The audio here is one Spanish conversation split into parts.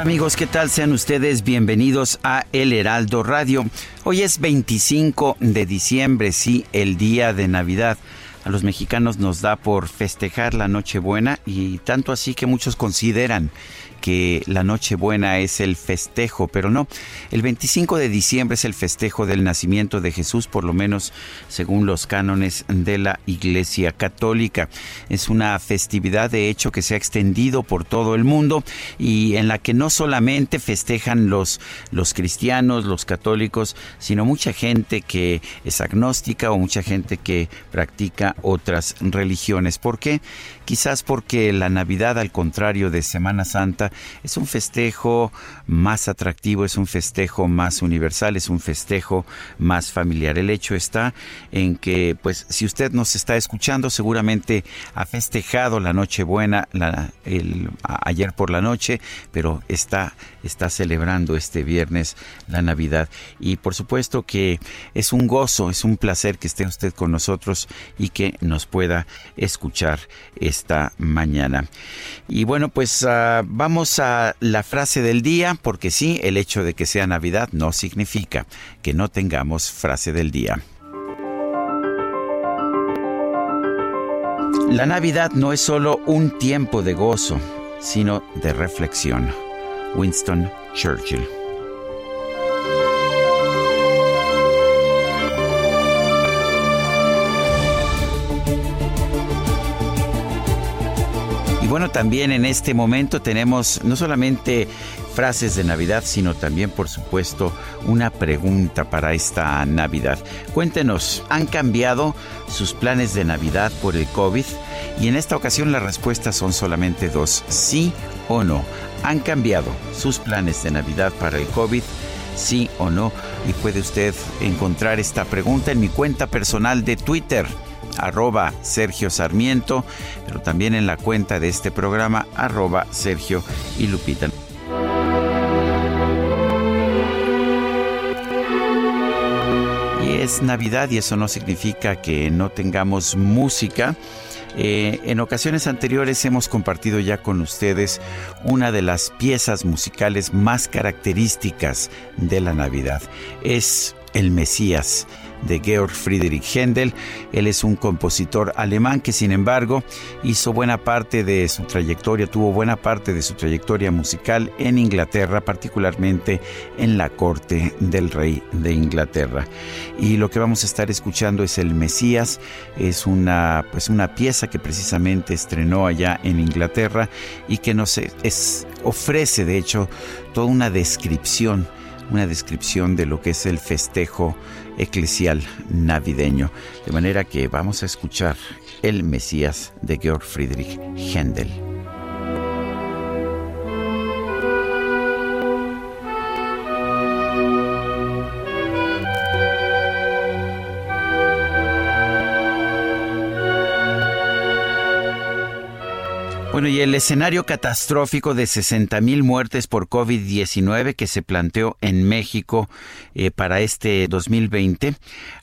Amigos, ¿qué tal? Sean ustedes bienvenidos a El Heraldo Radio. Hoy es 25 de diciembre, sí, el día de Navidad. A los mexicanos nos da por festejar la Nochebuena y tanto así que muchos consideran que la Nochebuena es el festejo, pero no. El 25 de diciembre es el festejo del nacimiento de Jesús, por lo menos según los cánones de la Iglesia Católica. Es una festividad, de hecho, que se ha extendido por todo el mundo y en la que no solamente festejan los, los cristianos, los católicos, sino mucha gente que es agnóstica o mucha gente que practica otras religiones. ¿Por qué? Quizás porque la Navidad, al contrario de Semana Santa, es un festejo más atractivo, es un festejo más universal, es un festejo más familiar. El hecho está en que, pues, si usted nos está escuchando, seguramente ha festejado la Nochebuena la, el, ayer por la noche, pero está, está celebrando este viernes la Navidad. Y por supuesto que es un gozo, es un placer que esté usted con nosotros y que nos pueda escuchar esta mañana. Y bueno, pues uh, vamos a la frase del día, porque sí, el hecho de que sea Navidad no significa que no tengamos frase del día. La Navidad no es solo un tiempo de gozo, sino de reflexión. Winston Churchill. Bueno, también en este momento tenemos no solamente frases de Navidad, sino también, por supuesto, una pregunta para esta Navidad. Cuéntenos, ¿han cambiado sus planes de Navidad por el COVID? Y en esta ocasión las respuestas son solamente dos, sí o no. ¿Han cambiado sus planes de Navidad para el COVID? sí o no. Y puede usted encontrar esta pregunta en mi cuenta personal de Twitter arroba Sergio Sarmiento, pero también en la cuenta de este programa, arroba Sergio y Lupita. Y es Navidad y eso no significa que no tengamos música. Eh, en ocasiones anteriores hemos compartido ya con ustedes una de las piezas musicales más características de la Navidad. Es el Mesías de Georg Friedrich Händel. Él es un compositor alemán que sin embargo hizo buena parte de su trayectoria, tuvo buena parte de su trayectoria musical en Inglaterra, particularmente en la corte del rey de Inglaterra. Y lo que vamos a estar escuchando es El Mesías, es una, pues una pieza que precisamente estrenó allá en Inglaterra y que nos es, ofrece de hecho toda una descripción una descripción de lo que es el festejo eclesial navideño. De manera que vamos a escuchar El Mesías de Georg Friedrich Händel. Bueno, y el escenario catastrófico de 60 mil muertes por COVID-19 que se planteó en México eh, para este 2020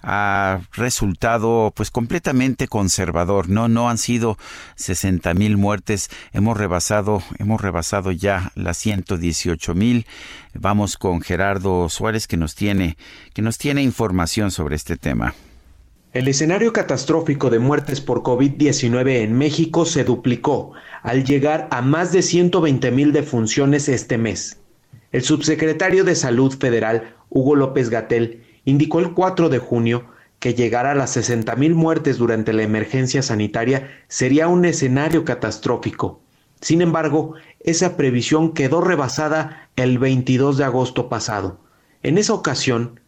ha resultado pues completamente conservador. No, no han sido 60 mil muertes. Hemos rebasado, hemos rebasado ya las 118 mil. Vamos con Gerardo Suárez que nos tiene, que nos tiene información sobre este tema. El escenario catastrófico de muertes por COVID-19 en México se duplicó al llegar a más de 120 mil defunciones este mes. El subsecretario de Salud Federal, Hugo López Gatel, indicó el 4 de junio que llegar a las 60.000 muertes durante la emergencia sanitaria sería un escenario catastrófico. Sin embargo, esa previsión quedó rebasada el 22 de agosto pasado. En esa ocasión,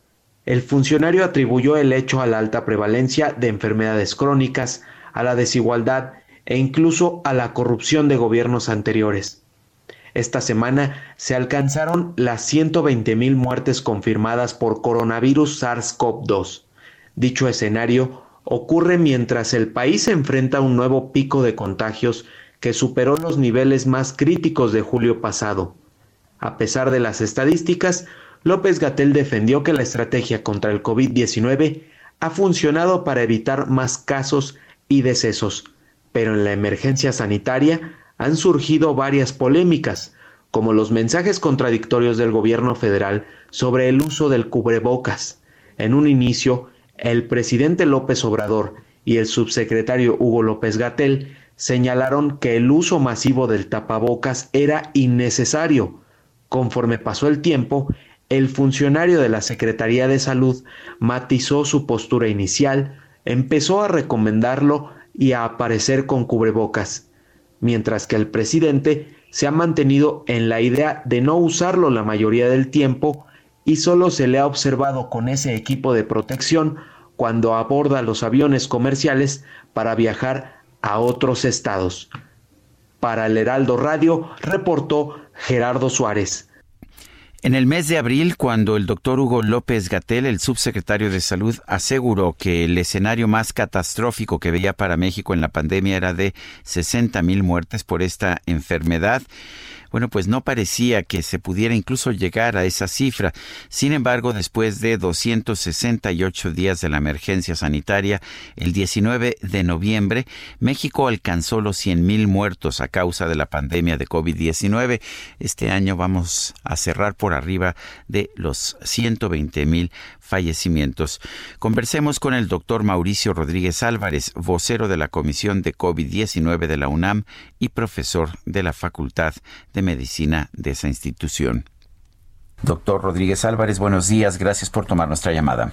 el funcionario atribuyó el hecho a la alta prevalencia de enfermedades crónicas, a la desigualdad e incluso a la corrupción de gobiernos anteriores. Esta semana se alcanzaron las 120.000 muertes confirmadas por coronavirus SARS-CoV-2. Dicho escenario ocurre mientras el país enfrenta un nuevo pico de contagios que superó los niveles más críticos de julio pasado. A pesar de las estadísticas, López Gatel defendió que la estrategia contra el COVID-19 ha funcionado para evitar más casos y decesos, pero en la emergencia sanitaria han surgido varias polémicas, como los mensajes contradictorios del gobierno federal sobre el uso del cubrebocas. En un inicio, el presidente López Obrador y el subsecretario Hugo López Gatel señalaron que el uso masivo del tapabocas era innecesario. Conforme pasó el tiempo, el funcionario de la Secretaría de Salud matizó su postura inicial, empezó a recomendarlo y a aparecer con cubrebocas, mientras que el presidente se ha mantenido en la idea de no usarlo la mayoría del tiempo y solo se le ha observado con ese equipo de protección cuando aborda los aviones comerciales para viajar a otros estados. Para el Heraldo Radio, reportó Gerardo Suárez. En el mes de abril, cuando el doctor Hugo López Gatel, el subsecretario de Salud, aseguró que el escenario más catastrófico que veía para México en la pandemia era de 60 mil muertes por esta enfermedad, bueno, pues no parecía que se pudiera incluso llegar a esa cifra. Sin embargo, después de 268 días de la emergencia sanitaria, el 19 de noviembre, México alcanzó los 100.000 muertos a causa de la pandemia de COVID-19. Este año vamos a cerrar por arriba de los 120.000 fallecimientos. Conversemos con el doctor Mauricio Rodríguez Álvarez, vocero de la Comisión de COVID-19 de la UNAM y profesor de la Facultad de Medicina de esa institución. Doctor Rodríguez Álvarez, buenos días. Gracias por tomar nuestra llamada.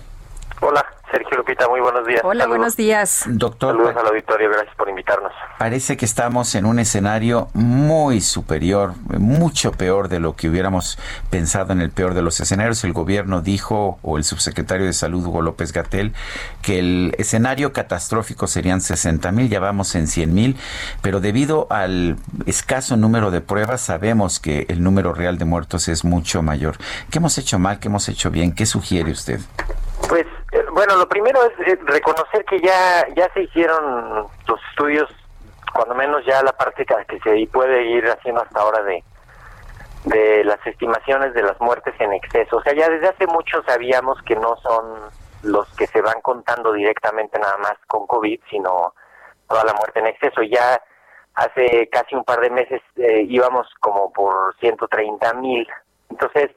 Hola, Sergio Lupita, muy buenos días. Hola, buenos días. Doctor. Saludos al auditorio, gracias por invitarnos. Parece que estamos en un escenario muy superior, mucho peor de lo que hubiéramos pensado en el peor de los escenarios. El gobierno dijo, o el subsecretario de Salud, Hugo López Gatel, que el escenario catastrófico serían 60 mil, ya vamos en 100 mil, pero debido al escaso número de pruebas, sabemos que el número real de muertos es mucho mayor. ¿Qué hemos hecho mal? ¿Qué hemos hecho bien? ¿Qué sugiere usted? Pues bueno, lo primero es eh, reconocer que ya ya se hicieron los estudios, cuando menos ya la parte que se puede ir haciendo hasta ahora de de las estimaciones de las muertes en exceso. O sea, ya desde hace mucho sabíamos que no son los que se van contando directamente nada más con COVID, sino toda la muerte en exceso. Ya hace casi un par de meses eh, íbamos como por 130 mil. Entonces,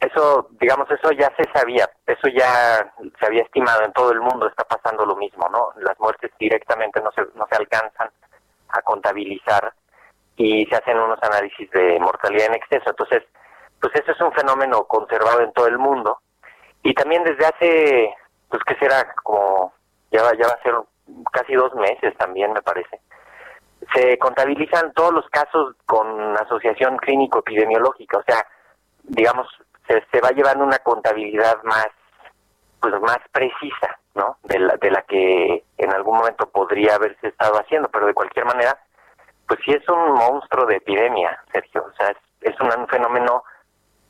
eso, digamos, eso ya se sabía, eso ya se había estimado en todo el mundo, está pasando lo mismo, ¿no? Las muertes directamente no se, no se alcanzan a contabilizar y se hacen unos análisis de mortalidad en exceso. Entonces, pues eso es un fenómeno conservado en todo el mundo. Y también desde hace, pues que será como, ya va, ya va a ser casi dos meses también, me parece. Se contabilizan todos los casos con asociación clínico-epidemiológica, o sea, digamos, se, va llevando una contabilidad más pues más precisa no de la, de la que en algún momento podría haberse estado haciendo pero de cualquier manera pues sí es un monstruo de epidemia Sergio. O sea es, un fenómeno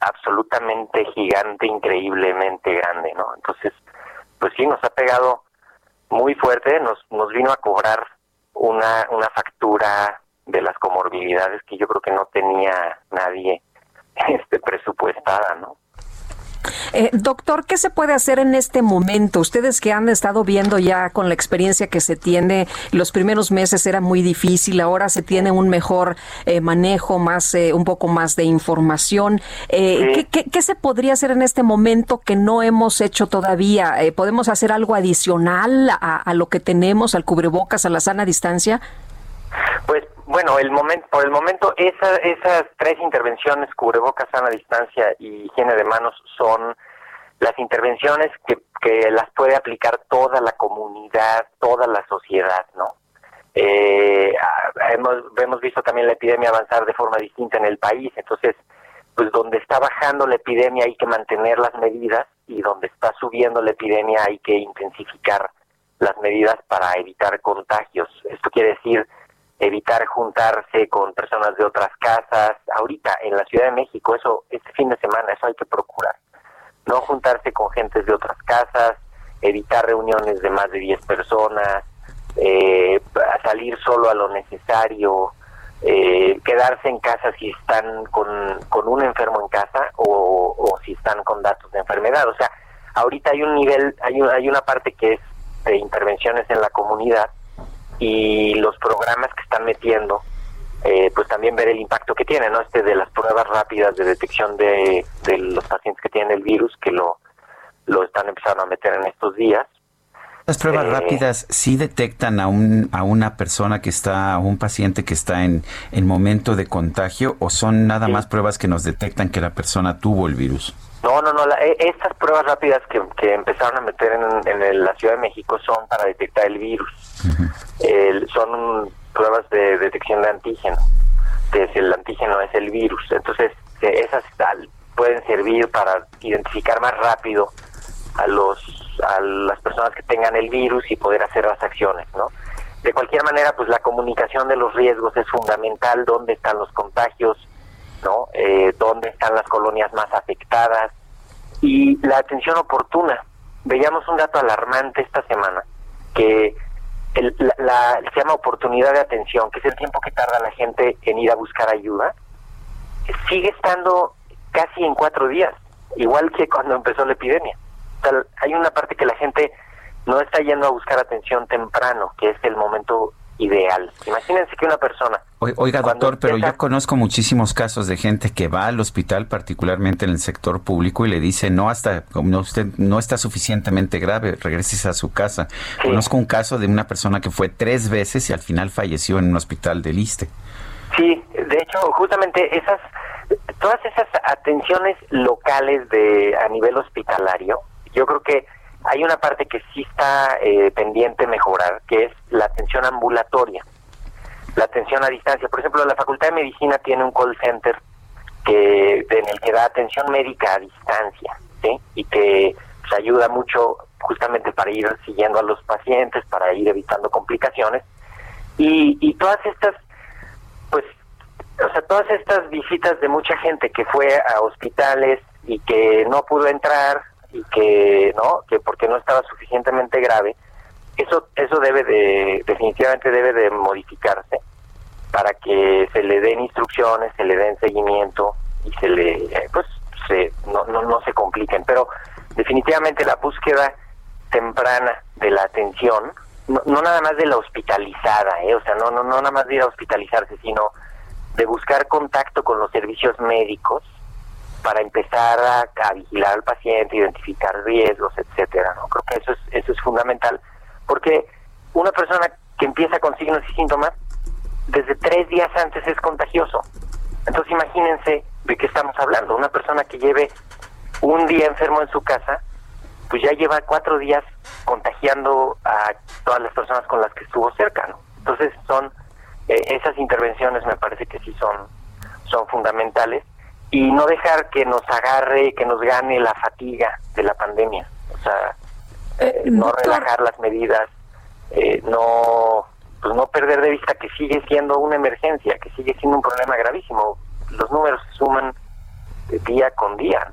absolutamente gigante increíblemente grande no entonces pues sí nos ha pegado muy fuerte nos nos vino a cobrar una una factura de las comorbilidades que yo creo que no tenía nadie este, presupuestada, ¿no? Eh, doctor, ¿qué se puede hacer en este momento? Ustedes que han estado viendo ya con la experiencia que se tiene, los primeros meses era muy difícil, ahora se tiene un mejor eh, manejo, más, eh, un poco más de información. ¿qué, qué, se podría hacer en este momento que no hemos hecho todavía? ¿Podemos hacer algo adicional a, a, lo que tenemos, al cubrebocas, a la sana distancia? Pues bueno, el momento, por el momento esa, esas tres intervenciones, cubrebocas, sana distancia y higiene de manos, son las intervenciones que, que las puede aplicar toda la comunidad, toda la sociedad, ¿no? Eh, hemos, hemos visto también la epidemia avanzar de forma distinta en el país, entonces, pues donde está bajando la epidemia hay que mantener las medidas y donde está subiendo la epidemia hay que intensificar las medidas para evitar contagios. Esto quiere decir evitar juntarse con personas de otras casas. Ahorita en la Ciudad de México, eso este fin de semana, eso hay que procurar. No juntarse con gentes de otras casas, evitar reuniones de más de 10 personas, eh, salir solo a lo necesario, eh, quedarse en casa si están con, con un enfermo en casa o, o, si están con datos de enfermedad. O sea, ahorita hay un nivel, hay, hay una parte que es de intervenciones en la comunidad y los programas que están metiendo, eh, pues también ver el impacto que tiene, ¿no? Este de las pruebas rápidas de detección de, de los pacientes que tienen el virus, que lo, lo están empezando a meter en estos días. Las pruebas eh, rápidas sí detectan a, un, a una persona que está, a un paciente que está en, en momento de contagio o son nada más pruebas que nos detectan que la persona tuvo el virus? No, no, no. E, estas pruebas rápidas que, que, empezaron a meter en, en la Ciudad de México son para detectar el virus. son pruebas de detección de antígeno. Es el antígeno es el virus. Entonces, esas tal, pueden servir para identificar más rápido a los a las personas que tengan el virus y poder hacer las acciones, ¿no? De cualquier manera, pues la comunicación de los riesgos es fundamental, dónde están los contagios, ¿no? Eh, dónde están las colonias más afectadas y la atención oportuna. Veíamos un dato alarmante esta semana que el, la, se llama oportunidad de atención, que es el tiempo que tarda la gente en ir a buscar ayuda, sigue estando casi en cuatro días, igual que cuando empezó la epidemia. hay una parte que la gente no está yendo a buscar atención temprano, que es el momento ideal. Imagínense que una persona... Oiga, doctor, pero yo conozco muchísimos casos de gente que va al hospital, particularmente en el sector público, y le dice, no, hasta no, usted no está suficientemente grave, regreses a su casa. Conozco un caso de una persona que fue tres veces y al final falleció en un hospital de Liste. Sí, de hecho, justamente esas, todas esas atenciones locales de a nivel hospitalario, yo creo que hay una parte que sí está eh, pendiente mejorar, que es la atención ambulatoria, la atención a distancia. Por ejemplo, la Facultad de Medicina tiene un call center que en el que da atención médica a distancia. Y que pues, ayuda mucho justamente para ir siguiendo a los pacientes, para ir evitando complicaciones. Y, y todas estas, pues, o sea, todas estas visitas de mucha gente que fue a hospitales y que no pudo entrar y que no que porque no estaba suficientemente grave eso eso debe de definitivamente debe de modificarse para que se le den instrucciones se le den seguimiento y se le pues se no no, no se compliquen pero definitivamente la búsqueda temprana de la atención no, no nada más de la hospitalizada ¿eh? o sea no no no nada más de ir a hospitalizarse sino de buscar contacto con los servicios médicos para empezar a, vigilar al paciente, identificar riesgos, etcétera. ¿no? Creo que eso es, eso es fundamental, porque una persona que empieza con signos y síntomas, desde tres días antes es contagioso. Entonces imagínense de qué estamos hablando. Una persona que lleve un día enfermo en su casa, pues ya lleva cuatro días contagiando a todas las personas con las que estuvo cerca. ¿no? Entonces son eh, esas intervenciones me parece que sí son son fundamentales y no dejar que nos agarre, que nos gane la fatiga de la pandemia. O sea, eh, no relajar las medidas, eh, no pues no perder de vista que sigue siendo una emergencia, que sigue siendo un problema gravísimo. Los números se suman día con día.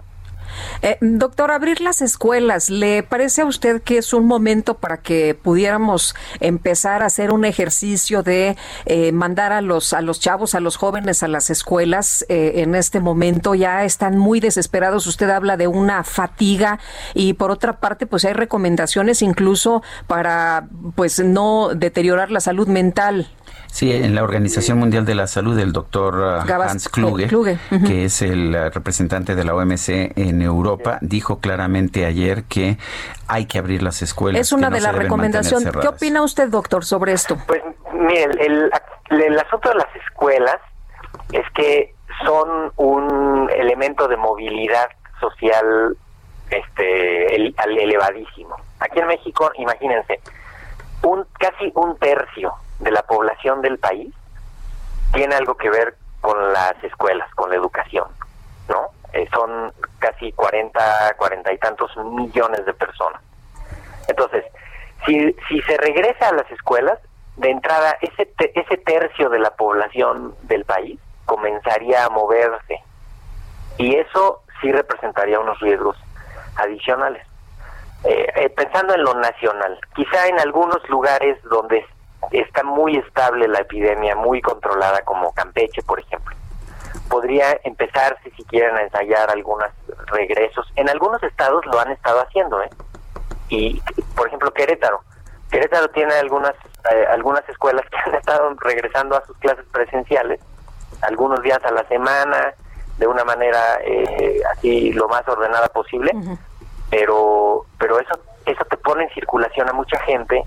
Eh, doctor, abrir las escuelas, ¿le parece a usted que es un momento para que pudiéramos empezar a hacer un ejercicio de eh, mandar a los a los chavos, a los jóvenes a las escuelas eh, en este momento? Ya están muy desesperados. Usted habla de una fatiga y por otra parte, pues hay recomendaciones incluso para pues no deteriorar la salud mental. Sí, en la Organización Mundial de la Salud, el doctor uh, Hans Kluge, que es el uh, representante de la OMC en Europa, dijo claramente ayer que hay que abrir las escuelas. Es una de las recomendaciones. ¿Qué opina usted, doctor, sobre esto? Pues, mire, el, el asunto de las escuelas es que son un elemento de movilidad social este elevadísimo. Aquí en México, imagínense, un casi un tercio de la población del país tiene algo que ver con las escuelas, con la educación, ¿no? Eh, son casi 40, 40 y tantos millones de personas. Entonces, si, si se regresa a las escuelas, de entrada, ese, ese tercio de la población del país comenzaría a moverse. Y eso sí representaría unos riesgos adicionales. Eh, eh, pensando en lo nacional, quizá en algunos lugares donde está muy estable la epidemia, muy controlada, como Campeche, por ejemplo, podría empezarse si quieren a ensayar algunos regresos. En algunos estados lo han estado haciendo, ¿eh? Y, por ejemplo, Querétaro. Querétaro tiene algunas eh, algunas escuelas que han estado regresando a sus clases presenciales, algunos días a la semana, de una manera eh, así lo más ordenada posible, pero pero eso eso te pone en circulación a mucha gente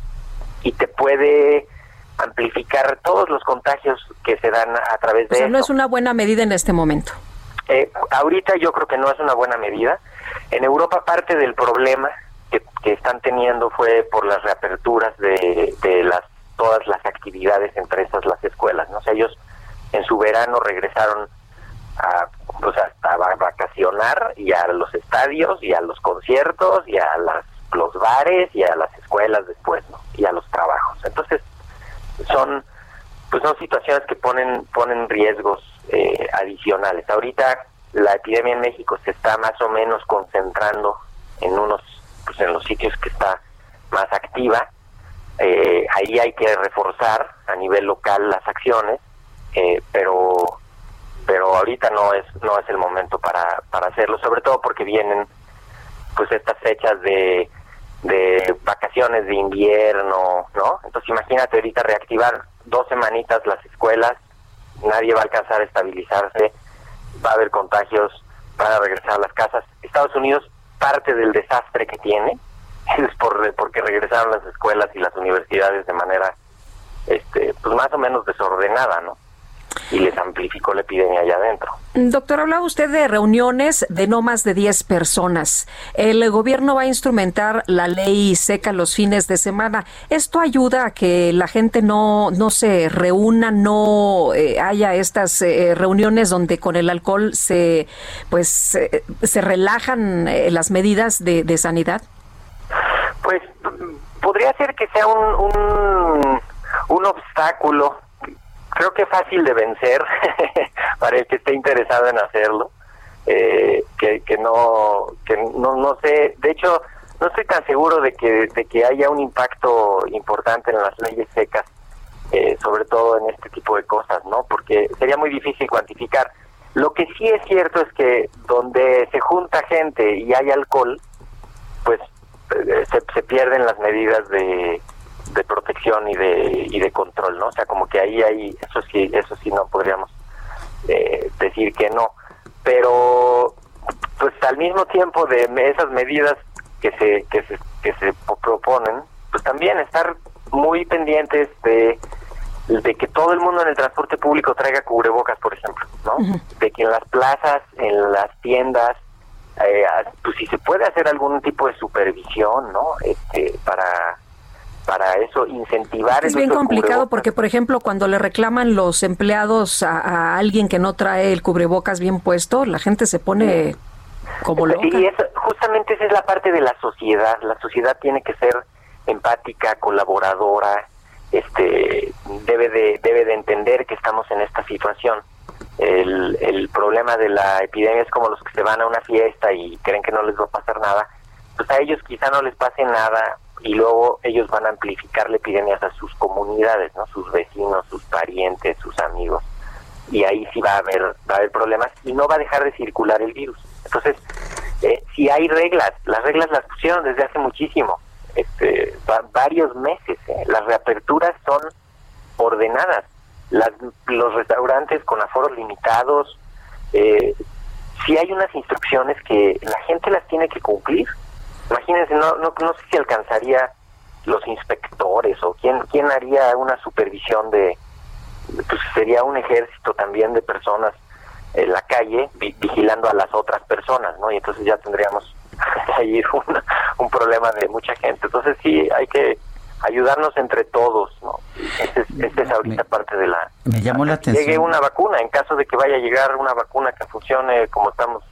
y te puede amplificar todos los contagios que se dan a través de eso. no es una buena medida en este momento. Eh, ahorita yo creo que no es una buena medida. En Europa parte del problema que, están teniendo fue por las reaperturas de, de las todas las actividades entre esas las escuelas. ¿no? O sea, ellos en su verano regresaron a, pues hasta a vacacionar y a los estadios y a los conciertos y a las, los bares y a las escuelas después, ¿no? Y a los trabajos. Entonces, son pues son situaciones que ponen ponen riesgos eh, adicionales. Ahorita la epidemia en México se está más o menos concentrando en unos pues en los sitios que está más activa. Eh, ahí hay que reforzar a nivel local las acciones, eh, pero pero ahorita no es no es el momento para para hacerlo, sobre todo porque vienen pues estas fechas de de vacaciones de invierno, ¿no? Entonces imagínate ahorita reactivar dos semanitas las escuelas, nadie va a alcanzar a estabilizarse, va a haber contagios, van a regresar a las casas. Estados Unidos, parte del desastre que tiene es por porque regresaron las escuelas y las universidades de manera este pues más o menos desordenada, ¿no? Y les amplificó la epidemia allá adentro. Doctor, hablaba usted de reuniones de no más de 10 personas. El gobierno va a instrumentar la ley seca los fines de semana. ¿Esto ayuda a que la gente no, no se reúna, no eh, haya estas eh, reuniones donde con el alcohol se, pues, se relajan eh, las medidas de, de, sanidad? Pues podría ser que sea un, un, un obstáculo creo que fácil de vencer para el que esté interesado en hacerlo. Eh, que, que no que no no sé de hecho no estoy tan seguro de que de que haya un impacto importante en las leyes secas eh, sobre todo en este tipo de cosas no porque sería muy difícil cuantificar lo que sí es cierto es que donde se junta gente y hay alcohol pues eh, se, se pierden las medidas de de protección y de y de control no o sea como que ahí hay eso sí eso sí no podríamos eh, decir que no. Pero pues al mismo tiempo de esas medidas que se que se que se proponen pues también estar muy pendientes de de que todo el mundo en el transporte público traiga cubrebocas por ejemplo no de que en las plazas en las tiendas eh, pues si se puede hacer algún tipo de supervisión no este para para eso incentivar. Es bien complicado porque, por ejemplo, cuando le reclaman los empleados a, alguien que no trae el cubrebocas bien puesto, la gente se pone como loca. Y eso, justamente esa es la parte de la sociedad. La sociedad tiene que ser empática, colaboradora, este, debe de debe de entender que estamos en esta situación. El, el problema de la epidemia es como los que se van a una fiesta y creen que no les va a pasar nada. Pues a ellos quizá no les pase nada y luego ellos van a amplificar la epidemia a sus comunidades, ¿no? Sus vecinos, sus parientes, sus amigos. Y ahí sí va a haber va a haber problemas y no va a dejar de circular el virus. Entonces, eh, si hay reglas, las reglas las pusieron desde hace muchísimo, este, varios meses. ¿eh? Las reaperturas son ordenadas. Las, los restaurantes con aforos limitados, eh, si hay unas instrucciones que la gente las tiene que cumplir Imagínense, no, no, no sé si alcanzaría los inspectores o quién, quién haría una supervisión de, pues sería un ejército también de personas en la calle vigilando a las otras personas, ¿no? Y entonces ya tendríamos ahí un, un problema de mucha gente. Entonces sí, hay que ayudarnos entre todos, ¿no? Esta es, es ahorita parte de la... Me llamó la atención. Llegue una vacuna, en caso de que vaya a llegar una vacuna que funcione como estamos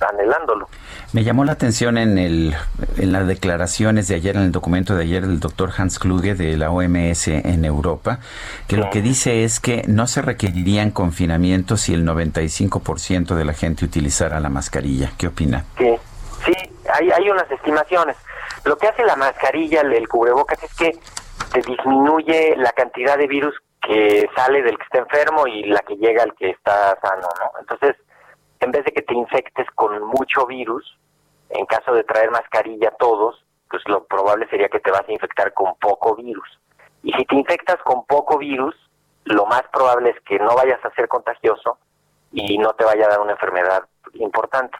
anhelándolo. Me llamó la atención en, el, en las declaraciones de ayer, en el documento de ayer del doctor Hans Kluge de la OMS en Europa, que lo que dice es que no se requerirían confinamientos si el 95% de la gente utilizara la mascarilla. ¿Qué opina? Sí, sí, hay, hay unas estimaciones. Lo que hace la mascarilla, el cubrebocas, es que te disminuye la cantidad de virus que sale del que está enfermo y la que llega al que está sano, ¿no? Entonces, en vez de que te infectes con mucho virus, en caso de traer mascarilla todos, pues lo probable sería que te vas a infectar con poco virus. Y si te infectas con poco virus, lo más probable es que no vayas a ser contagioso y no te vaya a dar una enfermedad importante.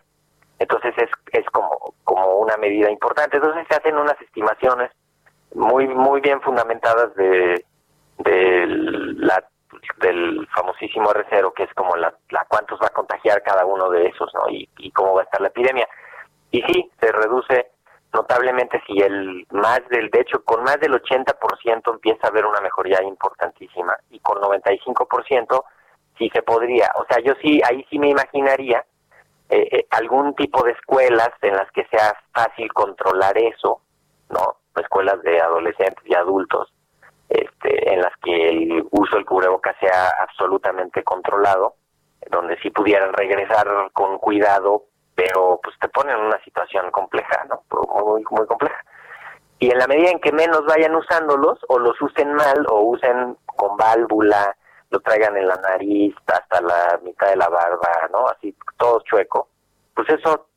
Entonces es, es como, como una medida importante. Entonces se hacen unas estimaciones muy muy bien fundamentadas de, de la del famosísimo R0, que es como la, la, cuántos va a contagiar cada uno de esos, ¿no? Y, cómo va a estar la epidemia. Y sí, se reduce notablemente si el más del, de hecho, con más del 80% empieza a haber una mejoría importantísima y con 95% sí se podría. O sea, yo sí, ahí sí me imaginaría eh, eh, algún tipo de escuelas en las que sea fácil controlar eso, ¿no? Escuelas de adolescentes y adultos, este, en las que el uso del cubrebocas sea absolutamente controlado, donde sí pudieran regresar con cuidado, pero pues te ponen en una situación compleja, ¿no? Muy, muy compleja. Y en la medida en que menos vayan usándolos, o los usen mal, o usen con válvula, lo traigan en la nariz hasta la mitad de la barba, ¿no? Así todo chueco, pues eso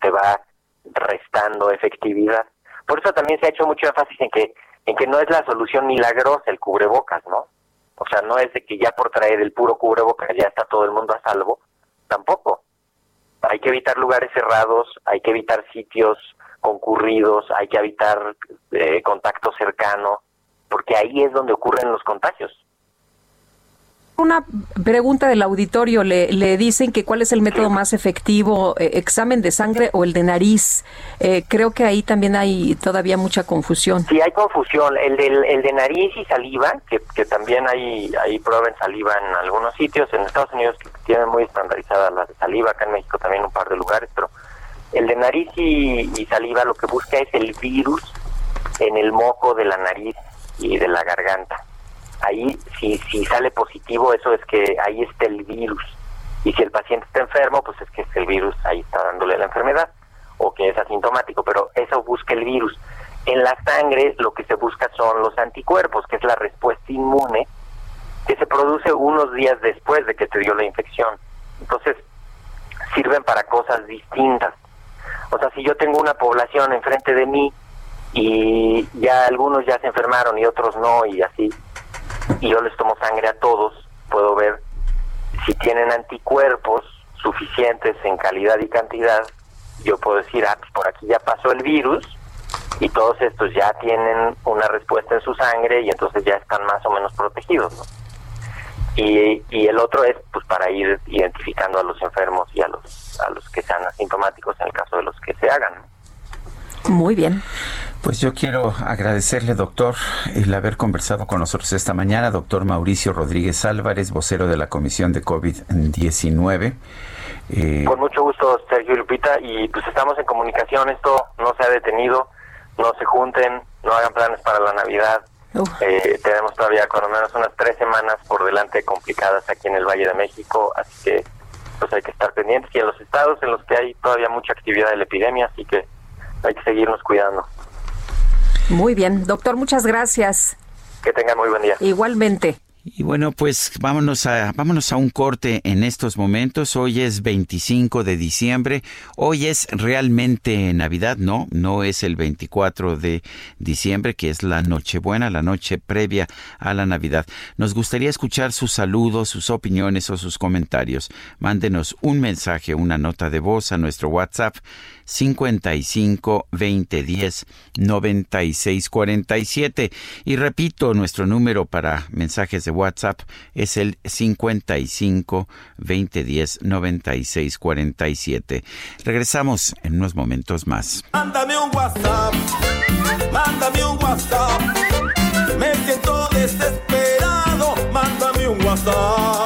te va restando efectividad. Por eso también se ha hecho mucho énfasis en que en que no es la solución milagrosa el cubrebocas, ¿no? O sea, no es de que ya por traer el puro cubrebocas ya está todo el mundo a salvo, tampoco. Hay que evitar lugares cerrados, hay que evitar sitios concurridos, hay que evitar eh, contacto cercano, porque ahí es donde ocurren los contagios. Una pregunta del auditorio, le, le dicen que cuál es el método más efectivo, eh, examen de sangre o el de nariz. Eh, creo que ahí también hay todavía mucha confusión. Sí, hay confusión. El, del, el de nariz y saliva, que, que también hay, hay prueba saliva en algunos sitios, en Estados Unidos tienen muy estandarizadas las de saliva, acá en México también un par de lugares, pero el de nariz y saliva lo que busca es el virus en el moco de la nariz y de la garganta ahí si, si sale positivo, eso es que ahí está el virus. Y si el paciente está enfermo, pues es que el virus ahí está dándole la enfermedad o que es asintomático, pero eso busca el virus. En la sangre lo que se busca son los anticuerpos, que es la respuesta inmune que se produce unos días después de que te dio la infección. Entonces, sirven para cosas distintas. O sea, si yo tengo una población enfrente de mí y ya algunos ya se enfermaron y otros no y así, y yo les tomo sangre a todos, puedo ver si tienen anticuerpos suficientes en calidad y cantidad, yo puedo decir, ah, pues por aquí ya pasó el virus y todos estos ya tienen una respuesta en su sangre y entonces ya están más o menos protegidos. Y, y el otro es pues para ir identificando a los enfermos y a los a los que sean asintomáticos en el caso de los que se hagan. Muy bien. Pues yo quiero agradecerle, doctor, el haber conversado con nosotros esta mañana, doctor Mauricio Rodríguez Álvarez, vocero de la Comisión de COVID-19. Eh... Con mucho gusto, Sergio Lupita, y pues estamos en comunicación, esto no se ha detenido, no se junten, no hagan planes para la Navidad. Eh, tenemos todavía con lo menos unas tres semanas por delante complicadas aquí en el Valle de México, así que pues hay que estar pendientes y en los estados en los que hay todavía mucha actividad de la epidemia, así que hay que seguirnos cuidando. Muy bien, doctor, muchas gracias. Que tenga muy buen día. Igualmente. Y bueno, pues vámonos a, vámonos a un corte en estos momentos. Hoy es 25 de diciembre. Hoy es realmente Navidad, ¿no? No es el 24 de diciembre, que es la Nochebuena, la noche previa a la Navidad. Nos gustaría escuchar sus saludos, sus opiniones o sus comentarios. Mándenos un mensaje, una nota de voz a nuestro WhatsApp 55 20 10 96 47. Y repito, nuestro número para mensajes de WhatsApp es el 55 2010 96 47. Regresamos en unos momentos más. Mándame un WhatsApp, mándame un WhatsApp. Me siento desesperado, mándame un WhatsApp.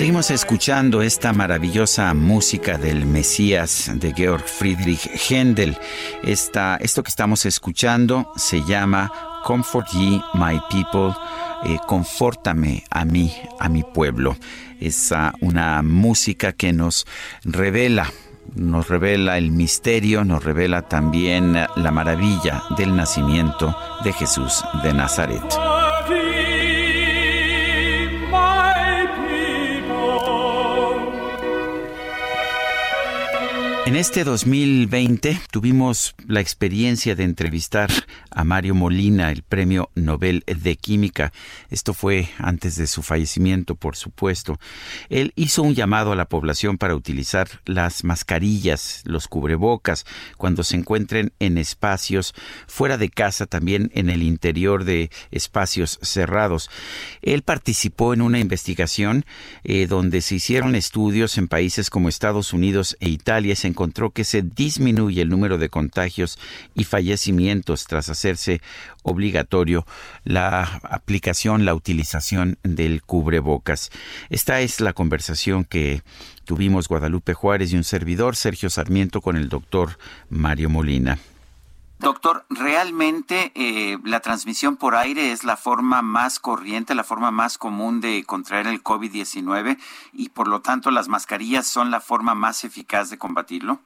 Seguimos escuchando esta maravillosa música del Mesías de Georg Friedrich Händel. Esta, esto que estamos escuchando se llama Comfort Ye My People, eh, confórtame a mí, a mi pueblo. Es uh, una música que nos revela nos revela el misterio, nos revela también la maravilla del nacimiento de Jesús de Nazaret. En este 2020 tuvimos la experiencia de entrevistar a Mario Molina, el Premio Nobel de Química. Esto fue antes de su fallecimiento, por supuesto. Él hizo un llamado a la población para utilizar las mascarillas, los cubrebocas, cuando se encuentren en espacios fuera de casa, también en el interior de espacios cerrados. Él participó en una investigación eh, donde se hicieron estudios en países como Estados Unidos e Italia. Encontró que se disminuye el número de contagios y fallecimientos tras hacerse obligatorio la aplicación, la utilización del cubrebocas. Esta es la conversación que tuvimos Guadalupe Juárez y un servidor, Sergio Sarmiento, con el doctor Mario Molina. Doctor, ¿realmente eh, la transmisión por aire es la forma más corriente, la forma más común de contraer el COVID-19 y por lo tanto las mascarillas son la forma más eficaz de combatirlo?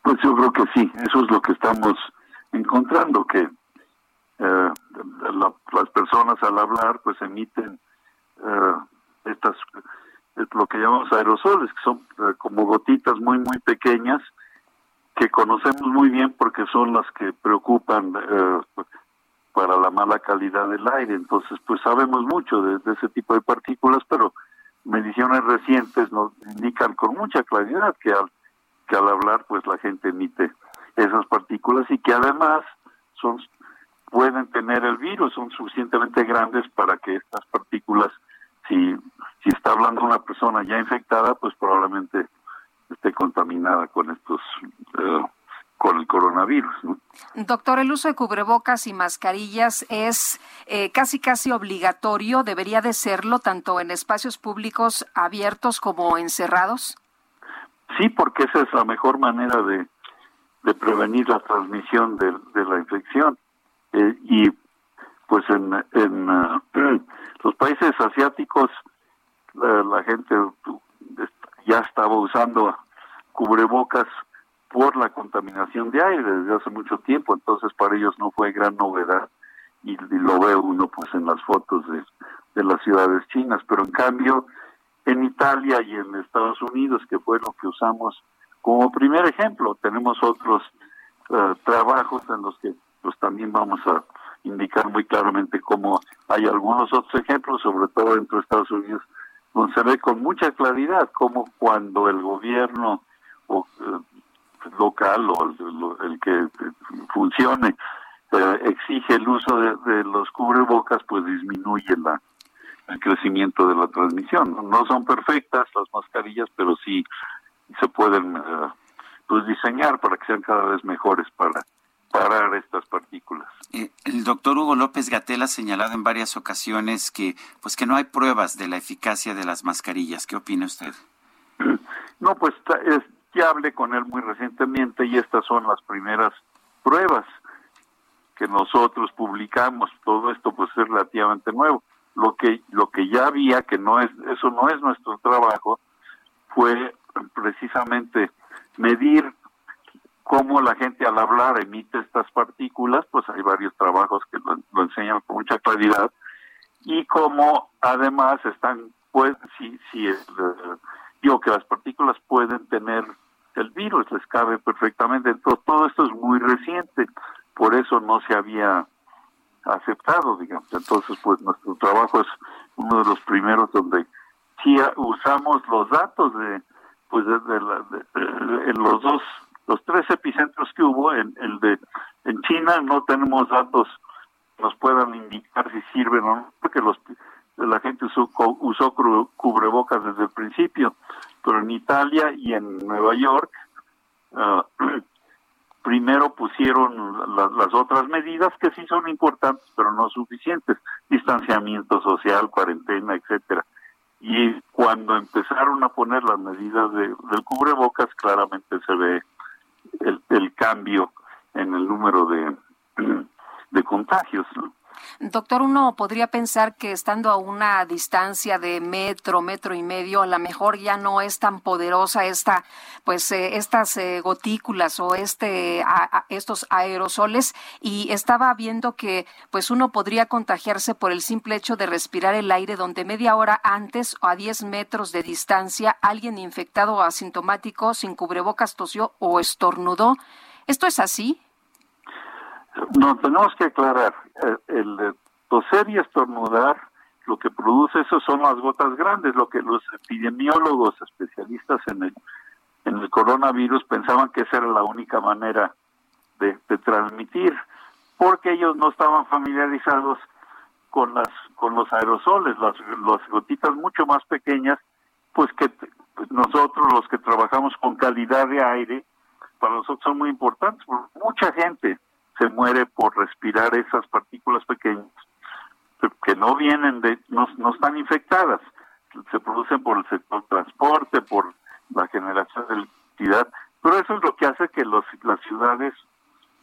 Pues yo creo que sí, eso es lo que estamos encontrando, que eh, las personas al hablar pues emiten eh, estas, lo que llamamos aerosoles, que son como gotitas muy, muy pequeñas, que conocemos muy bien porque son las que preocupan eh, para la mala calidad del aire. Entonces, pues sabemos mucho de, ese tipo de partículas, pero mediciones recientes nos indican con mucha claridad que al, que al hablar, pues la gente emite esas partículas y que además son pueden tener el virus, son suficientemente grandes para que estas partículas, si, si está hablando una persona ya infectada, pues probablemente esté contaminada con estos eh, con el coronavirus. Doctor, el uso de cubrebocas y mascarillas es eh, casi casi obligatorio, debería de serlo tanto en espacios públicos abiertos como encerrados. Sí, porque esa es la mejor manera de, de prevenir la transmisión de, la infección. Eh, y pues en, en los países asiáticos la gente ya estaba usando cubrebocas por la contaminación de aire desde hace mucho tiempo, entonces para ellos no fue gran novedad y, lo ve uno pues en las fotos de, de las ciudades chinas, pero en cambio en Italia y en Estados Unidos, que fue lo que usamos como primer ejemplo, tenemos otros eh, trabajos en los que pues también vamos a indicar muy claramente cómo hay algunos otros ejemplos, sobre todo entre Estados Unidos donde se ve con mucha claridad cómo cuando el gobierno o, eh, local o el, que funcione eh, exige el uso de, los cubrebocas, pues disminuye la, el crecimiento de la transmisión. No son perfectas las mascarillas, pero sí se pueden eh, pues diseñar para que sean cada vez mejores para, separar estas partículas. Eh, el doctor Hugo López Gatel ha señalado en varias ocasiones que, pues, que no hay pruebas de la eficacia de las mascarillas. ¿Qué opina usted? No, pues es, ya hablé con él muy recientemente y estas son las primeras pruebas que nosotros publicamos. Todo esto pues es relativamente nuevo. Lo que lo que ya había que no es eso no es nuestro trabajo fue precisamente medir cómo la gente al hablar emite estas partículas, pues hay varios trabajos que lo, enseñan con mucha claridad, y cómo además están, pues, si, si digo que las partículas pueden tener el virus, les cabe perfectamente. Entonces, todo esto es muy reciente, por eso no se había aceptado, digamos. Entonces, pues nuestro trabajo es uno de los primeros donde sí usamos los datos de, pues, de, en los dos los tres epicentros que hubo, en el de en China no tenemos datos que nos puedan indicar si sirven o no, porque los la gente usó, usó cubrebocas desde el principio, pero en Italia y en Nueva York ah, primero pusieron las otras medidas que sí son importantes, pero no suficientes, distanciamiento social, cuarentena, etcétera. Y cuando empezaron a poner las medidas de, del cubrebocas, claramente se ve el, cambio en el número de, de contagios. Doctor, uno podría pensar que estando a una distancia de metro, metro y medio, a lo mejor ya no es tan poderosa esta, pues eh, estas eh, gotículas o este, estos aerosoles. Y estaba viendo que, pues uno podría contagiarse por el simple hecho de respirar el aire, donde media hora antes o a 10 metros de distancia alguien infectado o asintomático sin cubrebocas tosió o estornudó. ¿Esto es así? No, tenemos que aclarar, eh, el, toser y estornudar, lo que produce eso son las gotas grandes, lo que los epidemiólogos especialistas en el, en el coronavirus pensaban que esa era la única manera de, transmitir, porque ellos no estaban familiarizados con las con los aerosoles, las, las gotitas mucho más pequeñas, pues que nosotros los que trabajamos con calidad de aire, para nosotros son muy importantes, mucha gente se muere por respirar esas partículas pequeñas que no vienen de, no, no están infectadas, se producen por el sector transporte, por la generación de electricidad, pero eso es lo que hace que los, las ciudades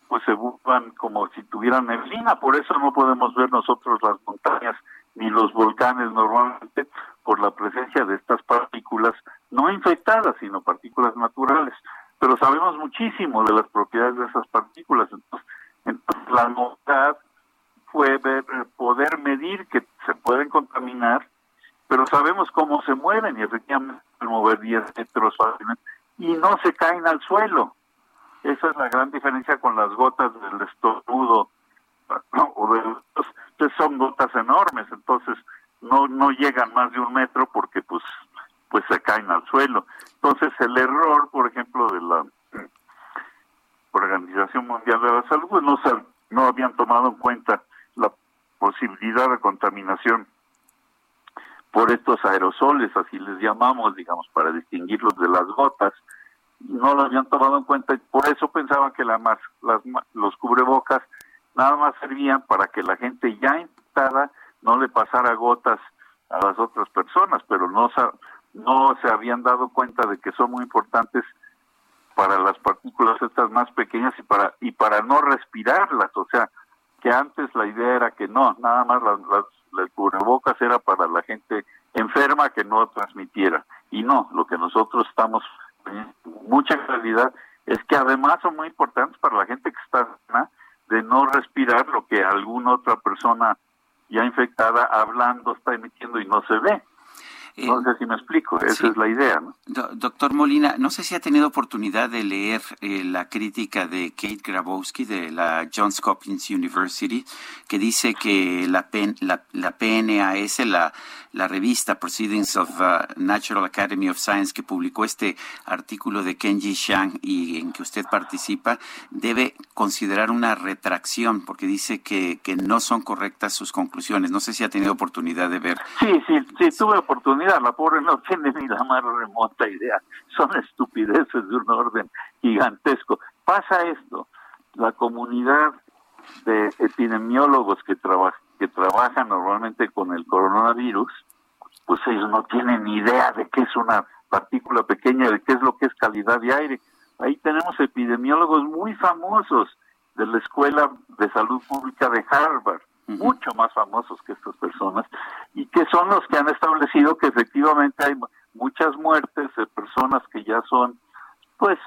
pues se vuelvan como si tuvieran neblina, por eso no podemos ver nosotros las montañas ni los volcanes normalmente por la presencia de estas partículas no infectadas, sino partículas naturales. Pero sabemos muchísimo de las propiedades de esas partículas, entonces entonces, la novedad fue ver, eh, poder medir que se pueden contaminar, pero sabemos cómo se mueven y efectivamente mover 10 metros fácilmente y no se caen al suelo. Esa es la gran diferencia con las gotas del estornudo o de los, son gotas enormes, entonces no no llegan más de un metro porque pues pues se caen al suelo. Entonces el error, por ejemplo, de la Organización Mundial de la Salud no, no habían tomado en cuenta la posibilidad de contaminación por estos aerosoles, así les llamamos, digamos, para distinguirlos de las gotas, no lo habían tomado en cuenta y por eso pensaban que la más, las, los cubrebocas nada más servían para que la gente ya infectada no le pasara gotas a las otras personas, pero no, no se habían dado cuenta de que son muy importantes para las partículas estas más pequeñas y para y para no respirarlas, o sea, que antes la idea era que no, nada más las, las, cubrebocas era para la gente enferma que no transmitiera. Y no, lo que nosotros estamos mucha claridad es que además son muy importantes para la gente que está sana de no respirar lo que alguna otra persona ya infectada hablando está emitiendo y no se ve. No sé si me explico, esa es la idea. ¿no? doctor Molina, no sé si ha tenido oportunidad de leer eh, la crítica de Kate Grabowski de la Johns Hopkins University, que dice que la, la, la PNAS, la, la revista Proceedings of uh, Natural Academy of Science, que publicó este artículo de Kenji Shang y en que usted participa, debe considerar una retracción porque dice que, que no son correctas sus conclusiones. No sé si ha tenido oportunidad de ver. Sí, sí, sí, tuve oportunidad. La pobre no tiene ni la más remota idea. Son estupideces de un orden gigantesco. Pasa esto. la comunidad de epidemiólogos que, que trabajan normalmente con el coronavirus, pues ellos no tienen ni idea de qué es una partícula pequeña, de qué es lo que es calidad de aire. Ahí tenemos epidemiólogos muy famosos de la Escuela de Salud Pública de Harvard, mucho más famosos que estas personas, y que son los que han establecido que efectivamente hay muchas muertes de personas que ya son pues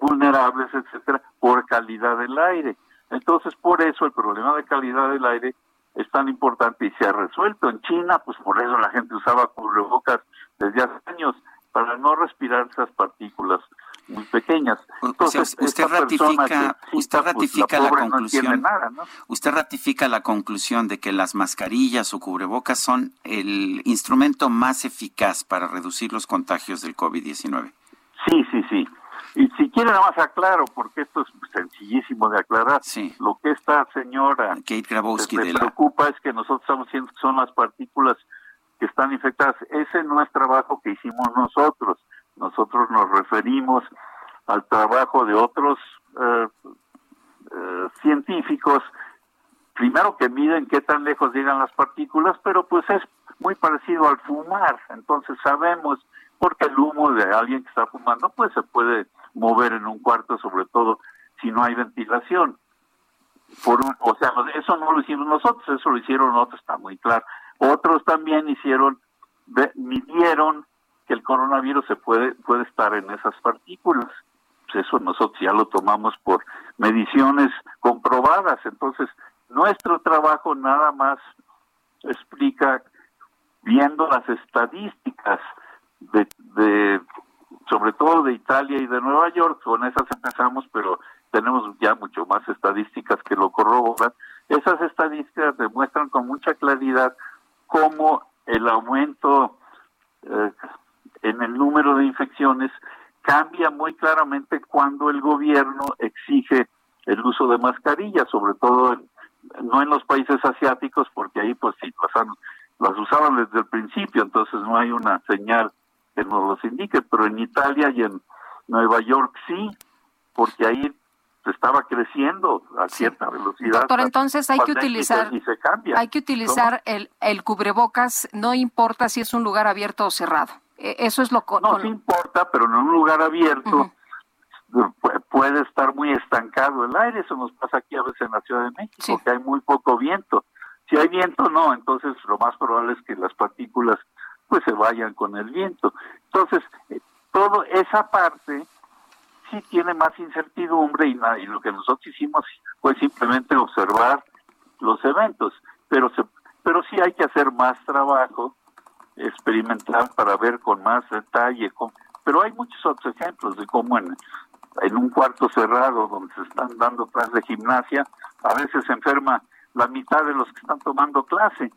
vulnerables, etcétera, por calidad del aire. Entonces, por eso el problema de calidad del aire es tan importante y se ha resuelto. En China, pues por eso la gente usaba cubrebocas desde hace años para no respirar esas partículas muy pequeñas. Entonces, usted ratifica, usted pues, ratifica la, conclusión. Usted ratifica la conclusión de que las mascarillas o cubrebocas son el instrumento más eficaz para reducir los contagios del COVID-19. Sí, sí, sí. Y si quiere nada más aclaro, porque esto es sencillísimo de aclarar, lo que esta señora Kate Grabowski le preocupa es que nosotros estamos diciendo que son las partículas que están infectadas. Ese no es trabajo que hicimos nosotros. Nosotros nos referimos al trabajo de otros eh, eh, científicos, primero que miden qué tan lejos llegan las partículas, pero pues es muy parecido al fumar. Entonces sabemos, porque el humo de alguien que está fumando, pues se puede mover en un cuarto, sobre todo si no hay ventilación. Por o sea, eso no lo hicimos nosotros, eso lo hicieron otros, está muy claro. Otros también hicieron, midieron que el coronavirus se puede, puede estar en esas partículas. Pues eso nosotros ya lo tomamos por mediciones comprobadas. Entonces, nuestro trabajo nada más explica, viendo las estadísticas de, de sobre todo de Italia y de Nueva York, con esas empezamos, pero tenemos ya mucho más estadísticas que lo corroboran. Esas estadísticas demuestran con mucha claridad cómo el aumento eh, en el número de infecciones cambia muy claramente cuando el gobierno exige el uso de mascarillas, sobre todo no en los países asiáticos, porque ahí pues sí las, las usaban desde el principio, entonces no hay una señal que nos los indique, pero en Italia y en Nueva York sí, porque ahí se estaba creciendo a cierta velocidad. Doctor, entonces hay que utilizar hay que utilizar el, el cubrebocas, no importa si es un lugar abierto o cerrado. E, eso es lo No, importa, pero en un lugar abierto puede estar muy estancado el aire, eso nos pasa aquí a veces en la Ciudad de México, porque hay muy poco viento. Si hay viento, no, entonces lo más probable es que las partículas pues se vayan con el viento. Entonces, eh, todo esa parte sí tiene más incertidumbre y, y lo que nosotros hicimos fue simplemente observar los eventos, pero se, pero sí hay que hacer más trabajo experimental para ver con más detalle. pero hay muchos otros ejemplos de cómo en, en un cuarto cerrado donde se están dando clases de gimnasia, a veces se enferma la mitad de los que están tomando clase.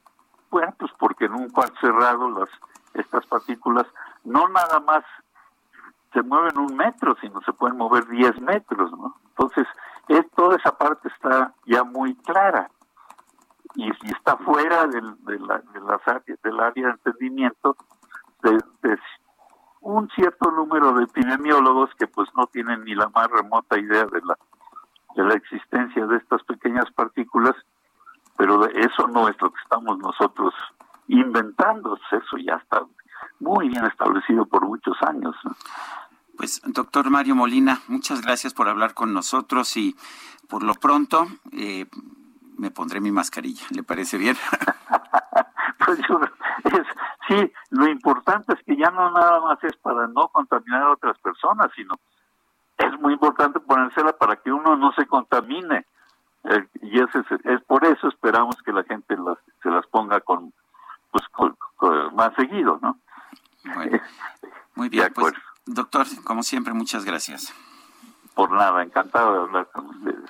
Bueno, pues porque en un cuarto cerrado las estas partículas no nada más se mueven un metro, sino se pueden mover 10 metros, ¿no? Entonces, es, toda esa parte está ya muy clara. Y si está fuera del, de la, de del área de entendimiento de, un cierto número de epidemiólogos que pues no tienen ni la más remota idea de la, de la existencia de estas pequeñas partículas, pero eso no es lo que estamos nosotros inventando, eso ya está muy bien establecido por muchos años. Pues, doctor Mario Molina, muchas gracias por hablar con nosotros y por lo pronto eh, me pondré mi mascarilla. ¿Le parece bien? pues yo, es, sí, lo importante es que ya no nada más es para no contaminar a otras personas, sino es muy importante ponérsela para que uno no se contamine. Eh, y es, es, por eso esperamos que la gente las, se las ponga con, pues, más seguido, ¿no? muy bien, pues Doctor, como siempre, muchas gracias. Por nada, encantado de hablar con ustedes.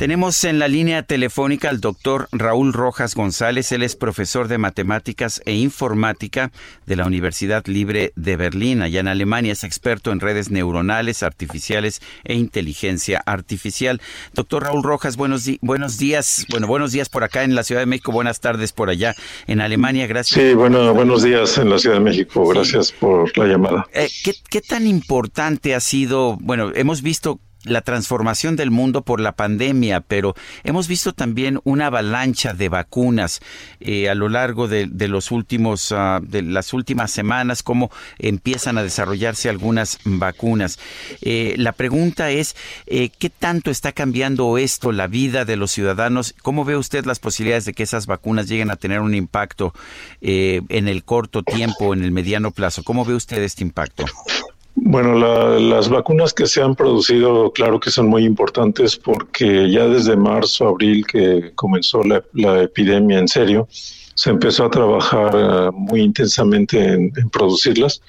Tenemos en la línea telefónica al doctor Raúl Rojas González. Él es profesor de matemáticas e informática de la Universidad Libre de Berlín, allá en Alemania. Es experto en redes neuronales, artificiales e inteligencia artificial. Doctor Raúl Rojas, buenos, buenos días. Bueno, buenos días por acá en la Ciudad de México. Buenas tardes por allá en Alemania. Gracias. Sí, bueno, buenos días en la Ciudad de México. Gracias por la llamada. Eh, ¿qué, ¿Qué tan importante ha sido? Bueno, hemos visto la transformación del mundo por la pandemia, pero hemos visto también una avalancha de vacunas eh, a lo largo de, los últimos, ah, de las últimas semanas, cómo empiezan a desarrollarse algunas vacunas. Eh, la pregunta es, eh, ¿qué tanto está cambiando esto la vida de los ciudadanos? ¿Cómo ve usted las posibilidades de que esas vacunas lleguen a tener un impacto en el corto tiempo, en el mediano plazo? ¿Cómo ve usted este impacto? Bueno, las vacunas que se han producido, claro que son muy importantes porque ya desde marzo, abril, que comenzó la, epidemia en serio, se empezó a trabajar eh, muy intensamente en, producirlas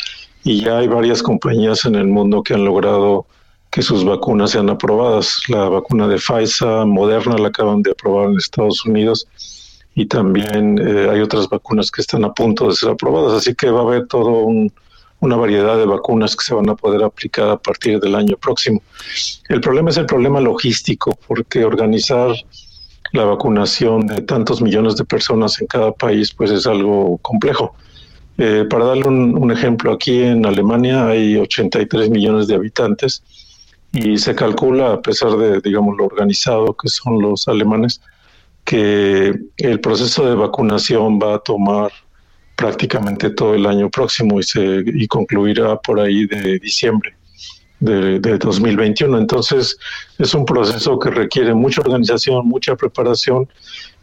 y ya hay varias compañías en el mundo que han logrado que sus vacunas sean aprobadas. La vacuna de Pfizer, Moderna la acaban de aprobar en Estados Unidos y también eh, hay otras vacunas que están a punto de ser aprobadas. Así que va a haber todo un una variedad de vacunas que se van a poder aplicar a partir del año próximo. El problema es el problema logístico, porque organizar la vacunación de tantos millones de personas en cada país, pues es algo complejo. Eh, para darle un, ejemplo, aquí en Alemania hay 83 millones de habitantes y se calcula, a pesar de, digamos, lo organizado que son los alemanes, que el proceso de vacunación va a tomar prácticamente todo el año próximo y, se, y concluirá por ahí de diciembre de, 2021. Entonces es un proceso que requiere mucha organización, mucha preparación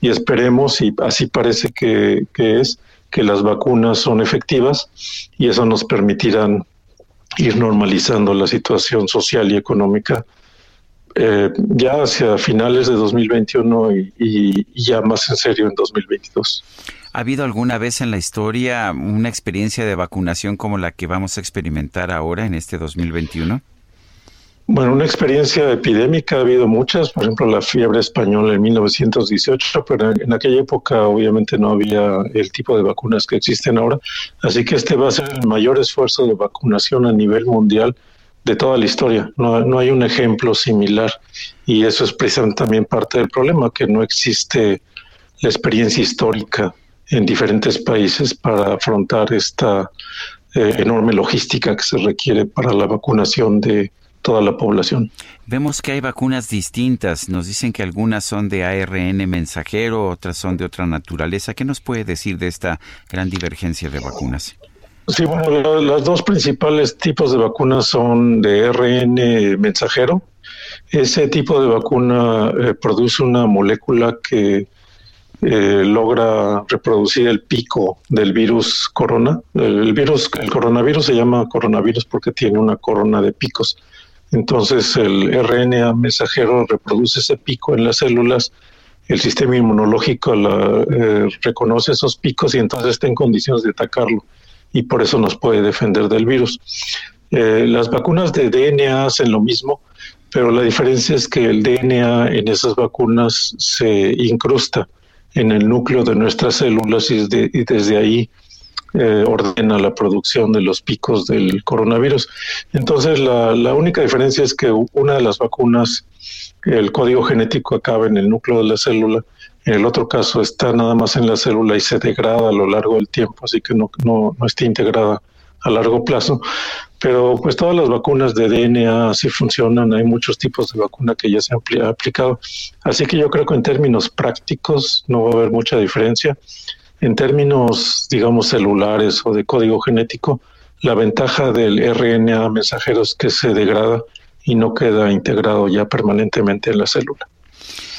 y esperemos, y así parece que, es, que las vacunas son efectivas y eso nos permitirán ir normalizando la situación social y económica eh, ya hacia finales de 2021 y, y, ya más en serio en 2022. ¿Ha habido alguna vez en la historia una experiencia de vacunación como la que vamos a experimentar ahora en este 2021? Bueno, una experiencia epidémica ha habido muchas, por ejemplo la fiebre española en 1918, pero en aquella época obviamente no había el tipo de vacunas que existen ahora, así que este va a ser el mayor esfuerzo de vacunación a nivel mundial de toda la historia. No, no hay un ejemplo similar y eso es precisamente también parte del problema, que no existe la experiencia histórica en diferentes países para afrontar esta eh, enorme logística que se requiere para la vacunación de toda la población. Vemos que hay vacunas distintas. Nos dicen que algunas son de ARN mensajero, otras son de otra naturaleza. ¿Qué nos puede decir de esta gran divergencia de vacunas? Sí, bueno, los dos principales tipos de vacunas son de ARN mensajero. Ese tipo de vacuna eh, produce una molécula que eh, logra reproducir el pico del virus corona. El, virus, el coronavirus se llama coronavirus porque tiene una corona de picos. Entonces el RNA mensajero reproduce ese pico en las células, el sistema inmunológico eh, reconoce esos picos y entonces está en condiciones de atacarlo y por eso nos puede defender del virus. Eh, las vacunas de DNA hacen lo mismo, pero la diferencia es que el DNA en esas vacunas se incrusta en el núcleo de nuestras células y, desde ahí eh, ordena la producción de los picos del coronavirus. Entonces, la, la, única diferencia es que una de las vacunas, el código genético acaba en el núcleo de la célula, en el otro caso está nada más en la célula y se degrada a lo largo del tiempo, así que no, no, no está integrada a largo plazo. Pero pues todas las vacunas de DNA sí funcionan, hay muchos tipos de vacuna que ya se han aplicado. Así que yo creo que en términos prácticos no va a haber mucha diferencia. En términos, digamos, celulares o de código genético, la ventaja del RNA mensajero es que se degrada y no queda integrado ya permanentemente en la célula.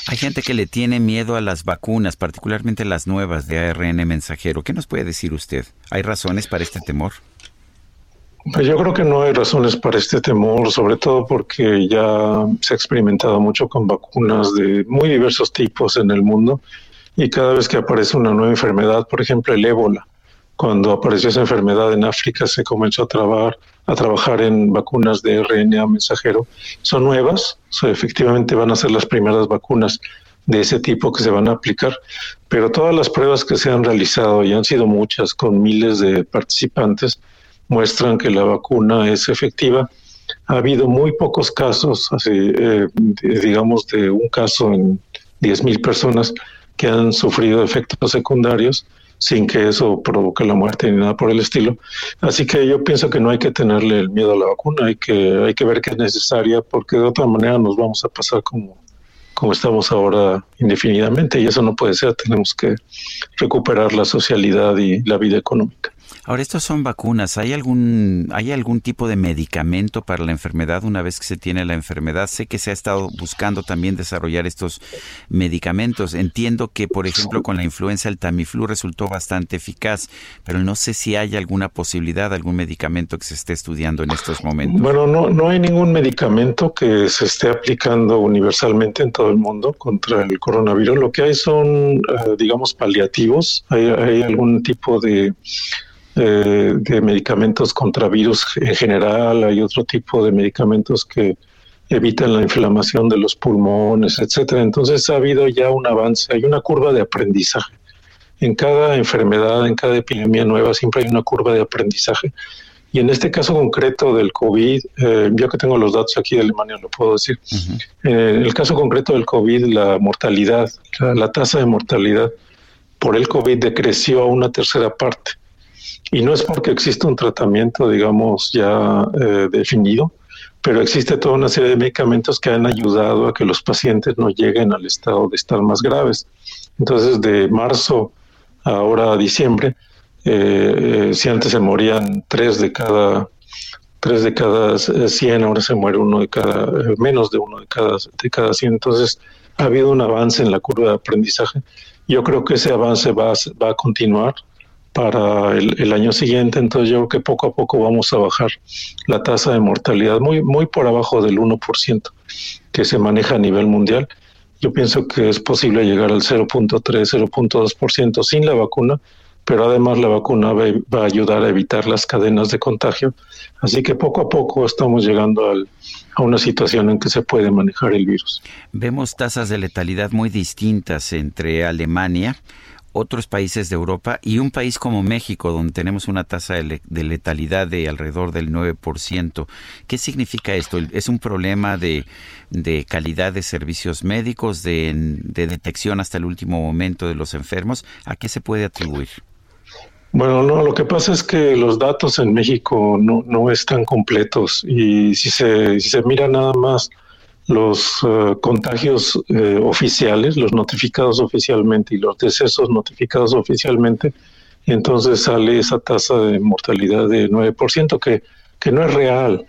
Hay gente que le tiene miedo a las vacunas, particularmente las nuevas de ARN mensajero. ¿Qué nos puede decir usted? ¿Hay razones para este temor? Pues yo creo que no hay razones para este temor, sobre todo porque ya se ha experimentado mucho con vacunas de muy diversos tipos en el mundo y cada vez que aparece una nueva enfermedad, por ejemplo el ébola cuando apareció esa enfermedad en África se comenzó a trabajar, a trabajar en vacunas de RNA mensajero. Son nuevas, efectivamente van a ser las primeras vacunas de ese tipo que se van a aplicar, pero todas las pruebas que se han realizado, y han sido muchas, con miles de participantes, muestran que la vacuna es efectiva. Ha habido muy pocos casos, así, eh, digamos de un caso en 10.000 personas que han sufrido efectos secundarios sin que eso provoque la muerte ni nada por el estilo. Así que yo pienso que no hay que tenerle el miedo a la vacuna, hay que, hay que ver que es necesaria porque de otra manera nos vamos a pasar como, como estamos ahora indefinidamente y eso no puede ser, tenemos que recuperar la socialidad y la vida económica. Ahora, estos son vacunas. ¿Hay algún, ¿Hay algún tipo de medicamento para la enfermedad una vez que se tiene la enfermedad? Sé que se ha estado buscando también desarrollar estos medicamentos. Entiendo que, por ejemplo, con la influenza el Tamiflu resultó bastante eficaz, pero no sé si hay alguna posibilidad, algún medicamento que se esté estudiando en estos momentos. Bueno, no, no hay ningún medicamento que se esté aplicando universalmente en todo el mundo contra el coronavirus. Lo que hay son, eh, digamos, paliativos. Hay algún tipo de eh, de medicamentos contra virus en general, hay otro tipo de medicamentos que evitan la inflamación de los pulmones, etcétera. Entonces ha habido ya un avance, hay una curva de aprendizaje. En cada enfermedad, en cada epidemia nueva, siempre hay una curva de aprendizaje. Y en este caso concreto del COVID, eh, yo que tengo los datos aquí de Alemania, lo puedo decir. En el caso concreto del COVID, la mortalidad, la tasa de mortalidad por el COVID decreció a una tercera parte. Y no es porque existe un tratamiento, digamos, ya eh, definido, pero existe toda una serie de medicamentos que han ayudado a que los pacientes no lleguen al estado de estar más graves. Entonces, de marzo a ahora a diciembre, eh, eh, si antes se morían tres de cada tres de cada 100, ahora se muere uno de cada, menos de uno de cada, de cada 100. Entonces, ha habido un avance en la curva de aprendizaje. Yo creo que ese avance va, va a continuar para el, año siguiente. Entonces yo creo que poco a poco vamos a bajar la tasa de mortalidad muy, muy por abajo del 1% que se maneja a nivel mundial. Yo pienso que es posible llegar al 0.3, 0.2% sin la vacuna, pero además la vacuna va, a ayudar a evitar las cadenas de contagio. Así que poco a poco estamos llegando al, a una situación en que se puede manejar el virus. Vemos tasas de letalidad muy distintas entre Alemania, otros países de Europa y un país como México, donde tenemos una tasa de, letalidad de alrededor del 9%. ¿Qué significa esto? ¿Es un problema de, calidad de servicios médicos, de, detección hasta el último momento de los enfermos? ¿A qué se puede atribuir? Bueno, no, lo que pasa es que los datos en México no, no están completos y si se, si se mira nada más los eh, contagios eh, oficiales, los notificados oficialmente y los decesos notificados oficialmente, entonces sale esa tasa de mortalidad de 9%, que, que no es real,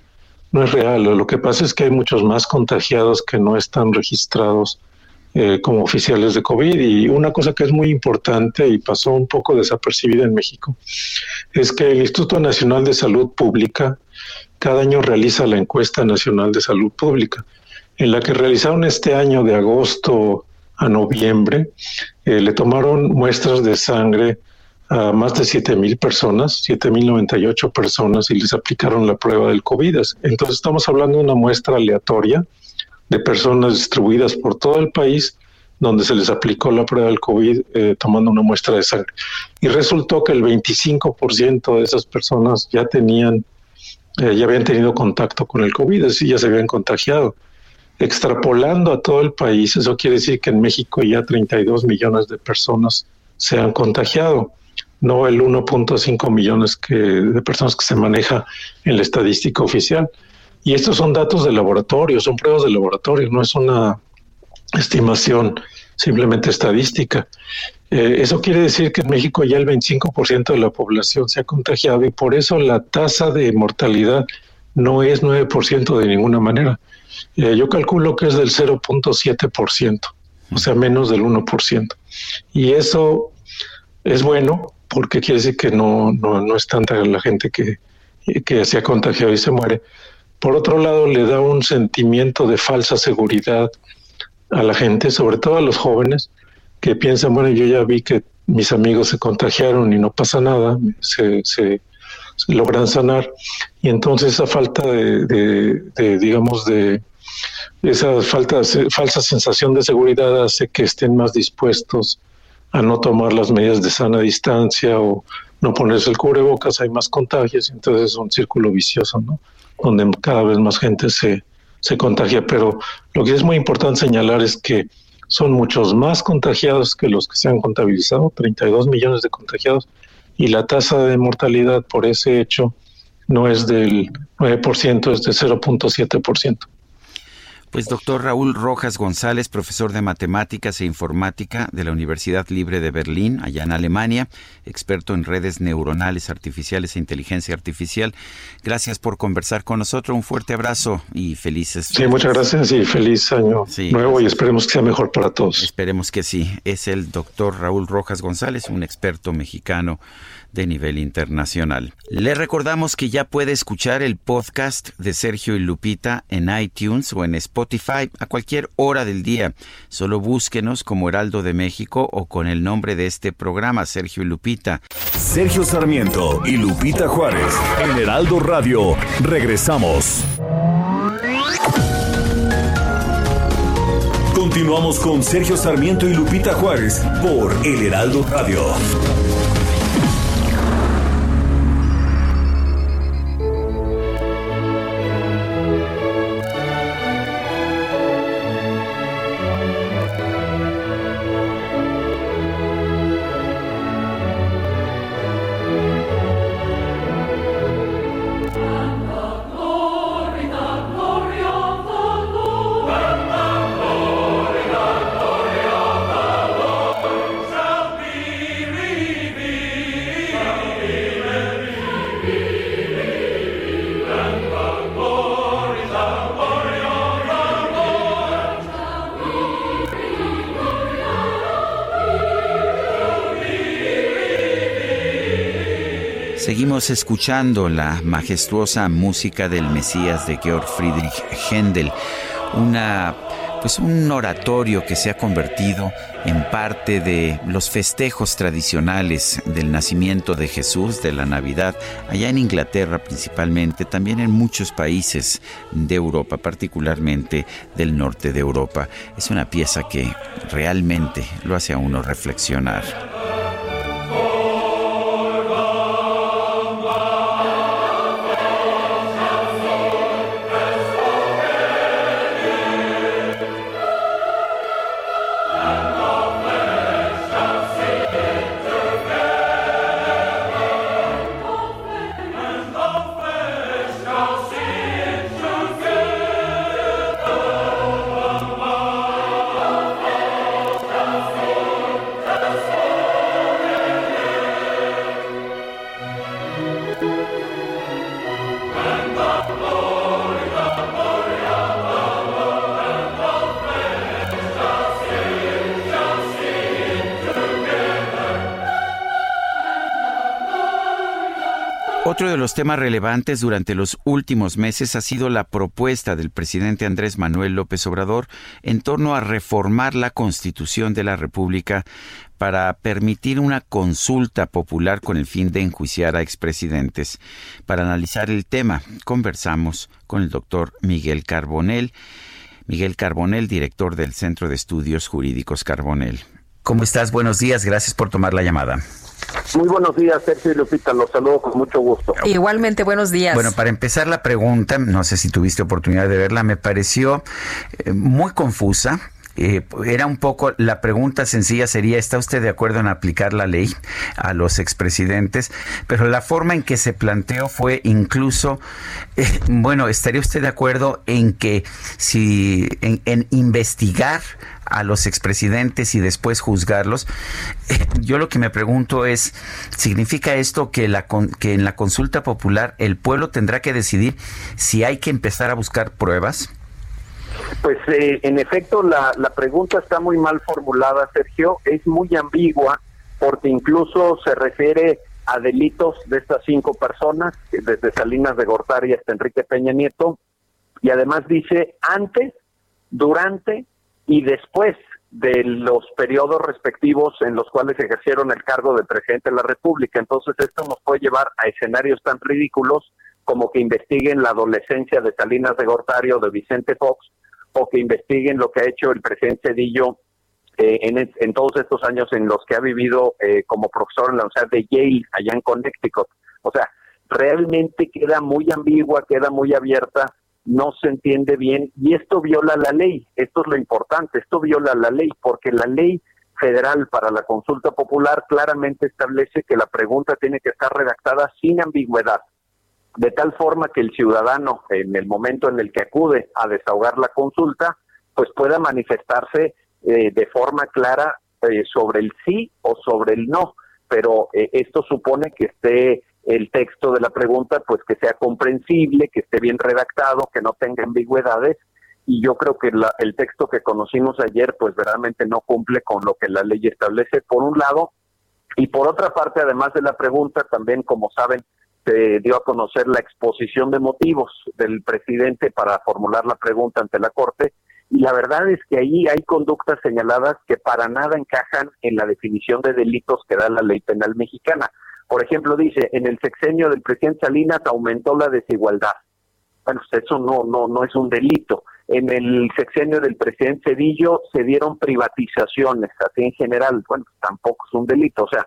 no es real. Lo que pasa es que hay muchos más contagiados que no están registrados eh, como oficiales de COVID. Y una cosa que es muy importante y pasó un poco desapercibida en México, es que el Instituto Nacional de Salud Pública cada año realiza la encuesta nacional de salud pública en la que realizaron este año de agosto a noviembre, eh, le tomaron muestras de sangre a más de 7.000 personas, 7.098 personas, y les aplicaron la prueba del COVID. Entonces estamos hablando de una muestra aleatoria de personas distribuidas por todo el país donde se les aplicó la prueba del COVID eh, tomando una muestra de sangre. Y resultó que el 25% de esas personas ya tenían, eh, ya habían tenido contacto con el COVID, decir, ya se habían contagiado extrapolando a todo el país, eso quiere decir que en México ya 32 millones de personas se han contagiado, no el 1.5 millones que, de personas que se maneja en la estadística oficial. Y estos son datos de laboratorio, son pruebas de laboratorio, no es una estimación simplemente estadística. Eh, eso quiere decir que en México ya el 25% de la población se ha contagiado y por eso la tasa de mortalidad no es 9% de ninguna manera. Eh, yo calculo que es del 0.7%, o sea, menos del 1%. Y eso es bueno porque quiere decir que no, no, no es tanta la gente que, que se ha contagiado y se muere. Por otro lado, le da un sentimiento de falsa seguridad a la gente, sobre todo a los jóvenes, que piensan, bueno, yo ya vi que mis amigos se contagiaron y no pasa nada, se, se, logran sanar. Y entonces esa falta de, digamos, de esa falta, falsa sensación de seguridad hace que estén más dispuestos a no tomar las medidas de sana distancia o no ponerse el cubrebocas, hay más contagios, y entonces es un círculo vicioso. Donde cada vez más gente se, se contagia. Pero lo que es muy importante señalar es que son muchos más contagiados que los que se han contabilizado, 32 millones de contagiados, y la tasa de mortalidad por ese hecho no es del 9%, es de 0.7%. Pues doctor Raúl Rojas González, profesor de matemáticas e informática de la Universidad Libre de Berlín, allá en Alemania, experto en redes neuronales artificiales e inteligencia artificial. Gracias por conversar con nosotros. Un fuerte abrazo y felices. Sí, muchas gracias y feliz año nuevo y esperemos que sea mejor para todos. Esperemos que sí. Es el doctor Raúl Rojas González, un experto mexicano de nivel internacional. Le recordamos que ya puede escuchar el podcast de Sergio y Lupita en iTunes o en Spotify a cualquier hora del día. Solo búsquenos como Heraldo de México o con el nombre de este programa, Sergio y Lupita. Sergio Sarmiento y Lupita Juárez en Heraldo Radio. Regresamos. Continuamos con Sergio Sarmiento y Lupita Juárez por El Heraldo Radio. Escuchando la majestuosa música del Mesías de Georg Friedrich Händel, una pues un oratorio que se ha convertido en parte de los festejos tradicionales del nacimiento de Jesús, de la Navidad, allá en Inglaterra principalmente, también en muchos países de Europa, particularmente del norte de Europa. Es una pieza que realmente lo hace a uno reflexionar. Otro de los temas relevantes durante los últimos meses ha sido la propuesta del presidente Andrés Manuel López Obrador en torno a reformar la Constitución de la República para permitir una consulta popular con el fin de enjuiciar a expresidentes. Para analizar el tema, conversamos con el doctor Miguel Carbonel. Miguel Carbonel, director del Centro de Estudios Jurídicos Carbonel. ¿Cómo estás? Buenos días, gracias por tomar la llamada. Muy buenos días, Sergio y Lupita. Los saludo con mucho gusto. Igualmente, buenos días. Bueno, para empezar la pregunta, no sé si tuviste oportunidad de verla, me pareció eh, muy confusa. Eh, era un poco, la pregunta sencilla sería, ¿está usted de acuerdo en aplicar la ley a los expresidentes? Pero la forma en que se planteó fue incluso, eh, bueno, ¿estaría usted de acuerdo en que si, en, en investigar a los expresidentes y después juzgarlos. Eh, yo lo que me pregunto es, ¿significa esto que, la, que en la consulta popular el pueblo tendrá que decidir si hay que empezar a buscar pruebas? Pues eh, en efecto la, la pregunta está muy mal formulada, Sergio, es muy ambigua porque incluso se refiere a delitos de estas cinco personas, desde Salinas de Gortari hasta Enrique Peña Nieto, y además dice antes, durante y después de los periodos respectivos en los cuales ejercieron el cargo de presidente de la República. Entonces esto nos puede llevar a escenarios tan ridículos como que investiguen la adolescencia de Salinas de Gortario o de Vicente Fox o que investiguen lo que ha hecho el presidente Cedillo eh, en, todos estos años en los que ha vivido eh, como profesor en la Universidad de Yale, allá en Connecticut. O sea, realmente queda muy ambigua, queda muy abierta no se entiende bien y esto viola la ley. Esto es lo importante, esto viola la ley porque la ley federal para la consulta popular claramente establece que la pregunta tiene que estar redactada sin ambigüedad, de tal forma que el ciudadano en el momento en el que acude a desahogar la consulta, pues pueda manifestarse eh, de forma clara eh, sobre el sí o sobre el no. Pero eh, esto supone que esté el texto de la pregunta, pues que sea comprensible, que esté bien redactado, que no tenga ambigüedades. Y yo creo que el texto que conocimos ayer, pues verdaderamente no cumple con lo que la ley establece, por un lado. Y por otra parte, además de la pregunta, también, como saben, se dio a conocer la exposición de motivos del presidente para formular la pregunta ante la Corte. Y la verdad es que ahí hay conductas señaladas que para nada encajan en la definición de delitos que da la ley penal mexicana. Por ejemplo, dice, en el sexenio del presidente Salinas aumentó la desigualdad. Bueno, pues eso no, no, no es un delito. En el sexenio del presidente Cedillo se dieron privatizaciones, así en general, bueno, pues tampoco es un delito. O sea,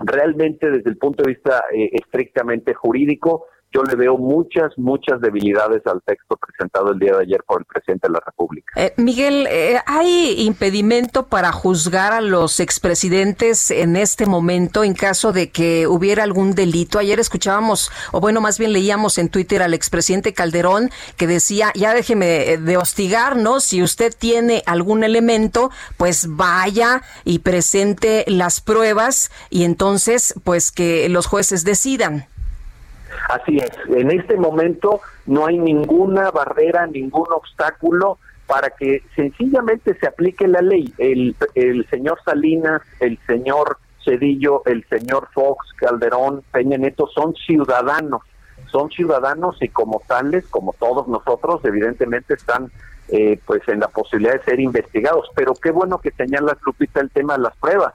realmente desde el punto de vista eh, estrictamente jurídico, yo le veo muchas, muchas debilidades al texto presentado el día de ayer por el presidente de la República. Eh, Miguel, eh, ¿hay impedimento para juzgar a los expresidentes en este momento en caso de que hubiera algún delito? Ayer escuchábamos, o bueno, más bien leíamos en Twitter al expresidente Calderón que decía, ya déjeme eh, de hostigar, ¿no? Si usted tiene algún elemento, pues vaya y presente las pruebas y entonces, pues que los jueces decidan. Así es, en este momento no hay ninguna barrera, ningún obstáculo para que sencillamente se aplique la ley. El, el señor Salinas, el señor Cedillo, el señor Fox, Calderón, Peña Neto son ciudadanos, son ciudadanos y como tales, como todos nosotros, evidentemente están eh, pues en la posibilidad de ser investigados. Pero qué bueno que señala Lupita el tema de las pruebas,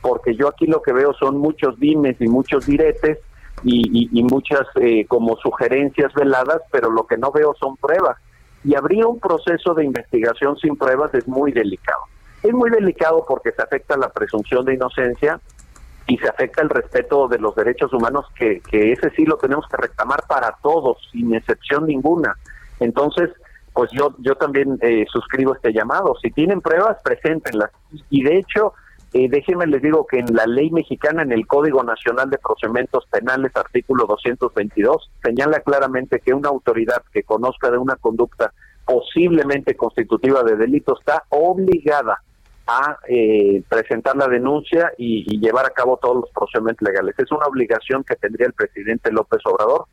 porque yo aquí lo que veo son muchos dimes y muchos diretes y, muchas eh, como sugerencias veladas, pero lo que no veo son pruebas. Y habría un proceso de investigación sin pruebas es muy delicado. Es muy delicado porque se afecta la presunción de inocencia y se afecta el respeto de los derechos humanos, que, que ese sí lo tenemos que reclamar para todos, sin excepción ninguna. Entonces, pues yo, yo también eh, suscribo este llamado. Si tienen pruebas, preséntenlas. Y de hecho, eh, déjenme les digo que en la ley mexicana, en el Código Nacional de Procedimientos Penales, artículo 222, señala claramente que una autoridad que conozca de una conducta posiblemente constitutiva de delito está obligada a eh, presentar la denuncia y, llevar a cabo todos los procedimientos legales. Es una obligación que tendría el presidente López Obrador.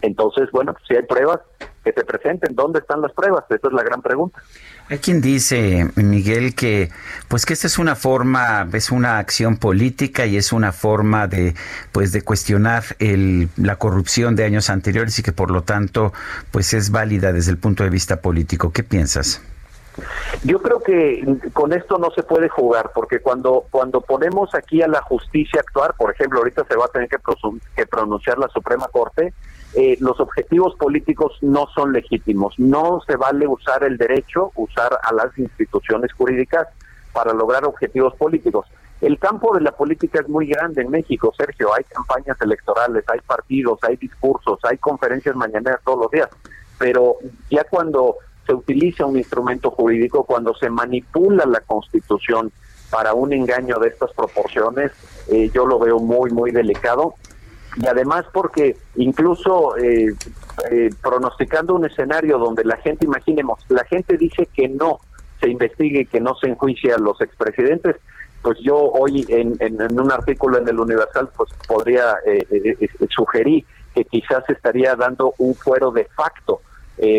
Entonces, bueno, si hay pruebas, que se presenten. ¿Dónde están las pruebas? Esa es la gran pregunta. Hay quien dice, Miguel, que pues que esta es una forma, es una acción política y es una forma de pues de cuestionar el, la corrupción de años anteriores y que por lo tanto pues es válida desde el punto de vista político. ¿Qué piensas? Yo creo que con esto no se puede jugar, porque cuando cuando ponemos aquí a la justicia actuar, por ejemplo, ahorita se va a tener que, que pronunciar la Suprema Corte, eh, los objetivos políticos no son legítimos. No se vale usar el derecho, usar a las instituciones jurídicas para lograr objetivos políticos. El campo de la política es muy grande en México, Sergio. Hay campañas electorales, hay partidos, hay discursos, hay conferencias mañaneras todos los días. Pero ya cuando se utiliza un instrumento jurídico, cuando se manipula la constitución para un engaño de estas proporciones, eh, yo lo veo muy, muy delicado y además porque incluso eh, eh, pronosticando un escenario donde la gente, imaginemos, la gente dice que no se investigue, que no se enjuicie a los expresidentes, pues yo hoy en, en, un artículo en el Universal pues podría eh, sugerir que quizás estaría dando un fuero de facto,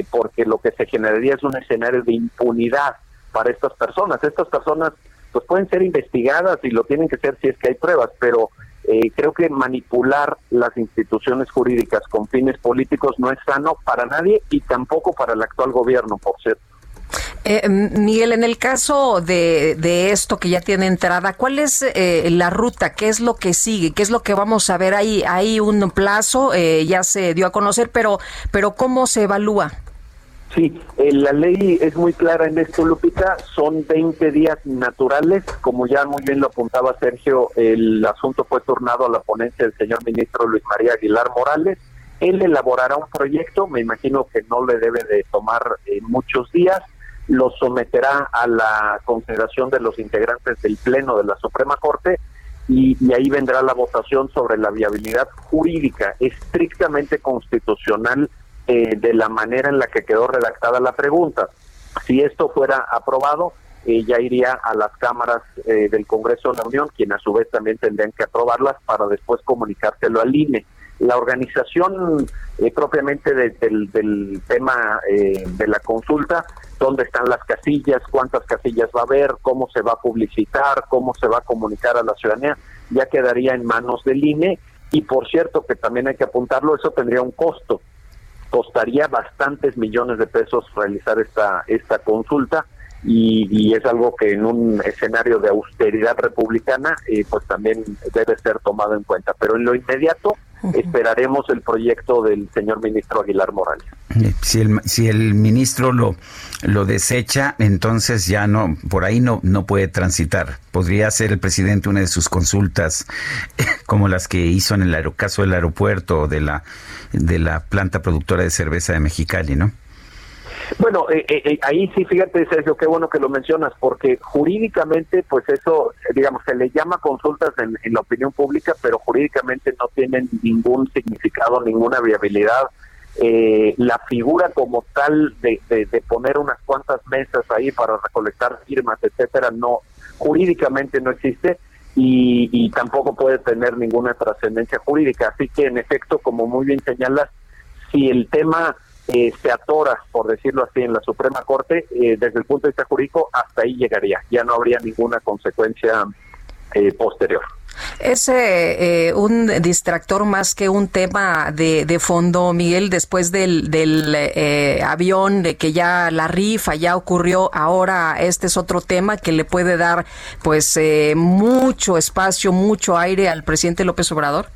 porque lo que se generaría es un escenario de impunidad para estas personas. Estas personas pues pueden ser investigadas y lo tienen que ser si es que hay pruebas, pero eh, creo que manipular las instituciones jurídicas con fines políticos no es sano para nadie y tampoco para el actual gobierno, por cierto. Eh, Miguel, en el caso de, de, esto que ya tiene entrada, ¿cuál es eh, la ruta? ¿Qué es lo que sigue? ¿Qué es lo que vamos a ver? Hay, hay un plazo, eh, ya se dio a conocer, pero, pero ¿cómo se evalúa? Sí, eh, la ley es muy clara en esto, Lupita. Son 20 días naturales. Como ya muy bien lo apuntaba Sergio, el asunto fue turnado a la ponencia del señor ministro Luis María Aguilar Morales. Él elaborará un proyecto, me imagino que no le debe de tomar eh, muchos días, lo someterá a la consideración de los integrantes del Pleno de la Suprema Corte y, y ahí vendrá la votación sobre la viabilidad jurídica estrictamente constitucional eh, de la manera en la que quedó redactada la pregunta. Si esto fuera aprobado, eh, ya iría a las cámaras eh, del Congreso de la Unión, quien a su vez también tendrían que aprobarlas para después comunicárselo al INE. La organización propiamente del, del, tema de la consulta, dónde están las casillas, cuántas casillas va a haber, cómo se va a publicitar, cómo se va a comunicar a la ciudadanía, ya quedaría en manos del INE. Y por cierto, que también hay que apuntarlo, eso tendría un costo costaría bastantes millones de pesos realizar esta, esta consulta y, es algo que en un escenario de austeridad republicana eh, pues también debe ser tomado en cuenta. Pero en lo inmediato esperaremos el proyecto del señor ministro Aguilar Morales. Si el, si el ministro lo, lo desecha, entonces ya no, por ahí no, no puede transitar. Podría ser el presidente una de sus consultas, como las que hizo en el caso del aeropuerto de la, de la planta productora de cerveza de Mexicali, ¿no? Bueno, eh, eh, eh, ahí sí, fíjate, Sergio, qué bueno que lo mencionas, porque jurídicamente, pues eso, digamos, se le llama consultas en, la opinión pública, pero jurídicamente no tienen ningún significado, ninguna viabilidad. la figura como tal de, de, poner unas cuantas mesas ahí para recolectar firmas, etcétera, no, jurídicamente no existe. Y, y tampoco puede tener ninguna trascendencia jurídica. Así que, en efecto, como muy bien señalas, si el tema eh, se atora, por decirlo así, en la Suprema Corte, eh, desde el punto de vista jurídico, hasta ahí llegaría. Ya no habría ninguna consecuencia eh, posterior. Es un distractor más que un tema de, de fondo, Miguel, después del, del avión, de que ya la rifa ya ocurrió, ahora este es otro tema que le puede dar pues mucho espacio, mucho aire al presidente López Obrador.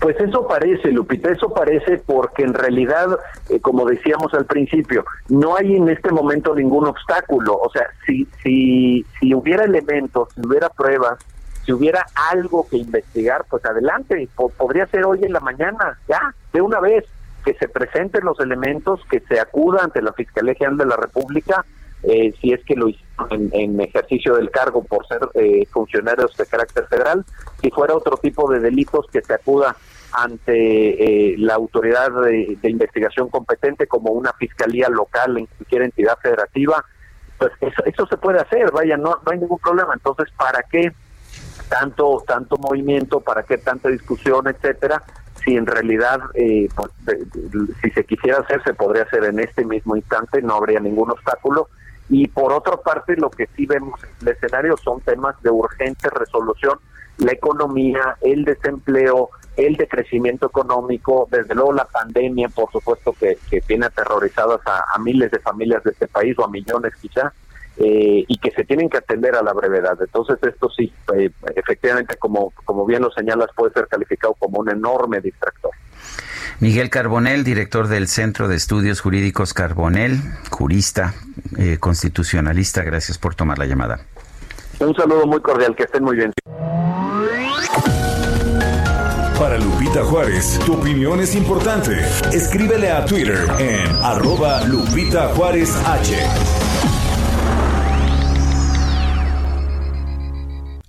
Pues eso parece, Lupita, eso parece porque en realidad, eh, como decíamos al principio, no hay en este momento ningún obstáculo. O sea, si, si, si hubiera elementos, si hubiera pruebas, si hubiera algo que investigar, pues adelante, podría ser hoy en la mañana, ya, de una vez, que se presenten los elementos, que se acuda ante la Fiscalía General de la República, eh, si es que lo hicieron en, ejercicio del cargo por ser eh, funcionarios de carácter federal, si fuera otro tipo de delitos que se acuda ante eh, la autoridad de, investigación competente como una fiscalía local en cualquier entidad federativa, pues eso, se puede hacer, vaya, no, no hay ningún problema. Entonces, ¿para qué tanto tanto movimiento, para qué tanta discusión, etcétera? Si en realidad, pues, si se quisiera hacer, se podría hacer en este mismo instante, no habría ningún obstáculo y por otra parte, lo que sí vemos en el escenario son temas de urgente resolución, la economía, el desempleo, el decrecimiento económico, desde luego la pandemia, por supuesto que, que tiene aterrorizadas a, miles de familias de este país o a millones quizá, eh, y que se tienen que atender a la brevedad. Entonces esto sí, eh, efectivamente, como, como bien lo señalas, puede ser calificado como un enorme distractor. Miguel Carbonel, director del Centro de Estudios Jurídicos Carbonel, jurista, eh, constitucionalista, gracias por tomar la llamada. Un saludo muy cordial, que estén muy bien. Para Lupita Juárez, tu opinión es importante. Escríbele a Twitter en arroba Lupita Juárez H.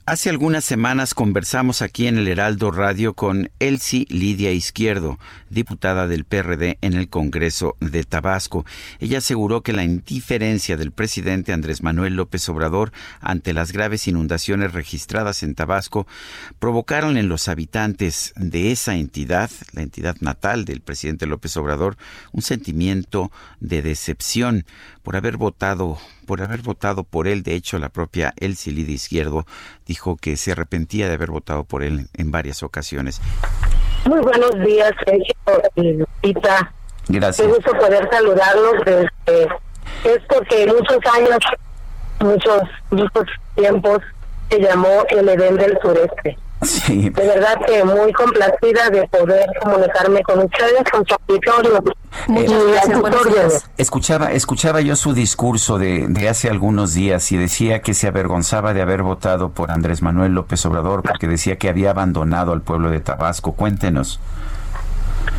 Hace algunas semanas conversamos aquí en el Heraldo Radio con Elsie Lidia Izquierdo, diputada del PRD en el Congreso de Tabasco. Ella aseguró que la indiferencia del presidente Andrés Manuel López Obrador ante las graves inundaciones registradas en Tabasco provocaron en los habitantes de esa entidad, la entidad natal del presidente López Obrador, un sentimiento de decepción por haber votado, por haber votado por él. De hecho, la propia Elsie Lidia Izquierdo dijo que se arrepentía de haber votado por él en varias ocasiones. Muy buenos días, Sergio y Lupita. Gracias. Qué gusto poder saludarlos desde es porque muchos años, muchos, muchos tiempos se llamó el Edén del Sureste. De verdad que muy complacida de poder comunicarme con ustedes, con su auditorio. Muchas Escuchaba, escuchaba yo su discurso de, de hace algunos días y decía que se avergonzaba de haber votado por Andrés Manuel López Obrador porque decía que había abandonado al pueblo de Tabasco. Cuéntenos.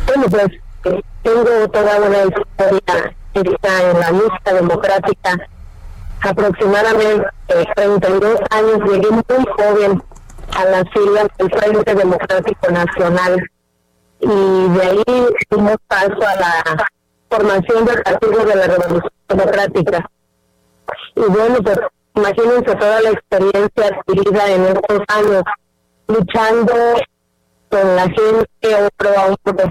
Bueno, pues eh, tengo toda una historia en la lista democrática aproximadamente 32 años, llegué muy joven a las filas del Frente Democrático Nacional y de ahí dimos paso a la formación del Partido de la Revolución Democrática. Y bueno, pues imagínense toda la experiencia adquirida en estos años, luchando con la gente otro a otro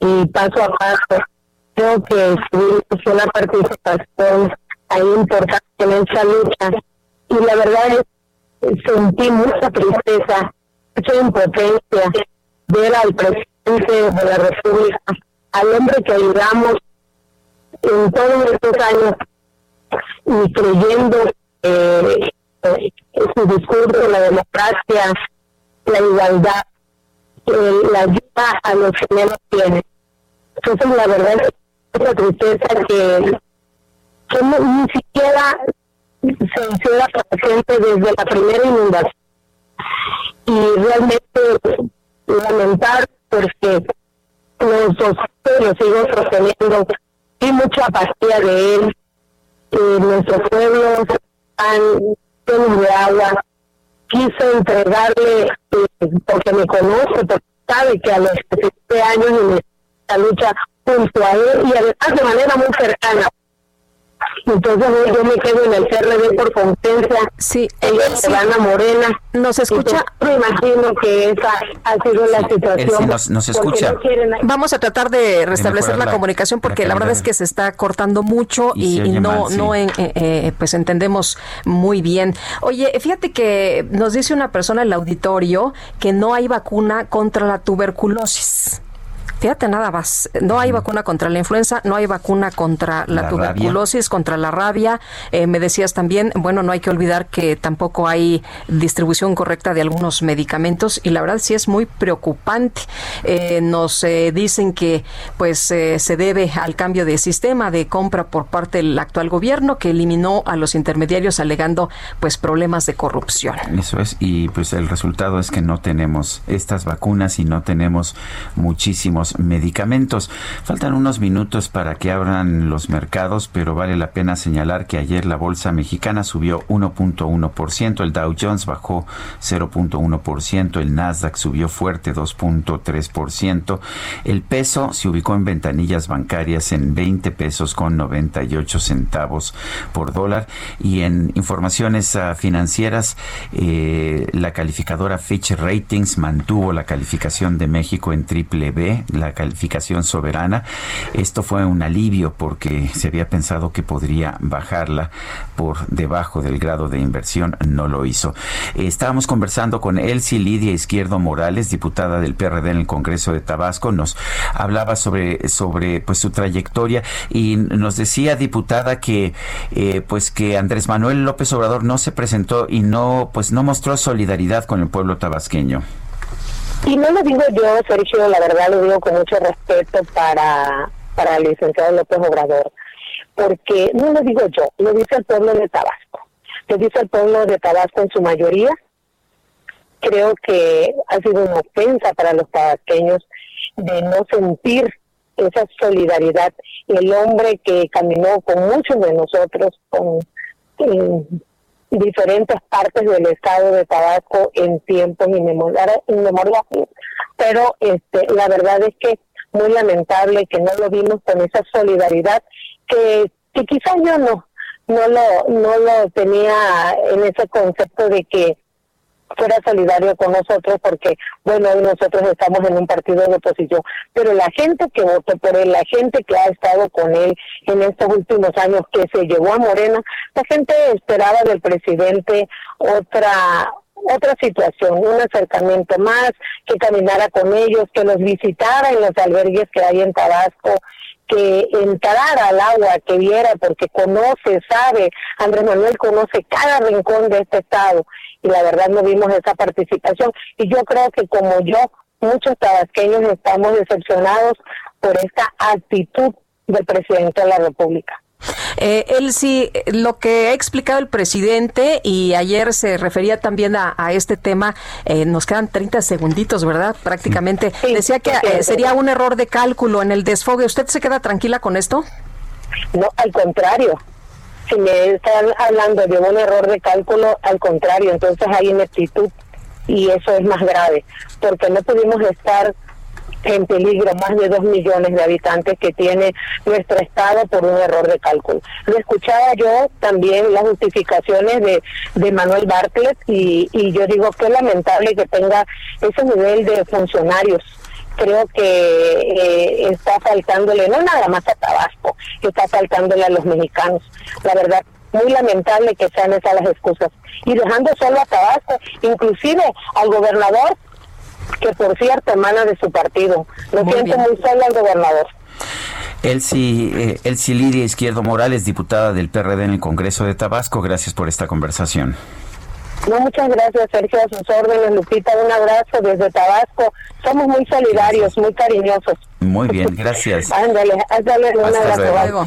y paso a paso. Creo que tuvimos una participación ahí importante en esa lucha y la verdad es sentí mucha tristeza, mucha impotencia ver al presidente de la República, al hombre que ayudamos en todos estos años y creyendo eh, su discurso, la democracia, la igualdad, la ayuda a los que menos tienen. Entonces, la verdad es una tristeza que, que ni siquiera se hiciera presente desde la primera inundación. Y realmente lamentar porque nosotros lo sigo sosteniendo y mucha apatía de él. Nuestros pueblos están llenos de agua. Quise entregarle, eh, porque me conoce, porque sabe que a los 17 años en esta lucha junto a él y además de manera muy cercana, entonces yo me quedo en el CRD por competencia. Sí, ella se van a Morena. Nos escucha. me imagino que esa ha sido la situación. nos, escucha. Vamos a tratar de restablecer la, comunicación porque la, verdad es que se está cortando mucho y, no, no eh, eh, pues entendemos muy bien. Oye, fíjate que nos dice una persona en el auditorio que no hay vacuna contra la tuberculosis. Fíjate nada más, no hay vacuna contra la influenza, no hay vacuna contra la, tuberculosis, contra la rabia. Eh, me decías también, bueno, no hay que olvidar que tampoco hay distribución correcta de algunos medicamentos y la verdad sí es muy preocupante. Eh, nos eh, dicen que pues se debe al cambio de sistema de compra por parte del actual gobierno que eliminó a los intermediarios alegando pues problemas de corrupción. Eso es y pues el resultado es que no tenemos estas vacunas y no tenemos muchísimos medicamentos. Faltan unos minutos para que abran los mercados, pero vale la pena señalar que ayer la bolsa mexicana subió 1.1%, el Dow Jones bajó 0.1%, el Nasdaq subió fuerte 2.3%, el peso se ubicó en ventanillas bancarias en 20 pesos con 98 centavos por dólar y en informaciones ah, financieras eh, la calificadora Fitch Ratings mantuvo la calificación de México en triple B, la calificación soberana. Esto fue un alivio porque se había pensado que podría bajarla por debajo del grado de inversión, no lo hizo. Estábamos conversando con Elsie Lidia Izquierdo Morales, diputada del PRD en el Congreso de Tabasco, nos hablaba sobre, sobre pues su trayectoria y nos decía, diputada, que eh, pues que Andrés Manuel López Obrador no se presentó y no pues no mostró solidaridad con el pueblo tabasqueño. Y no lo digo yo, Sergio, la verdad lo digo con mucho respeto para, para el licenciado López Obrador, porque no lo digo yo, lo dice el pueblo de Tabasco, lo dice el pueblo de Tabasco en su mayoría. Creo que ha sido una ofensa para los tabasqueños de no sentir esa solidaridad. El hombre que caminó con muchos de nosotros, con diferentes partes del estado de Tabasco en tiempos inmemoriales, pero este, la verdad es que muy lamentable que no lo vimos con esa solidaridad que, que quizás yo no no lo no lo tenía en ese concepto de que fuera solidario con nosotros porque, bueno, hoy nosotros estamos en un partido de oposición, pero la gente que votó por él, la gente que ha estado con él en estos últimos años, que se llevó a Morena, la gente esperaba del presidente otra otra situación, un acercamiento más, que caminara con ellos, que los visitara en los albergues que hay en Tabasco, que entrara al agua, que viera, porque conoce, sabe, Andrés Manuel conoce cada rincón de este estado y la verdad no vimos esa participación. Y yo creo que como yo, muchos tabasqueños estamos decepcionados por esta actitud del presidente de la República. Eh, él sí, lo que ha explicado el presidente y ayer se refería también a, este tema, eh, nos quedan 30 segunditos, ¿verdad? Prácticamente. Decía que eh, sería un error de cálculo en el desfogue. ¿Usted se queda tranquila con esto? No, al contrario. Si me están hablando de un error de cálculo, al contrario, entonces hay ineptitud y eso es más grave, porque no pudimos estar en peligro más de dos millones de habitantes que tiene nuestro estado por un error de cálculo. Lo escuchaba yo también las justificaciones de, de Manuel Bartlett y, y yo digo que es lamentable que tenga ese nivel de funcionarios creo que eh, está faltándole, no nada más a Tabasco, está faltándole a los mexicanos. La verdad, muy lamentable que sean esas las excusas. Y dejando solo a Tabasco, inclusive al gobernador que por cierto emana de su partido. Lo siento muy solo al gobernador. Elsie, eh, Elsie Lidia Izquierdo Morales, diputada del PRD en el Congreso de Tabasco, gracias por esta conversación. No, muchas gracias, Sergio, a sus órdenes, Lupita. Un abrazo desde Tabasco. Somos muy solidarios, muy cariñosos. Muy bien, gracias. ándale, ándale, un abrazo.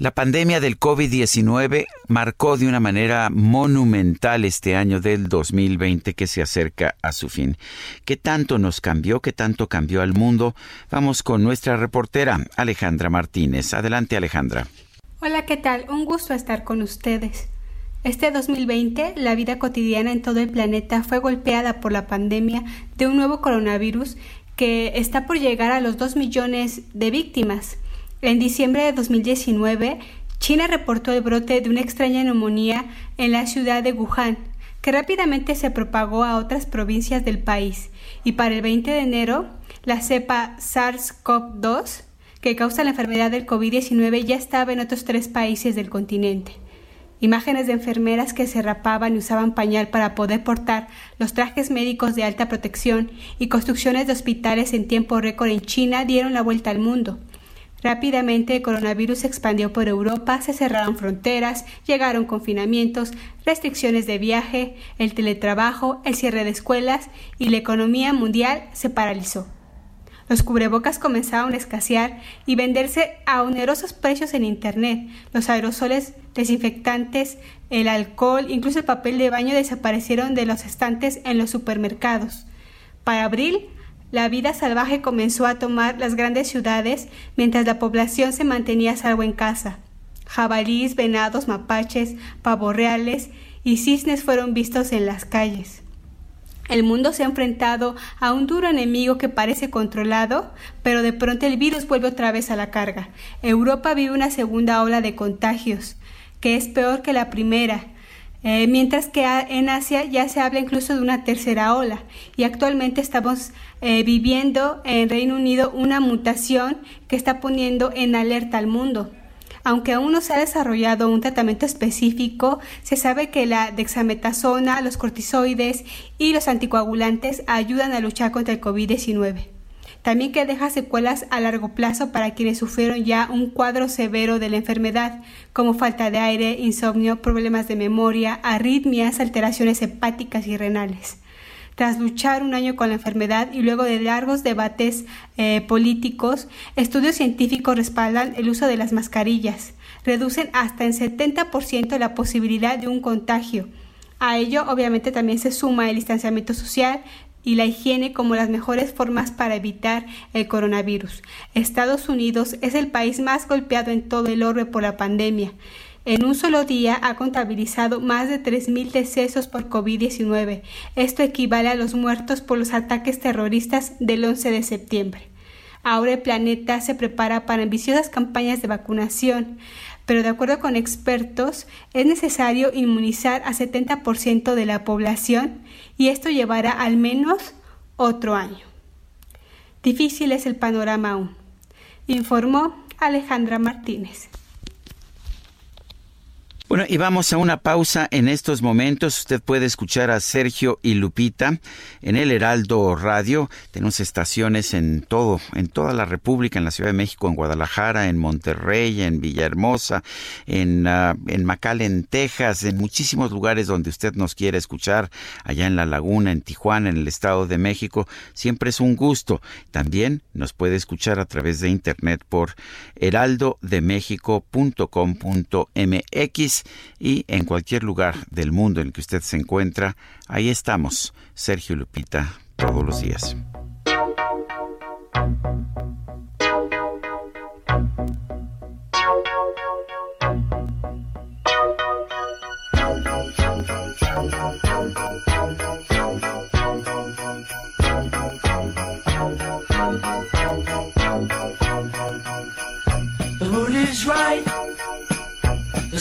La pandemia del COVID-19 marcó de una manera monumental este año del 2020 que se acerca a su fin. ¿Qué tanto nos cambió? ¿Qué tanto cambió al mundo? Vamos con nuestra reportera Alejandra Martínez. Adelante Alejandra. Hola, ¿qué tal? Un gusto estar con ustedes. Este 2020, la vida cotidiana en todo el planeta fue golpeada por la pandemia de un nuevo coronavirus que está por llegar a los 2 millones de víctimas. En diciembre de 2019, China reportó el brote de una extraña neumonía en la ciudad de Wuhan, que rápidamente se propagó a otras provincias del país, y para el 20 de enero, la cepa SARS-CoV-2, que causa la enfermedad del COVID-19, ya estaba en otros tres países del continente. Imágenes de enfermeras que se rapaban y usaban pañal para poder portar los trajes médicos de alta protección y construcciones de hospitales en tiempo récord en China dieron la vuelta al mundo. Rápidamente el coronavirus se expandió por Europa, se cerraron fronteras, llegaron confinamientos, restricciones de viaje, el teletrabajo, el cierre de escuelas y la economía mundial se paralizó. Los cubrebocas comenzaron a escasear y venderse a onerosos precios en Internet. Los aerosoles desinfectantes, el alcohol, incluso el papel de baño desaparecieron de los estantes en los supermercados. Para abril, la vida salvaje comenzó a tomar las grandes ciudades mientras la población se mantenía salvo en casa. Jabalíes, venados, mapaches, pavorreales y cisnes fueron vistos en las calles. El mundo se ha enfrentado a un duro enemigo que parece controlado, pero de pronto el virus vuelve otra vez a la carga. Europa vive una segunda ola de contagios, que es peor que la primera, eh, mientras que en Asia ya se habla incluso de una tercera ola y actualmente estamos eh, viviendo en Reino Unido una mutación que está poniendo en alerta al mundo. Aunque aún no se ha desarrollado un tratamiento específico, se sabe que la dexametasona, los cortisoides y los anticoagulantes ayudan a luchar contra el COVID-19 también que deja secuelas a largo plazo para quienes sufrieron ya un cuadro severo de la enfermedad, como falta de aire, insomnio, problemas de memoria, arritmias, alteraciones hepáticas y renales. Tras luchar un año con la enfermedad y luego de largos debates eh, políticos, estudios científicos respaldan el uso de las mascarillas. Reducen hasta en 70% la posibilidad de un contagio. A ello, obviamente, también se suma el distanciamiento social, y la higiene como las mejores formas para evitar el coronavirus. Estados Unidos es el país más golpeado en todo el orbe por la pandemia. En un solo día ha contabilizado más de 3.000 decesos por COVID-19. Esto equivale a los muertos por los ataques terroristas del 11 de septiembre. Ahora el planeta se prepara para ambiciosas campañas de vacunación, pero de acuerdo con expertos es necesario inmunizar a 70% de la población y esto llevará al menos otro año. Difícil es el panorama aún, informó Alejandra Martínez. Bueno, y vamos a una pausa en estos momentos. Usted puede escuchar a Sergio y Lupita en el Heraldo Radio. Tenemos estaciones en todo, en toda la República, en la Ciudad de México, en Guadalajara, en Monterrey, en Villahermosa, en, uh, en McAllen, Texas, en muchísimos lugares donde usted nos quiere escuchar, allá en La Laguna, en Tijuana, en el Estado de México. Siempre es un gusto. También nos puede escuchar a través de internet por heraldodemexico.com.mx y en cualquier lugar del mundo en que usted se encuentra, ahí estamos, Sergio Lupita, todos los días.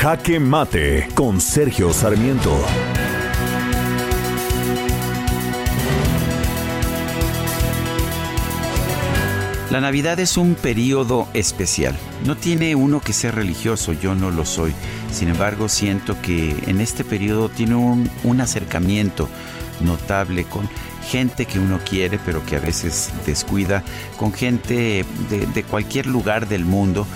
Jaque Mate con Sergio Sarmiento. La Navidad es un periodo especial. No tiene uno que ser religioso, yo no lo soy. Sin embargo, siento que en este periodo tiene un, un acercamiento notable con gente que uno quiere pero que a veces descuida, con gente de, cualquier lugar del mundo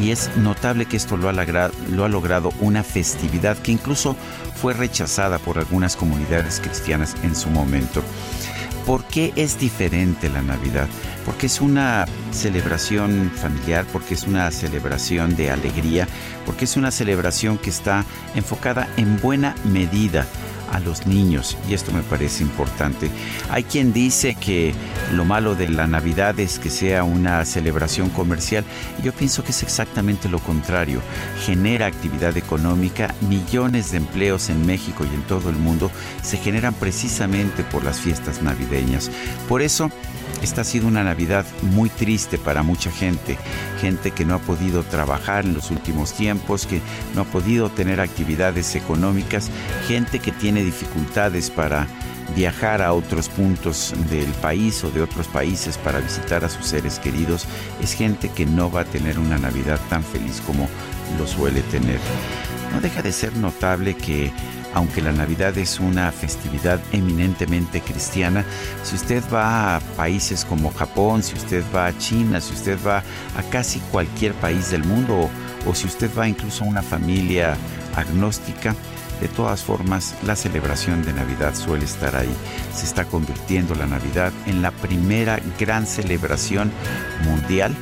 y es notable que esto lo ha, lo ha logrado una festividad que incluso fue rechazada por algunas comunidades cristianas en su momento. ¿Por qué es diferente la Navidad? Porque es una celebración familiar, porque es una celebración de alegría, porque es una celebración que está enfocada en buena medida a los niños y esto me parece importante. Hay quien dice que lo malo de la Navidad es que sea una celebración comercial. Yo pienso que es exactamente lo contrario. Genera actividad económica, millones de empleos en México y en todo el mundo se generan precisamente por las fiestas navideñas. Por eso esta ha sido una Navidad muy triste para mucha gente, gente que no ha podido trabajar en los últimos tiempos, que no ha podido tener actividades económicas, gente que tiene dificultades para viajar a otros puntos del país o de otros países para visitar a sus seres queridos, es gente que no va a tener una Navidad tan feliz como lo suele tener. No deja de ser notable que aunque la Navidad es una festividad eminentemente cristiana, si usted va a países como Japón, si usted va a China, si usted va a casi cualquier país del mundo o, o si usted va incluso a una familia agnóstica, de todas formas, la celebración de Navidad suele estar ahí. Se está convirtiendo la Navidad en la primera gran celebración mundial.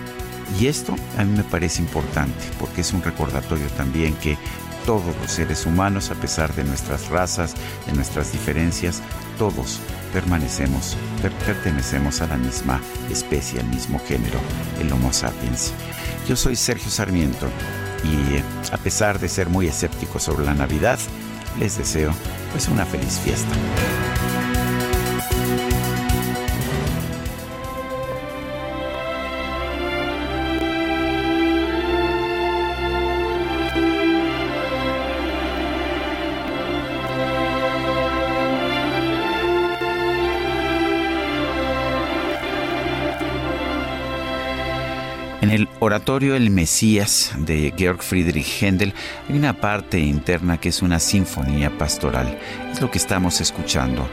Y esto a mí me parece importante porque es un recordatorio también que todos los seres humanos, a pesar de nuestras razas, de nuestras diferencias, todos permanecemos, per pertenecemos a la misma especie, al mismo género, el Homo sapiens. Yo soy Sergio Sarmiento y a pesar de ser muy escéptico sobre la Navidad, les deseo pues una feliz fiesta. El oratorio El Mesías de Georg Friedrich Händel hay una parte interna que es una sinfonía pastoral. Es lo que estamos escuchando.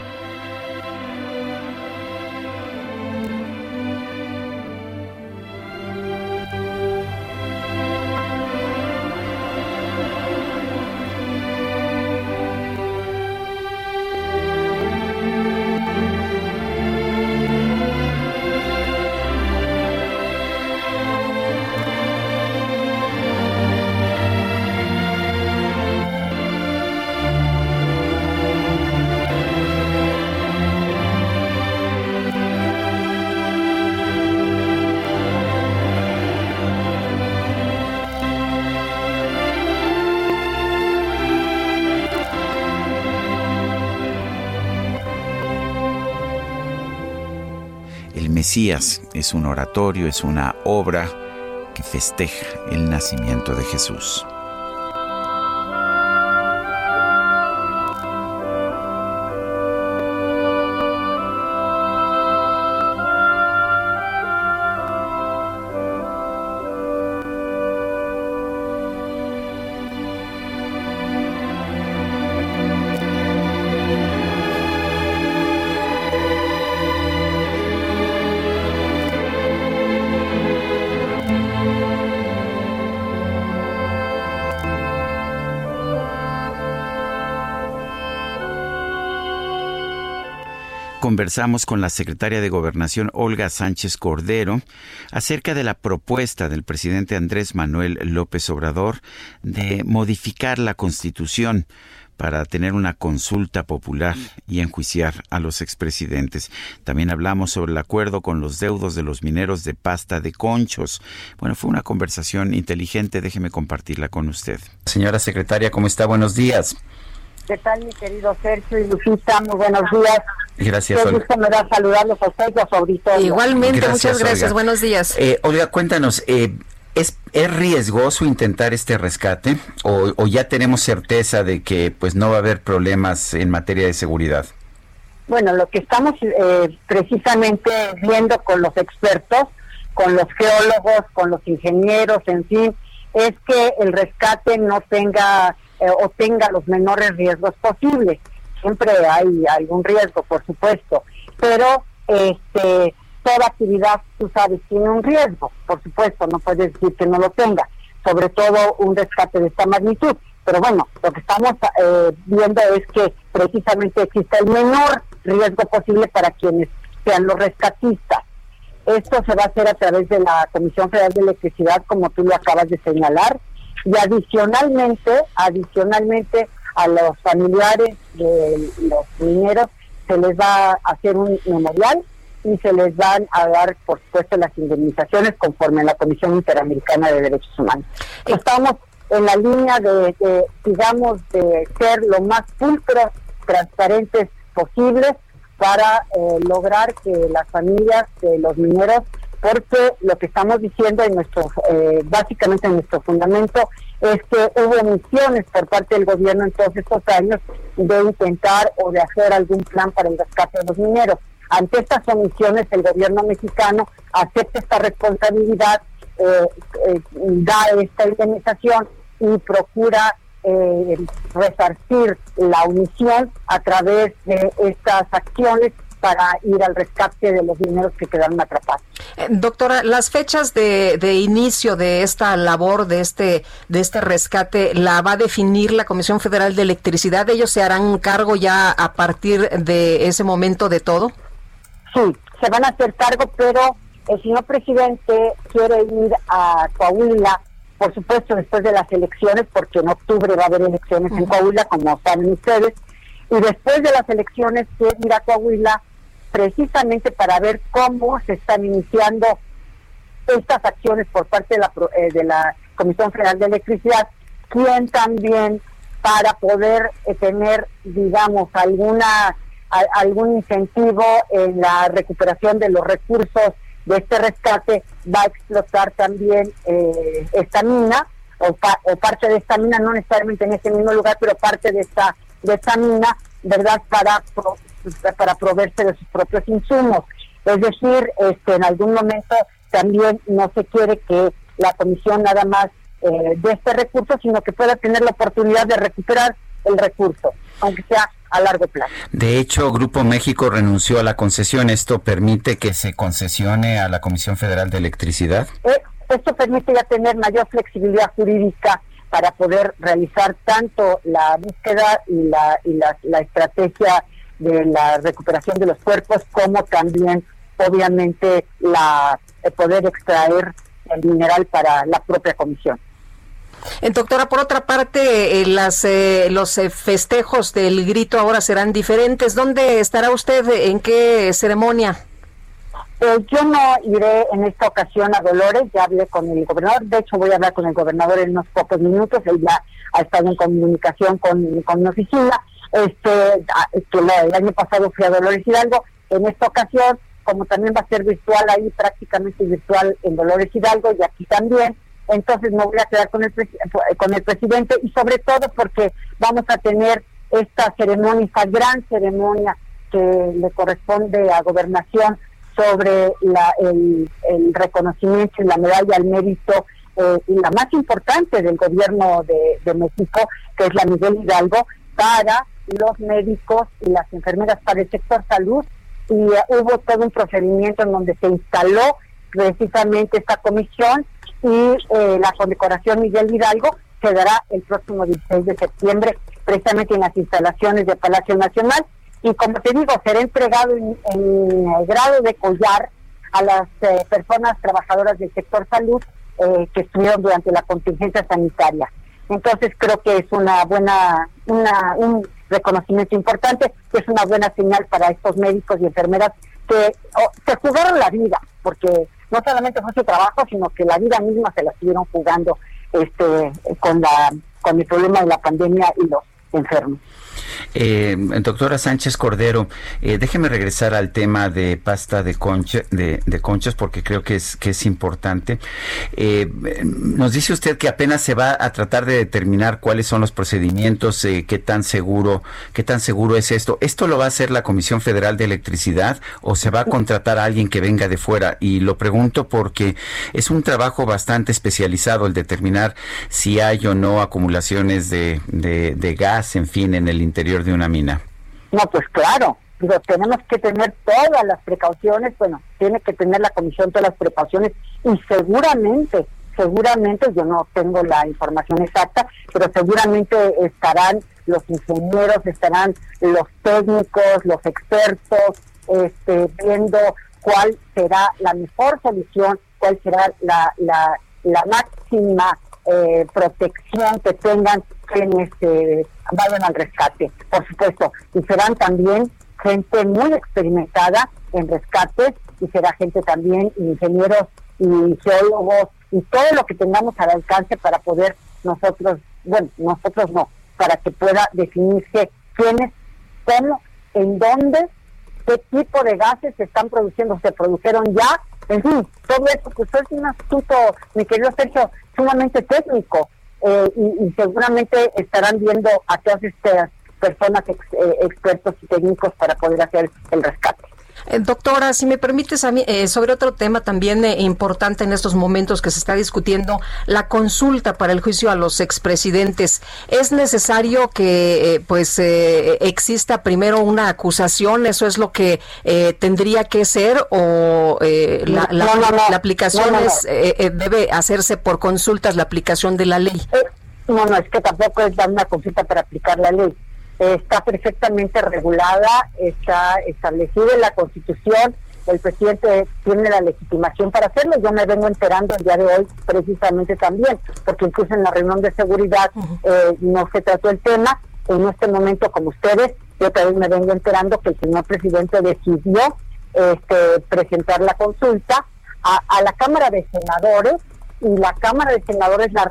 Mesías es un oratorio, es una obra que festeja el nacimiento de Jesús. Conversamos con la secretaria de Gobernación Olga Sánchez Cordero acerca de la propuesta del presidente Andrés Manuel López Obrador de modificar la Constitución para tener una consulta popular y enjuiciar a los expresidentes. También hablamos sobre el acuerdo con los deudos de los mineros de pasta de conchos. Bueno, fue una conversación inteligente, déjeme compartirla con usted. Señora secretaria, ¿cómo está? Buenos días. ¿Qué tal, mi querido Sergio y Lucita? Muy buenos días. Gracias, Qué gusto me da saludarlos a ustedes y a su auditorio. Igualmente, Gracias, muchas gracias. Olga. Buenos días. Eh, Olga, cuéntanos, eh, ¿es, ¿es riesgoso intentar este rescate o, o ya tenemos certeza de que pues no va a haber problemas en materia de seguridad? Bueno, lo que estamos eh, precisamente viendo con los expertos, con los geólogos, con los ingenieros, en fin, es que el rescate no tenga eh, o tenga los menores riesgos posibles. Siempre hay algún riesgo, por supuesto, pero este toda actividad, tú sabes, tiene un riesgo, por supuesto, no puedes decir que no lo tenga, sobre todo un rescate de esta magnitud. Pero bueno, lo que estamos eh, viendo es que precisamente existe el menor riesgo posible para quienes sean los rescatistas. Esto se va a hacer a través de la Comisión Federal de Electricidad, como tú lo acabas de señalar, y adicionalmente, adicionalmente a los familiares de los mineros se les va a hacer un memorial y se les van a dar, por supuesto, las indemnizaciones conforme a la Comisión Interamericana de Derechos Humanos. Estamos en la línea de, de, digamos, de ser lo más pulcros, transparentes posibles para eh, lograr que las familias de los mineros, porque lo que estamos diciendo en nuestro, eh, básicamente en nuestro fundamento, es que hubo omisiones por parte del gobierno en todos estos años de intentar o de hacer algún plan para el rescate de los mineros. Ante estas omisiones, el gobierno mexicano acepta esta responsabilidad, eh, eh, da esta indemnización y procura resarcir la omisión a través de estas acciones para ir al rescate de los mineros que quedaron atrapados. Eh, doctora, las fechas de, de, inicio de esta labor, de este, de este rescate, ¿la va a definir la Comisión Federal de Electricidad? ¿Ellos se harán cargo ya a partir de ese momento de todo? Sí, se van a hacer cargo, pero el señor presidente quiere ir a Coahuila, por supuesto después de las elecciones, porque en octubre va a haber elecciones uh -huh. en Coahuila, como saben ustedes, y después de las elecciones quiere ir a Coahuila precisamente para ver cómo se están iniciando estas acciones por parte de la, eh, de la Comisión Federal de Electricidad, quien también para poder eh, tener, digamos, alguna algún incentivo en la recuperación de los recursos de este rescate, va a explotar también eh, esta mina o, pa, o, parte de esta mina, no necesariamente en ese mismo lugar, pero parte de esta de esta mina, verdad, para para proveerse de sus propios insumos. Es decir, este, en algún momento también no se quiere que la comisión nada más eh, de este recurso, sino que pueda tener la oportunidad de recuperar el recurso, aunque sea a largo plazo. De hecho, Grupo México renunció a la concesión. ¿Esto permite que se concesione a la Comisión Federal de Electricidad? Eh, esto permite ya tener mayor flexibilidad jurídica para poder realizar tanto la búsqueda y la, y la, la estrategia de la recuperación de los cuerpos como también obviamente la el poder extraer el mineral para la propia comisión. Doctora, por otra parte, eh, las, eh, los eh, festejos del grito ahora serán diferentes. ¿Dónde estará usted? ¿En qué ceremonia? Eh, yo no iré en esta ocasión a Dolores, ya hablé con el gobernador, de hecho voy a hablar con el gobernador en unos pocos minutos, él ya ha estado en comunicación con, con mi oficina, este, a- que la- el año pasado fui a Dolores Hidalgo, en esta ocasión, como también va a ser virtual ahí, prácticamente virtual en Dolores Hidalgo y aquí también, entonces me voy a quedar con el, presi- con el presidente y sobre todo porque vamos a tener esta ceremonia, esta gran ceremonia que le corresponde a gobernación sobre la, el, reconocimiento y la medalla al mérito eh, y la más importante del gobierno de México, que es la Miguel Hidalgo, para los médicos y las enfermeras para el sector salud. Y eh, hubo todo un procedimiento en donde se instaló precisamente esta comisión y eh, la condecoración Miguel Hidalgo se dará el próximo 16 de septiembre, precisamente en las instalaciones de Palacio Nacional. Y como te digo, será entregado en, grado de collar a las eh, personas trabajadoras del sector salud eh, que estuvieron durante la contingencia sanitaria. Entonces creo que es una buena, una, un reconocimiento importante, que es una buena señal para estos médicos y enfermeras que se jugaron la vida, porque no solamente fue su trabajo, sino que la vida misma se la estuvieron jugando este con la con el problema de la pandemia y los enfermos. Eh, doctora Sánchez Cordero, eh, déjeme regresar al tema de pasta de, concha, de, de conchas porque creo que es, que es importante. Eh, nos dice usted que apenas se va a tratar de determinar cuáles son los procedimientos, eh, qué tan seguro, qué tan seguro es esto. ¿Esto lo va a hacer la Comisión Federal de Electricidad o se va a contratar a alguien que venga de fuera? Y lo pregunto porque es un trabajo bastante especializado el determinar si hay o no acumulaciones de, de, de gas, en fin, en el interior de una mina. No, pues claro, digo, tenemos que tener todas las precauciones, bueno, tiene que tener la comisión todas las precauciones y seguramente, seguramente, yo no tengo la información exacta, pero seguramente estarán los ingenieros, estarán los técnicos, los expertos, este, viendo cuál será la mejor solución, cuál será la, la, máxima eh, protección que tengan quienes eh, vayan al rescate, por supuesto. Y serán también gente muy experimentada en rescates y será gente también, ingenieros y geólogos y todo lo que tengamos al alcance para poder nosotros, bueno, nosotros no, para que pueda definirse quiénes, cómo, en dónde, qué tipo de gases se están produciendo, se produjeron ya, en fin, todo eso, pues es un asunto, mi querido Sergio, sumamente técnico eh, y, seguramente estarán viendo a todas estas personas eh, expertos y técnicos para poder hacer el rescate. Eh, doctora, si me permites a mí, eh, sobre otro tema también eh, importante en estos momentos que se está discutiendo, la consulta para el juicio a los expresidentes. ¿Es necesario que eh, pues exista primero una acusación? ¿Eso es lo que tendría que ser? ¿O la, la, no, no, no. la, aplicación es, debe hacerse por consultas, la aplicación de la ley? no, no, es que tampoco es dar una consulta para aplicar la ley está perfectamente regulada, está establecido en la Constitución, el presidente tiene la legitimación para hacerlo. Yo me vengo enterando el día de hoy precisamente también, porque incluso en la reunión de seguridad eh, no se trató el tema. En este momento, como ustedes, yo también me vengo enterando que el señor presidente decidió este, presentar la consulta a, a la Cámara de Senadores y la Cámara de Senadores la,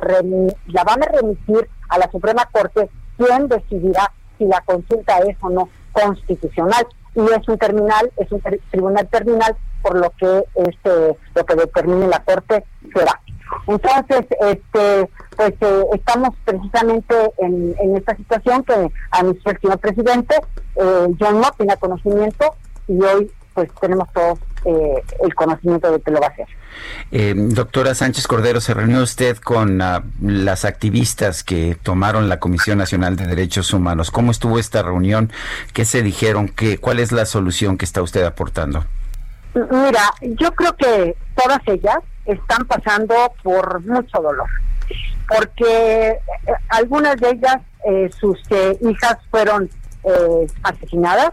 la van a remitir a la Suprema Corte, quien decidirá si la consulta es o no constitucional y es un terminal, es un tribunal terminal, por lo que este lo que determine la corte será. Entonces, este, pues eh, estamos precisamente en, esta situación que anunció el señor presidente, eh, John no tiene conocimiento y hoy pues tenemos todos eh, el conocimiento de que lo va a hacer. Eh, doctora Sánchez Cordero, ¿se reunió usted con ah, las activistas que tomaron la Comisión Nacional de Derechos Humanos? ¿Cómo estuvo esta reunión? ¿Qué se dijeron? ¿Qué, ¿Cuál es la solución que está usted aportando? Mira, yo creo que todas ellas están pasando por mucho dolor, porque eh, algunas de ellas, eh, sus eh, hijas fueron eh, asesinadas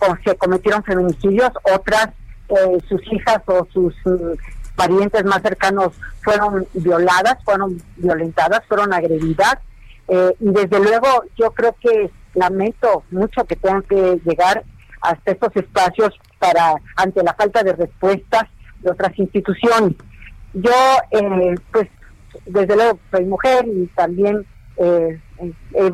o se cometieron feminicidios, otras, eh, sus hijas o sus mm, parientes más cercanos fueron violadas, fueron violentadas, fueron agredidas. eh, y desde luego yo creo que lamento mucho que tengan que llegar hasta estos espacios para ante la falta de respuestas de otras instituciones. Yo, eh, pues, desde luego soy mujer y también eh, he,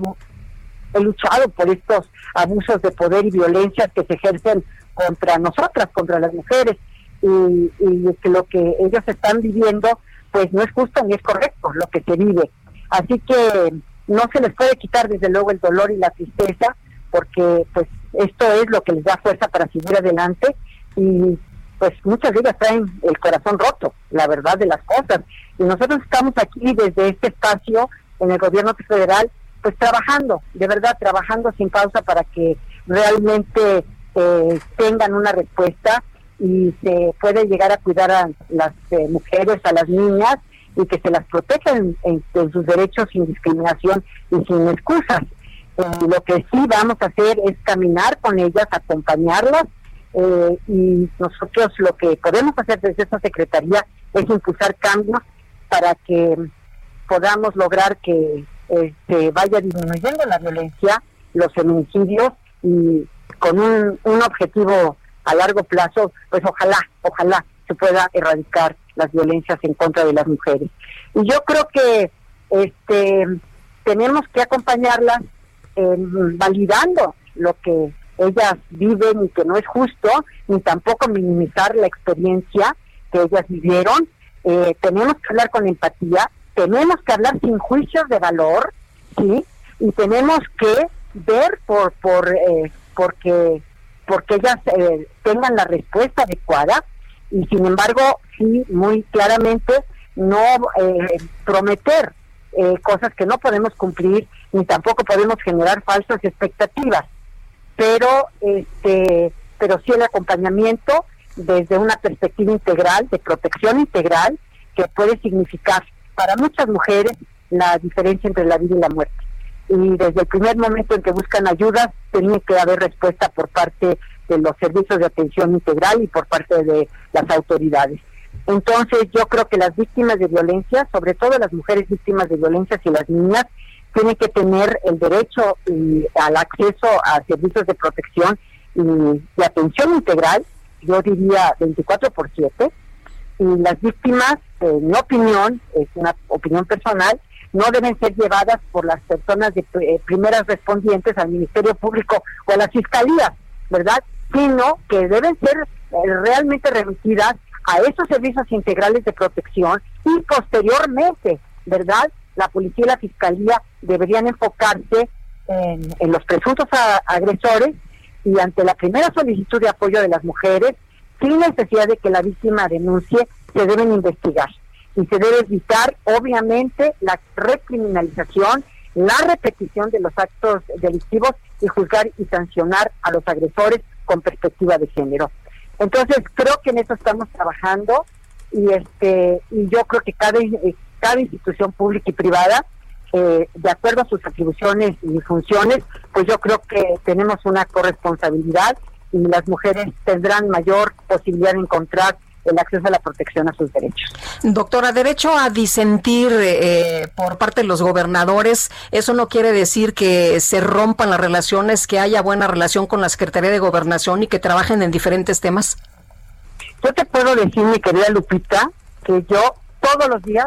he luchado por estos abusos de poder y violencia que se ejercen contra nosotras, contra las mujeres, y, y que lo que ellos están viviendo, pues no es justo ni es correcto lo que se vive. Así que no se les puede quitar desde luego el dolor y la tristeza, porque pues esto es lo que les da fuerza para seguir adelante y pues muchas de traen el corazón roto, la verdad de las cosas. Y nosotros estamos aquí desde este espacio en el gobierno federal, pues trabajando, de verdad, trabajando sin pausa para que realmente eh, tengan una respuesta y se puede llegar a cuidar a las eh, mujeres, a las niñas y que se las proteja en, en- en sus derechos sin discriminación y sin excusas. Eh, lo que sí vamos a hacer es caminar con ellas, acompañarlas eh, y nosotros lo que podemos hacer desde esta secretaría es impulsar cambios para que podamos lograr que se vaya disminuyendo la violencia, los feminicidios y con un objetivo a largo plazo, pues ojalá, ojalá se pueda erradicar las violencias en contra de las mujeres. Y yo creo que este tenemos que acompañarlas en validando lo que ellas viven y que no es justo, ni tampoco minimizar la experiencia que ellas vivieron. Eh, tenemos que hablar con empatía, tenemos que hablar sin juicios de valor, sí, y tenemos que ver por por eh, porque porque ellas eh, tengan la respuesta adecuada y sin embargo sí muy claramente no eh, prometer eh, cosas que no podemos cumplir ni tampoco podemos generar falsas expectativas. Pero este pero sí el acompañamiento desde una perspectiva integral de protección integral que puede significar para muchas mujeres la diferencia entre la vida y la muerte y desde el primer momento en que buscan ayuda tiene que haber respuesta por parte de los servicios de atención integral y por parte de las autoridades. Entonces yo creo que las víctimas de violencia, sobre todo las mujeres víctimas de violencia y las niñas, tienen que tener el derecho y al acceso a servicios de protección y de atención integral, yo diría 24 por 7, y las víctimas, en mi opinión, es una opinión personal, no deben ser llevadas por las personas de eh, primeras respondientes al Ministerio Público o a la Fiscalía, ¿verdad? Sino que deben ser eh, realmente remitidas a esos servicios integrales de protección y posteriormente, ¿verdad? La policía y la fiscalía deberían enfocarse en, los presuntos agresores y ante la primera solicitud de apoyo de las mujeres, sin necesidad de que la víctima denuncie, se deben investigar y se debe evitar, obviamente, la recriminalización, la repetición de los actos delictivos y juzgar y sancionar a los agresores con perspectiva de género. Entonces, creo que en eso estamos trabajando y este y yo creo que cada, eh, cada institución pública y privada, eh, de acuerdo a sus atribuciones y funciones, pues yo creo que tenemos una corresponsabilidad y las mujeres tendrán mayor posibilidad de encontrar el acceso a la protección a sus derechos. Doctora, derecho a disentir eh, por parte de los gobernadores, eso no quiere decir que se rompan las relaciones, que haya buena relación con la Secretaría de Gobernación y que trabajen en diferentes temas. Yo te puedo decir, mi querida Lupita, que yo todos los días,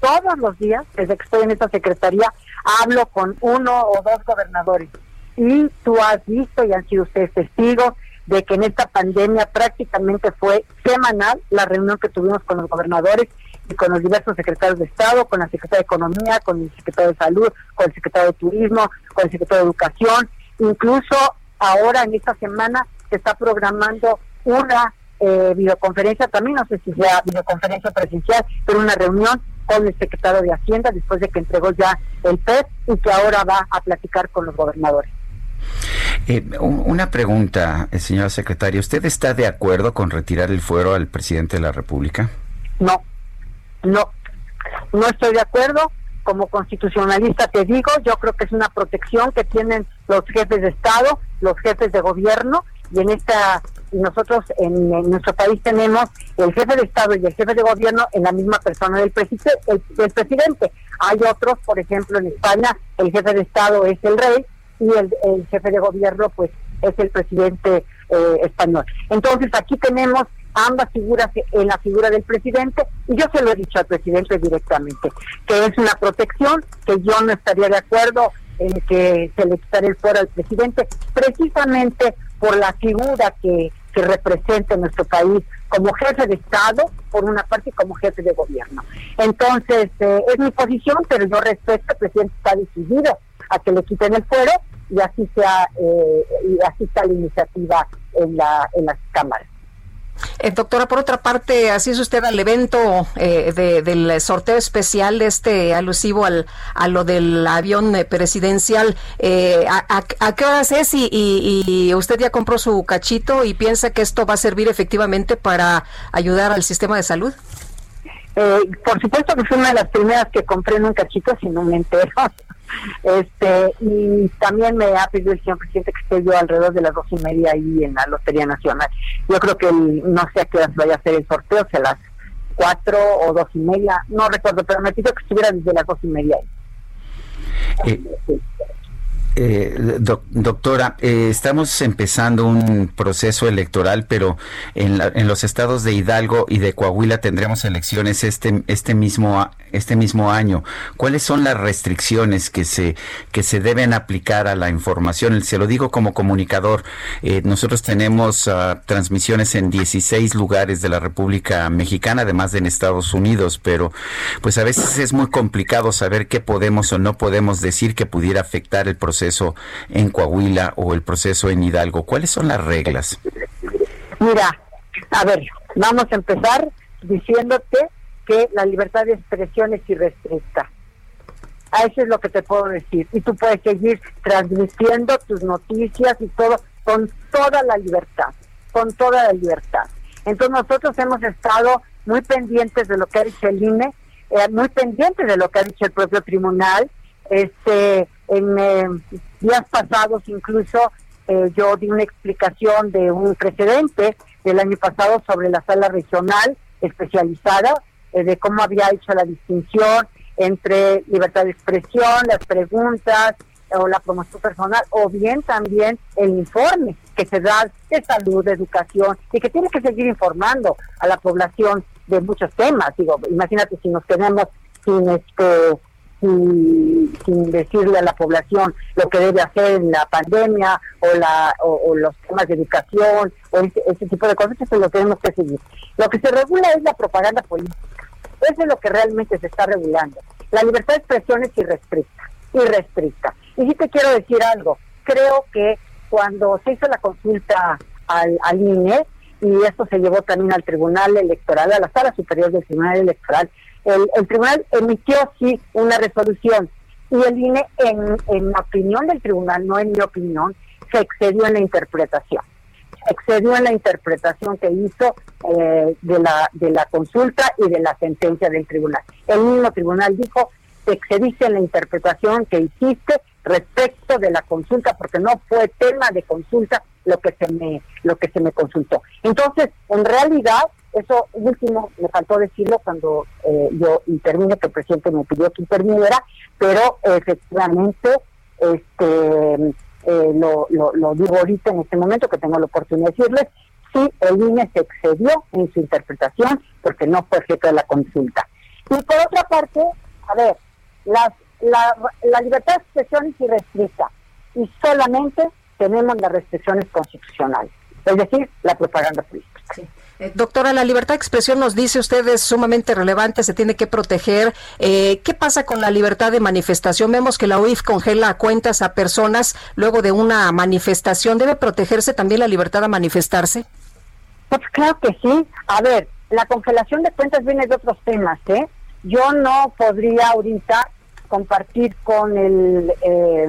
todos los días, desde que estoy en esta secretaría, hablo con uno o dos gobernadores. Y tú has visto y han sido ustedes testigos de que en esta pandemia prácticamente fue semanal la reunión que tuvimos con los gobernadores y con los diversos secretarios de Estado, con la secretaria de Economía, con el secretario de Salud, con el secretario de Turismo, con el secretario de Educación. Incluso ahora en esta semana se está programando una eh, videoconferencia también, no sé si sea videoconferencia presencial, pero una reunión con el secretario de Hacienda después de que entregó ya el PEP y que ahora va a platicar con los gobernadores. Eh, una pregunta, eh, señora secretaria. ¿Usted está de acuerdo con retirar el fuero al presidente de la República? No, no, no estoy de acuerdo. Como constitucionalista te digo, yo creo que es una protección que tienen los jefes de Estado, los jefes de gobierno, y en esta nosotros en, nuestro país tenemos el jefe de Estado y el jefe de gobierno en la misma persona del, del presidente. Hay otros, por ejemplo, en España el jefe de Estado es el rey y el, jefe de gobierno pues es el presidente eh, español. Entonces aquí tenemos ambas figuras en la figura del presidente y yo se lo he dicho al presidente directamente, que es una protección, que yo no estaría de acuerdo en que se le quitara el fuero al presidente, precisamente por la figura que, que representa nuestro país como jefe de Estado, por una parte, y como jefe de gobierno. Entonces, eh, es mi posición, pero yo respeto, el presidente está decidido a que le quiten el fuero y así sea eh, y así está la iniciativa en la en las cámaras. Eh, doctora, por otra parte, así es usted al evento eh, del sorteo especial este alusivo al, a lo del avión eh, presidencial. Eh, a, qué horas es y, y, usted ya compró su cachito y piensa que esto va a servir efectivamente para ayudar al sistema de salud? Por supuesto que fue una de las primeras que compré en un cachito, si no me entero. Este, y también me ha pedido el señor presidente que esté yo alrededor de las dos y media ahí en la Lotería Nacional. Yo creo que no sé a qué hora vaya a hacer el sorteo, si a las cuatro o dos y media, no recuerdo, pero me pidió que estuviera desde las dos y media ahí. Eh, eh, doctora, eh, estamos empezando un proceso electoral, pero en, en, los estados de Hidalgo y de Coahuila tendremos elecciones este este mismo este mismo año. ¿Cuáles son las restricciones que se que se deben aplicar a la información? Se lo digo como comunicador. Eh, nosotros tenemos uh, transmisiones en 16 lugares de la República Mexicana, además de en Estados Unidos, pero pues a veces es muy complicado saber qué podemos o no podemos decir que pudiera afectar el proceso en Coahuila o el proceso en Hidalgo? ¿Cuáles son las reglas? Mira, a ver, vamos a empezar diciéndote que la libertad de expresión es irrestricta. A eso es lo que te puedo decir. Y tú puedes seguir transmitiendo tus noticias y todo con toda la libertad, con toda la libertad. Entonces nosotros hemos estado muy pendientes de lo que ha dicho el INE, eh, muy pendientes de lo que ha dicho el propio tribunal, este, en eh, días pasados incluso eh, yo di una explicación de un precedente del año pasado sobre la sala regional especializada, eh, de cómo había hecho la distinción entre libertad de expresión, las preguntas o la promoción personal, o bien también el informe que se da de salud, de educación, y que tiene que seguir informando a la población de muchos temas. Digo, imagínate si nos quedamos sin este sin, decirle a la población lo que debe hacer en la pandemia o, la, o, los temas de educación o ese, tipo de cosas, eso lo tenemos que seguir. Lo que se regula es la propaganda política. Eso es lo que realmente se está regulando. La libertad de expresión es irrestricta, irrestricta. Y sí te quiero decir algo, creo que cuando se hizo la consulta al, al INE, y esto se llevó también al Tribunal Electoral, a la Sala Superior del Tribunal Electoral, el, tribunal emitió sí una resolución y el INE, en, en la opinión del tribunal, no en mi opinión, se excedió en la interpretación. Excedió en la interpretación que hizo eh, de, la, de la consulta y de la sentencia del tribunal. El mismo tribunal dijo, te excediste en la interpretación que hiciste respecto de la consulta, porque no fue tema de consulta lo que se me, lo que se me consultó. Entonces, en realidad, eso último me faltó decirlo cuando eh, yo intervine, que el presidente me pidió que interviniera, pero efectivamente este eh, lo, lo, digo ahorita en este momento que tengo la oportunidad de decirles, sí, el INE se excedió en su interpretación porque no fue objeto de la consulta. Y por otra parte, a ver, las, la, libertad de expresión es irrestricta y solamente tenemos las restricciones constitucionales, es decir, la propaganda política. Eh, doctora, la libertad de expresión nos dice usted es sumamente relevante, se tiene que proteger. Eh, ¿Qué pasa con la libertad de manifestación? Vemos que la UIF congela cuentas a personas luego de una manifestación. ¿Debe protegerse también la libertad de manifestarse? Pues claro que sí. A ver, la congelación de cuentas viene de otros temas, ¿eh? Yo no podría ahorita compartir con el eh,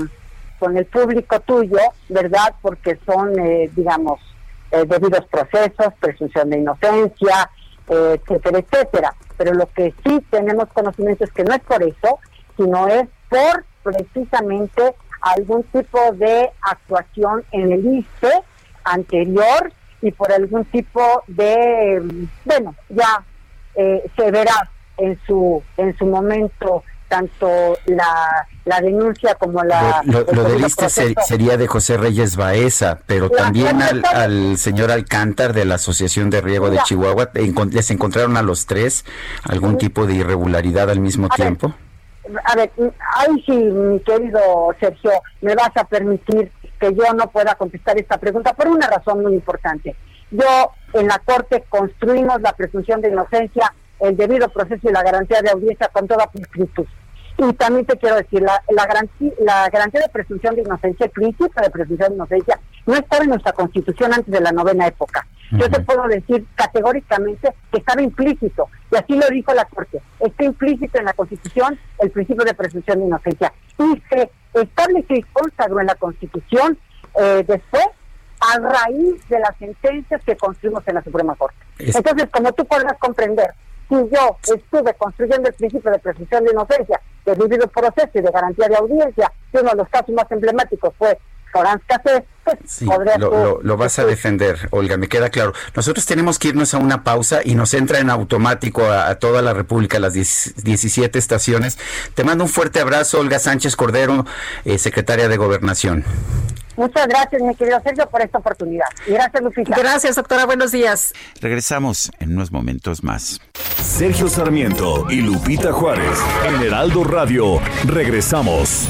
con el público tuyo, ¿verdad? Porque son, eh, digamos, eh, debidos procesos, presunción de inocencia, eh, etcétera, etcétera. Pero lo que sí tenemos conocimiento es que no es por eso, sino es por precisamente algún tipo de actuación en el ISPE anterior y por algún tipo de, bueno, ya eh, se verá en su en su momento tanto la, la denuncia como la... Lo, lo el del ser- proceso. sería de José Reyes Baeza, pero La- también al, al señor Alcántar de la Asociación de Riego de. Chihuahua. ¿Les encontraron a los tres algún tipo de irregularidad al mismo A ver, tiempo? A ver, ay sí, mi querido Sergio, me vas a permitir que yo no pueda contestar esta pregunta por una razón muy importante. Yo en la Corte construimos la presunción de inocencia, el debido proceso y la garantía de audiencia con toda pulcritud. Y también te quiero decir, la, la, garantía, la garantía de presunción de inocencia, el principio de presunción de inocencia, no estaba en nuestra Constitución antes de la novena época. Yo te puedo decir categóricamente que estaba implícito, y así lo dijo la Corte, está implícito en la Constitución el principio de presunción de inocencia. Y se estableció y consagró en la Constitución eh, después a raíz de las sentencias que construimos en la Suprema Corte. Es- Entonces, como tú podrás comprender, si yo estuve construyendo el principio de presunción de inocencia, de debido proceso y de garantía de audiencia, y uno de los casos más emblemáticos fue Cassés, pues Sí, lo, tú- lo- lo vas a defender, Olga, me queda claro. Nosotros tenemos que irnos a una pausa y nos entra en automático a, a toda la República, las 10 17 estaciones. Te mando un fuerte abrazo, Olga Sánchez Cordero, eh, secretaria de Gobernación. Muchas gracias, mi querido Sergio, por esta oportunidad. Gracias, Lupita. Gracias, doctora. Buenos días. Regresamos en unos momentos más. Sergio Sarmiento y Lupita Juárez en Heraldo Radio. Regresamos.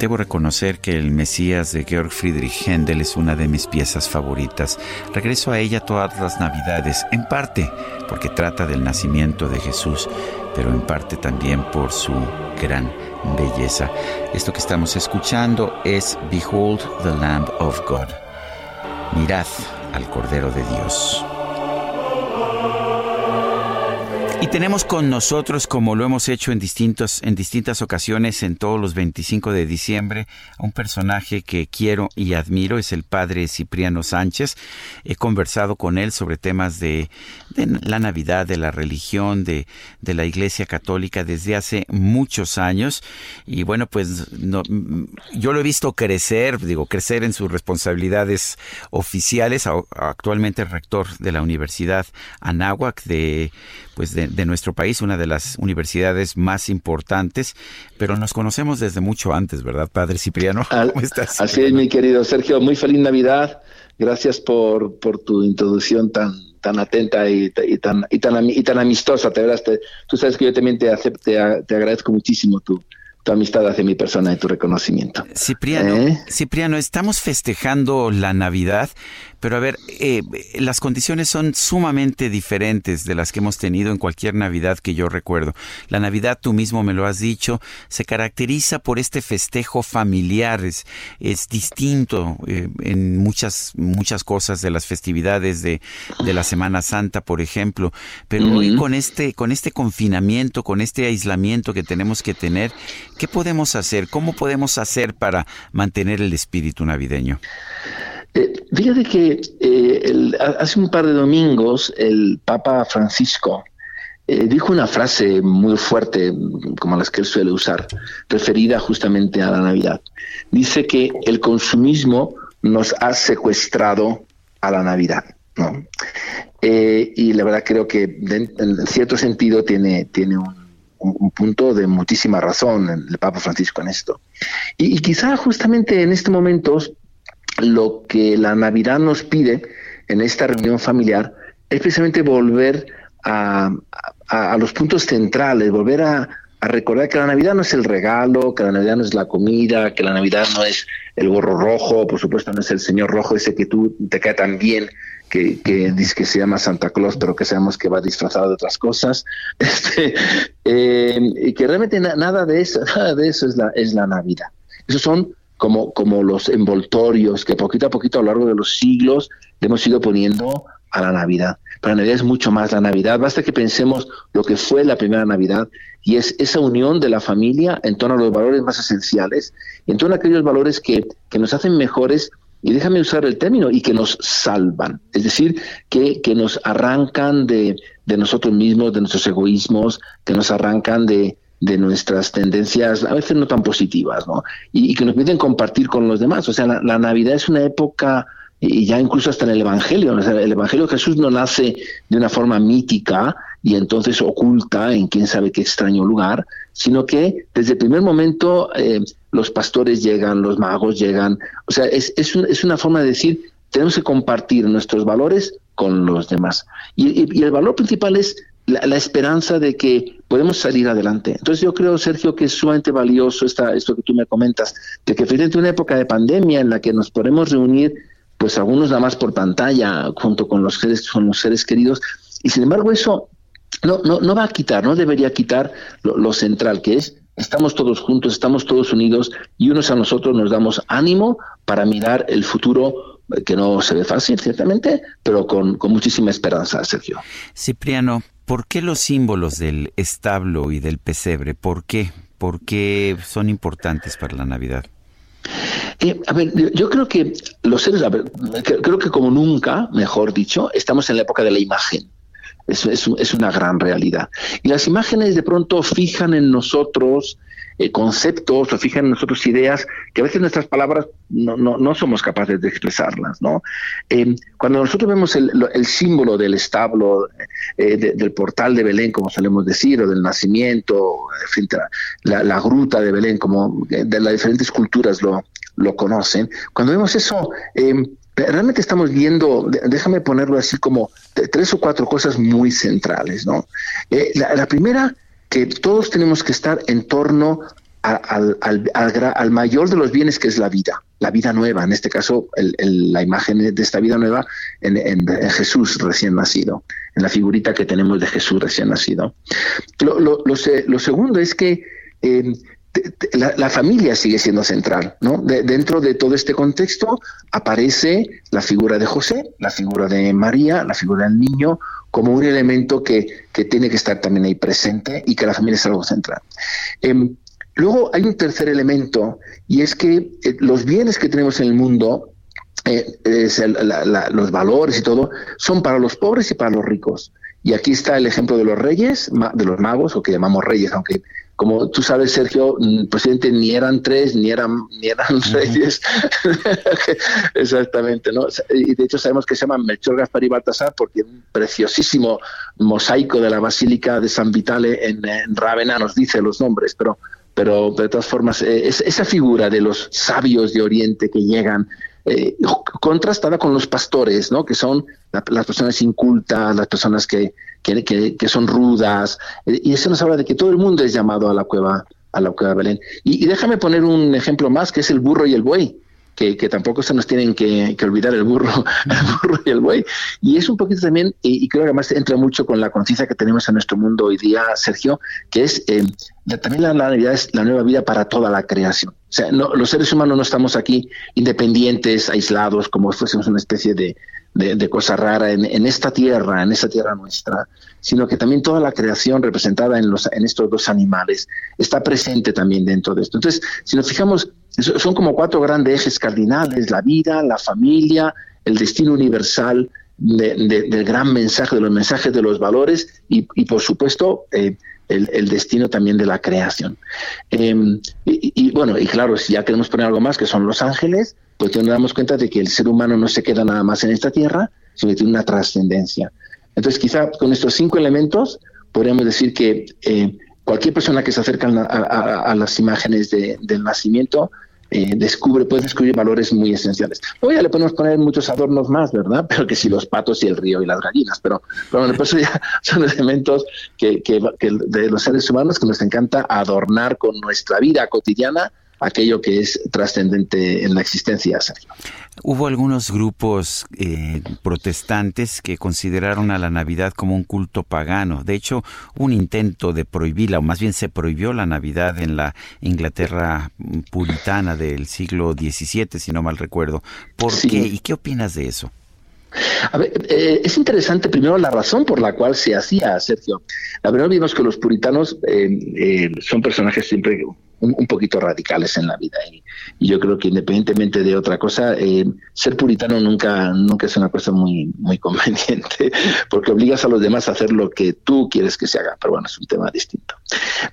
Debo reconocer que el Mesías de Georg Friedrich Händel es una de mis piezas favoritas. Regreso a ella todas las Navidades, en parte porque trata del nacimiento de Jesús, pero en parte también por su gran belleza. Esto que estamos escuchando es Behold the Lamb of God. Mirad al Cordero de Dios. Y tenemos con nosotros, como lo hemos hecho en, distintos, en distintas ocasiones, en todos los 25 de diciembre, a un personaje que quiero y admiro, es el padre Cipriano Sánchez. He conversado con él sobre temas de, de la Navidad, de la religión, de, de la Iglesia Católica desde hace muchos años. Y bueno, pues no, yo lo he visto crecer, digo, crecer en sus responsabilidades oficiales. Actualmente rector de la Universidad Anáhuac de pues de, de nuestro país, una de las universidades más importantes, pero nos conocemos desde mucho antes, ¿verdad, Padre Cipriano? ¿Cómo estás? Así es, mi querido Sergio. Muy feliz Navidad. Gracias por, por tu introducción tan tan atenta y, y tan y tan y tan amistosa. Te verás, te- tú sabes que yo también te, acep- te, a- te agradezco muchísimo tu, tu amistad hacia mi persona y tu reconocimiento. Cipriano, ¿Eh? Cipriano, estamos festejando la Navidad, pero a ver, eh, las condiciones son sumamente diferentes de las que hemos tenido en cualquier Navidad que yo recuerdo. La Navidad, tú mismo me lo has dicho, se caracteriza por este festejo familiar, es, es distinto eh, en muchas, muchas cosas de las festividades de, de la Semana Santa, por ejemplo, pero hoy con este, con este confinamiento, con este aislamiento que tenemos que tener, ¿qué podemos hacer? ¿Cómo podemos hacer para mantener el espíritu navideño? Eh, fíjate que eh, hace un par de domingos el Papa Francisco eh, dijo una frase muy fuerte, como las que él suele usar, referida justamente a la Navidad. Dice que el consumismo nos ha secuestrado a la Navidad. Eh, y la verdad creo que en cierto sentido tiene, tiene un, un, punto de muchísima razón el Papa Francisco en esto. Y, quizá justamente en este momento lo que la Navidad nos pide en esta reunión familiar es precisamente volver a, los puntos centrales, volver a, a recordar que la Navidad no es el regalo, que la Navidad no es la comida, que la Navidad no es el gorro rojo, por supuesto no es el señor rojo ese que tú te cae tan bien, que, que dice que se llama Santa Claus, pero que sabemos que va disfrazado de otras cosas, este, eh, y que realmente nada de eso, nada de eso es la, es la Navidad. Esos son como, como los envoltorios que poquito a poquito a lo largo de los siglos hemos ido poniendo a la Navidad. Pero la Navidad es mucho más la Navidad. Basta que pensemos lo que fue la primera Navidad y es esa unión de la familia en torno a los valores más esenciales, en torno a aquellos valores que, que nos hacen mejores y déjame usar el término, y que nos salvan, es decir, que, que nos arrancan de, de, nosotros mismos, de nuestros egoísmos, que nos arrancan de, de nuestras tendencias a veces no tan positivas, ¿no? Y, que nos permiten compartir con los demás. O sea, la Navidad es una época y ya incluso hasta en el Evangelio. el Evangelio de Jesús no nace de una forma mítica y entonces oculta en quién sabe qué extraño lugar, sino que desde el primer momento eh, los pastores llegan, los magos llegan. O sea, es, es, es, una forma de decir, tenemos que compartir nuestros valores con los demás. Y, el valor principal es la, esperanza de que podemos salir adelante. Entonces yo creo, Sergio, que es sumamente valioso esta, esto que tú me comentas, de que frente a una época de pandemia en la que nos podemos reunir pues algunos nada más por pantalla junto con los seres, con los seres queridos. Y sin embargo eso no, no, no va a quitar, no debería quitar lo, central, que es estamos todos juntos, estamos todos unidos y unos a nosotros nos damos ánimo para mirar el futuro eh, que no se ve fácil, ciertamente, pero con, con muchísima esperanza, Sergio. Cipriano, ¿por qué los símbolos del establo y del pesebre? ¿Por qué? ¿Por qué son importantes para la Navidad? Eh, a ver, yo creo que los seres, creo que como nunca, mejor dicho, estamos en la época de la imagen. Es, es, una gran realidad. Y las imágenes de pronto fijan en nosotros eh, conceptos o fijan en nosotros ideas que a veces nuestras palabras no, no, no somos capaces de expresarlas. ¿no? Eh, cuando nosotros vemos el, símbolo del establo, del portal de Belén, como solemos decir, o del nacimiento, la, la, gruta de Belén, como de las diferentes culturas lo, lo conocen. Cuando vemos eso, eh, realmente estamos viendo, déjame ponerlo así como tres o cuatro cosas muy centrales, ¿no? Eh, la, primera, que todos tenemos que estar en torno al, mayor de los bienes que es la vida, la vida nueva, en este caso la imagen de esta vida nueva en, Jesús recién nacido, en la figurita que tenemos de Jesús recién nacido. Lo, lo, segundo es que eh, la, familia sigue siendo central, ¿no? dentro de todo este contexto aparece la figura de José, la figura de María, la figura del niño, como un elemento que, tiene que estar también ahí presente y que la familia es algo central. Em, luego hay un tercer elemento y es que eh, los bienes que tenemos en el mundo, eh, los valores y todo, son para los pobres y para los ricos. Y aquí está el ejemplo de los reyes, de los magos, o que llamamos reyes, aunque como tú sabes, Sergio, mm, presidente ni eran tres, ni eran, ni eran reyes. Exactamente, ¿no? Y de hecho sabemos que se llaman Melchor, Gaspar y Baltasar porque un preciosísimo mosaico de la Basílica de San Vitale en, Rávena nos dice los nombres, pero pero de todas formas, eh, esa figura de los sabios de Oriente que llegan, eh, contrastada con los pastores, ¿no? que son las personas incultas, las personas que, que, que, son rudas, eh, y eso nos habla de que todo el mundo es llamado a la cueva, a la cueva de Belén. Y, déjame poner un ejemplo más, que es el burro y el buey. Que, que, tampoco se nos tienen que, que, olvidar el burro, el burro y el buey. Y es un poquito también, y, creo que además entra mucho con la conciencia que tenemos en nuestro mundo hoy día, Sergio, que es eh, también la, Navidad es la nueva vida para toda la creación. O sea, no, los seres humanos no estamos aquí independientes, aislados, como fuésemos una especie de, de, cosa rara en, esta tierra, en esta tierra nuestra, sino que también toda la creación representada en, los, en estos dos animales está presente también dentro de esto. Entonces, si nos fijamos, son como cuatro grandes ejes cardinales, la vida, la familia, el destino universal del gran mensaje, de los mensajes de los valores y, y por supuesto, eh, el, destino también de la creación. Em, y, bueno, y claro, si ya queremos poner algo más, que son los ángeles, pues nos damos cuenta de que el ser humano no se queda nada más en esta tierra, sino que tiene una trascendencia. Entonces, quizá con estos cinco elementos podríamos decir que eh, cualquier persona que se acerca a, las imágenes de- del nacimiento eh, descubre, puede descubrir valores muy esenciales. Luego ya le podemos poner muchos adornos más, ¿verdad? Pero que si los patos y el río y las gallinas, pero, pero bueno, pues eso ya son elementos que, que, que de los seres humanos que nos encanta adornar con nuestra vida cotidiana aquello que es trascendente en la existencia, Sergio. Hubo algunos grupos eh, protestantes que consideraron a la Navidad como un culto pagano. De hecho, un intento de prohibirla, o más bien se prohibió la Navidad en la Inglaterra puritana del siglo XVII, si no mal recuerdo. ¿Por Sí. qué? ¿Y qué opinas de eso? A ver, eh, es interesante primero la razón por la cual se hacía, Sergio. La verdad vimos que los puritanos eh, eh, son personajes siempre un, poquito radicales en la vida y, yo creo que independientemente de otra cosa, eh, ser puritano nunca nunca es una cosa muy muy conveniente porque obligas a los demás a hacer lo que tú quieres que se haga. Pero bueno, es un tema distinto.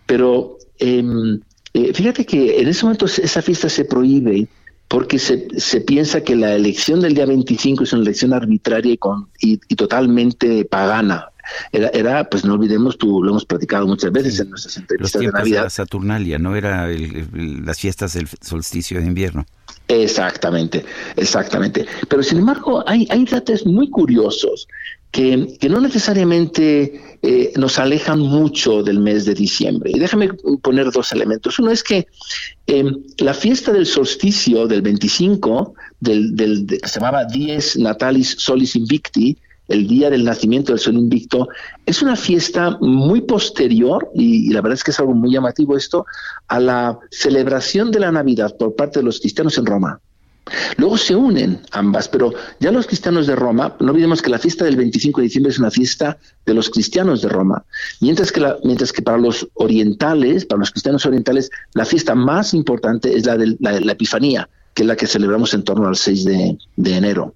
Pero em, eh, fíjate que en ese momento esa fiesta se prohíbe porque se, se piensa que la elección del día 25 es una elección arbitraria y, con, y totalmente pagana. Era, era, pues no olvidemos, tú lo hemos platicado muchas veces en nuestras Los entrevistas de tiempos de Navidad. la Saturnalia, no era el- el- las fiestas del solsticio de invierno. Exactamente, exactamente. Pero sin embargo, hay, hay datos muy curiosos que, que no necesariamente eh, nos alejan mucho del mes de diciembre. Y déjame poner dos elementos. Uno es que eh, la fiesta del solsticio del 25, del, del, de- que se llamaba Dies Natalis Solis Invicti, el día del nacimiento del sol invicto, es una fiesta muy posterior, y, la verdad es que es algo muy llamativo esto, a la celebración de la Navidad por parte de los cristianos en Roma. Luego se unen ambas, pero ya los cristianos de Roma, no olvidemos que la fiesta del 25 de diciembre es una fiesta de los cristianos de Roma, mientras que, la- mientras que para los orientales, para los cristianos orientales, la fiesta más importante es la de la Epifanía, que es la que celebramos en torno al 6 de, de enero.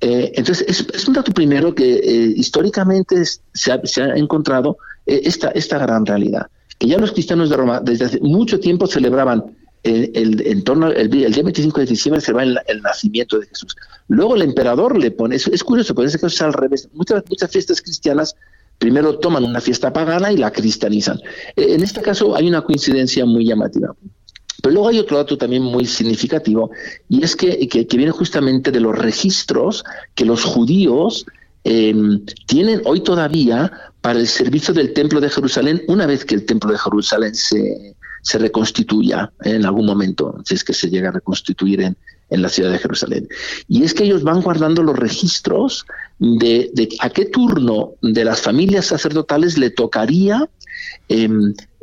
Eh, entonces, es, un dato primero que eh, históricamente se, ha, encontrado eh, esta, esta gran realidad, que ya los cristianos de Roma desde hace mucho tiempo celebraban el, en torno el, día- el día 25 de diciembre se va el, nacimiento de Jesús. Luego el emperador le pone, es, es curioso, pero en ese caso es al revés. Muchas, muchas fiestas cristianas primero toman una fiesta pagana y la cristianizan. En este caso hay una coincidencia muy llamativa. Pero luego hay otro dato también muy significativo, y es que, que, viene justamente de los registros que los judíos eh, tienen hoy todavía para el servicio del Templo de Jerusalén, una vez que el Templo de Jerusalén se, se reconstituya eh, en algún momento, si es que se llega a reconstituir en, en la ciudad de Jerusalén. Y es que ellos van guardando los registros de, a qué turno de las familias sacerdotales le tocaría eh,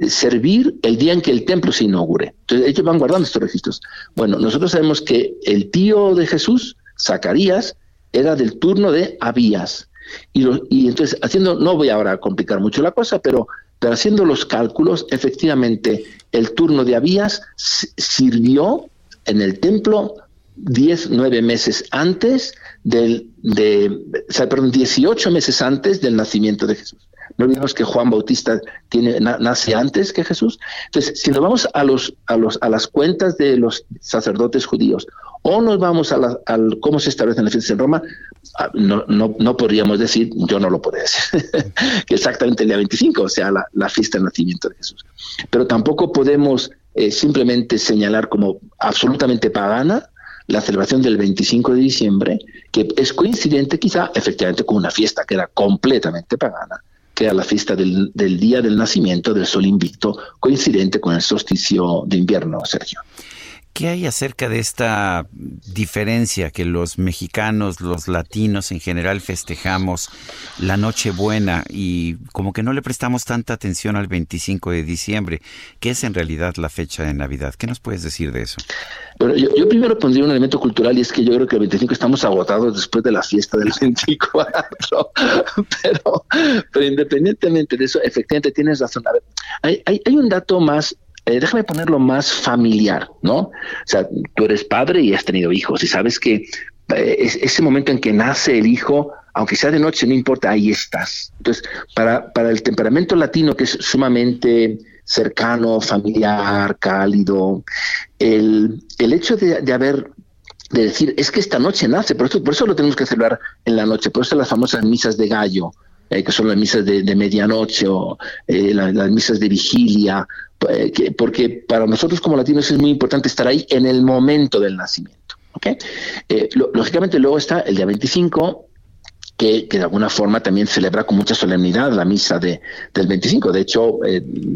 servir el día en que el templo se inaugure. Entonces ellos van guardando estos registros. Bueno, nosotros sabemos que el tío de Jesús, Zacarías, era del turno de Abías. Y, entonces, haciendo, no voy ahora a complicar mucho la cosa, pero, pero haciendo los cálculos, efectivamente, el turno de Abías sirvió en el templo 10, 9 meses antes del, de, o sea, perdón, 18 meses antes del nacimiento de Jesús. No olvidemos que Juan Bautista tiene, na- nace antes que Jesús. Entonces, si nos vamos a, los, a, los, a las cuentas de los sacerdotes judíos o nos vamos a la- al cómo se establecen las fiestas en Roma, ah, no, no, no podríamos decir, yo no lo podría decir, que exactamente el día 25, o sea, la, la fiesta del nacimiento de Jesús. Pero tampoco podemos eh, simplemente señalar como absolutamente pagana la celebración del 25 de diciembre, que es coincidente quizá efectivamente con una fiesta que era completamente pagana, que era la fiesta del, del día del nacimiento del sol invicto, coincidente con el solsticio de invierno, Sergio. ¿Qué hay acerca de esta diferencia que los mexicanos, los latinos en general festejamos la Nochebuena y como que no le prestamos tanta atención al 25 de diciembre, que es en realidad la fecha de Navidad? ¿Qué nos puedes decir de eso? Bueno, yo, yo primero pondría un elemento cultural y es que yo creo que el 25 estamos agotados después de la fiesta del 24. pero, pero independientemente de eso, efectivamente tienes razón. A ver, hay, hay, hay un dato más, eh, déjame ponerlo más familiar, ¿no? O sea, tú eres padre y has tenido hijos y sabes que eh, es, ese momento en que nace el hijo, aunque sea de noche, no importa, ahí estás. Entonces, para, para el temperamento latino, que es sumamente cercano, familiar, cálido, el, el hecho de, de haber de decir, es que esta noche nace, por eso, por eso lo tenemos que celebrar en la noche, por eso las famosas misas de gallo, eh, que son las misas de, medianoche o eh, la- las misas de vigilia, eh, que- porque para nosotros como latinos es muy importante estar ahí en el momento del nacimiento. ¿ok? Eh, lógicamente luego está el día 25, que, que de alguna forma también celebra con mucha solemnidad la misa de, del 25. De hecho,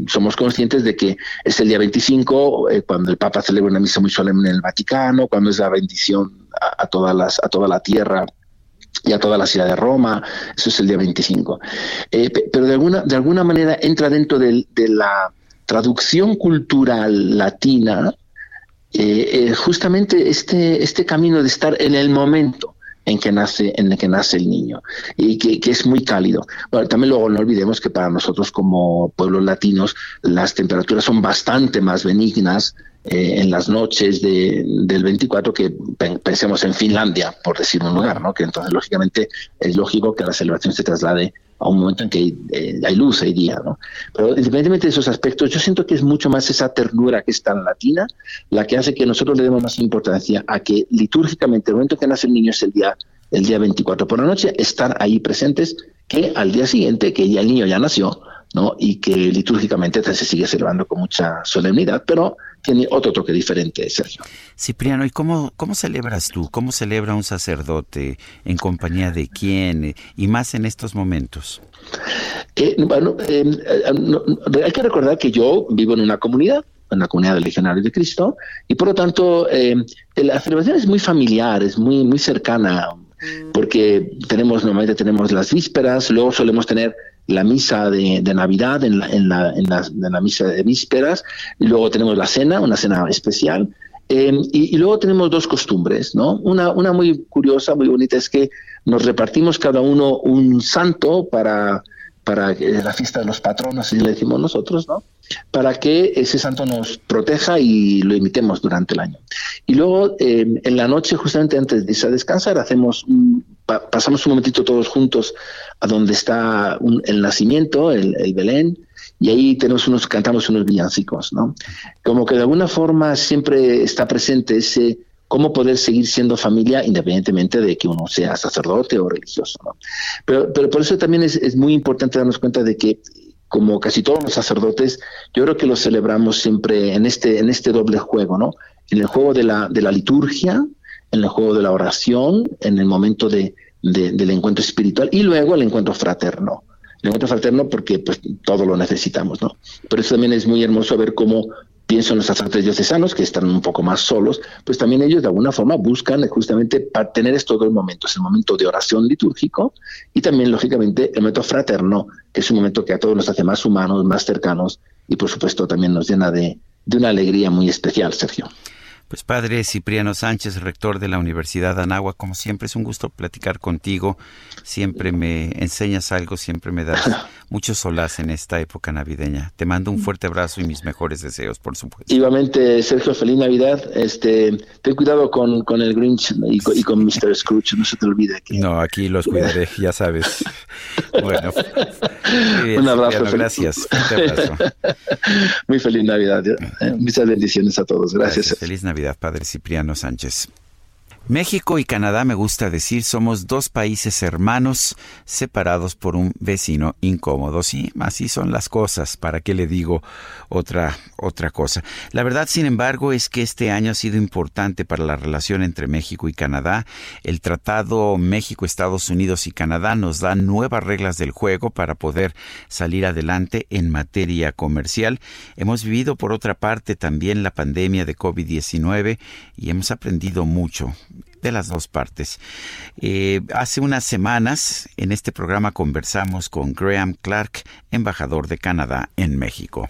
somos conscientes de que es el día 25 eh, cuando el Papa celebra una misa muy solemne en el Vaticano, cuando es la bendición a todas las, a toda la tierra y a toda la ciudad de Roma, eso es el día 25. Eh, pe- pero de alguna, de alguna manera entra dentro de la traducción cultural latina eh, eh, justamente este, este camino de estar en el momento en que nace en el que nace el niño y que, que es muy cálido. También luego no olvidemos que para nosotros como pueblos latinos las temperaturas son bastante más benignas eh, en las noches de, del 24 que pen- pensemos en Finlandia, por decir un lugar, ¿no? Que entonces lógicamente es lógico que la celebración se traslade a un momento en que hay, eh, hay luz, hay día, ¿no? Pero independientemente de esos aspectos, yo siento que es mucho más esa ternura que es tan latina la que hace que nosotros le demos más importancia a que litúrgicamente el momento en que nace el niño es el día, el día 24 por la noche, estar ahí presentes, que al día siguiente, que ya el niño ya nació, ¿no? Y que litúrgicamente se sigue celebrando con mucha solemnidad, pero tiene otro toque diferente, Sergio. Cipriano, ¿y cómo, cómo celebras tú? ¿Cómo celebra un sacerdote? ¿En compañía de quién? Eh, Y más en estos momentos. Eh, bueno, eh, eh, no- no- hay que recordar que yo vivo en una comunidad, en la comunidad de Legionarios de Cristo, y por lo tanto eh, la celebración es muy familiar, es muy, muy cercana, porque tenemos, normalmente tenemos las vísperas, luego solemos tener la misa de, de Navidad en la, en, la, en, la, en la misa de vísperas, y luego tenemos la cena, una cena especial, eh, y, y luego tenemos dos costumbres, ¿no? Una, una muy curiosa, muy bonita, es que nos repartimos cada uno un santo para, para eh, la fiesta de los patronos, así le decimos nosotros, ¿no? Para que ese santo nos proteja y lo imitemos durante el año. Y luego, eh, en la noche, justamente antes de irse a descansar, hacemos un- pa- pasamos un momentito todos juntos a donde está el nacimiento, el, el Belén, y ahí tenemos unos, cantamos unos villancicos, ¿no? Como que de alguna forma siempre está presente ese cómo poder seguir siendo familia independientemente de que uno sea sacerdote o religioso, ¿no? Pero, pero por eso también es, es muy importante darnos cuenta de que como casi todos los sacerdotes, yo creo que lo celebramos siempre en este, en este doble juego, ¿no? En el juego de la, de la liturgia, en el juego de la oración, en el momento de, de- del encuentro espiritual y luego el encuentro fraterno. El encuentro fraterno porque pues todo lo necesitamos, ¿no? Pero eso también es muy hermoso ver cómo pienso en los sacerdotes diocesanos que están un poco más solos, pues también ellos de alguna forma buscan justamente para tener estos dos momentos, el momento de oración litúrgico y también lógicamente el momento fraterno, que es un momento que a todos nos hace más humanos, más cercanos y por supuesto también nos llena de, de una alegría muy especial, Sergio. Pues padre Cipriano Sánchez, rector de la Universidad de Anáhuac, como siempre es un gusto platicar contigo. Siempre me enseñas algo, siempre me das mucho solaz en esta época navideña. Te mando un fuerte abrazo y mis mejores deseos, por supuesto. Igualmente, Sergio, feliz Navidad. Este, ten cuidado con, con el Grinch y con, y con Mr. Scrooge, no se te olvide que No, aquí los cuidaré, ya sabes. Bueno, bien, un abrazo. Cipriano, gracias. Fuerte abrazo. Muy feliz Navidad. eh. Muchas bendiciones a todos. Gracias. Feliz Navidad, Padre Cipriano Sánchez. México y Canadá, me gusta decir, somos dos países hermanos separados por un vecino incómodo. Sí, así son las cosas. ¿Para qué le digo otra, otra cosa? La verdad, sin embargo, es que este año ha sido importante para la relación entre México y Canadá. El Tratado México, Estados Unidos y Canadá nos da nuevas reglas del juego para poder salir adelante en materia comercial. Hemos vivido, por otra parte, también la pandemia de COVID-19 y hemos aprendido mucho de las dos partes. Eh, hace unas semanas en este programa conversamos con Graham Clark, embajador de Canadá en México.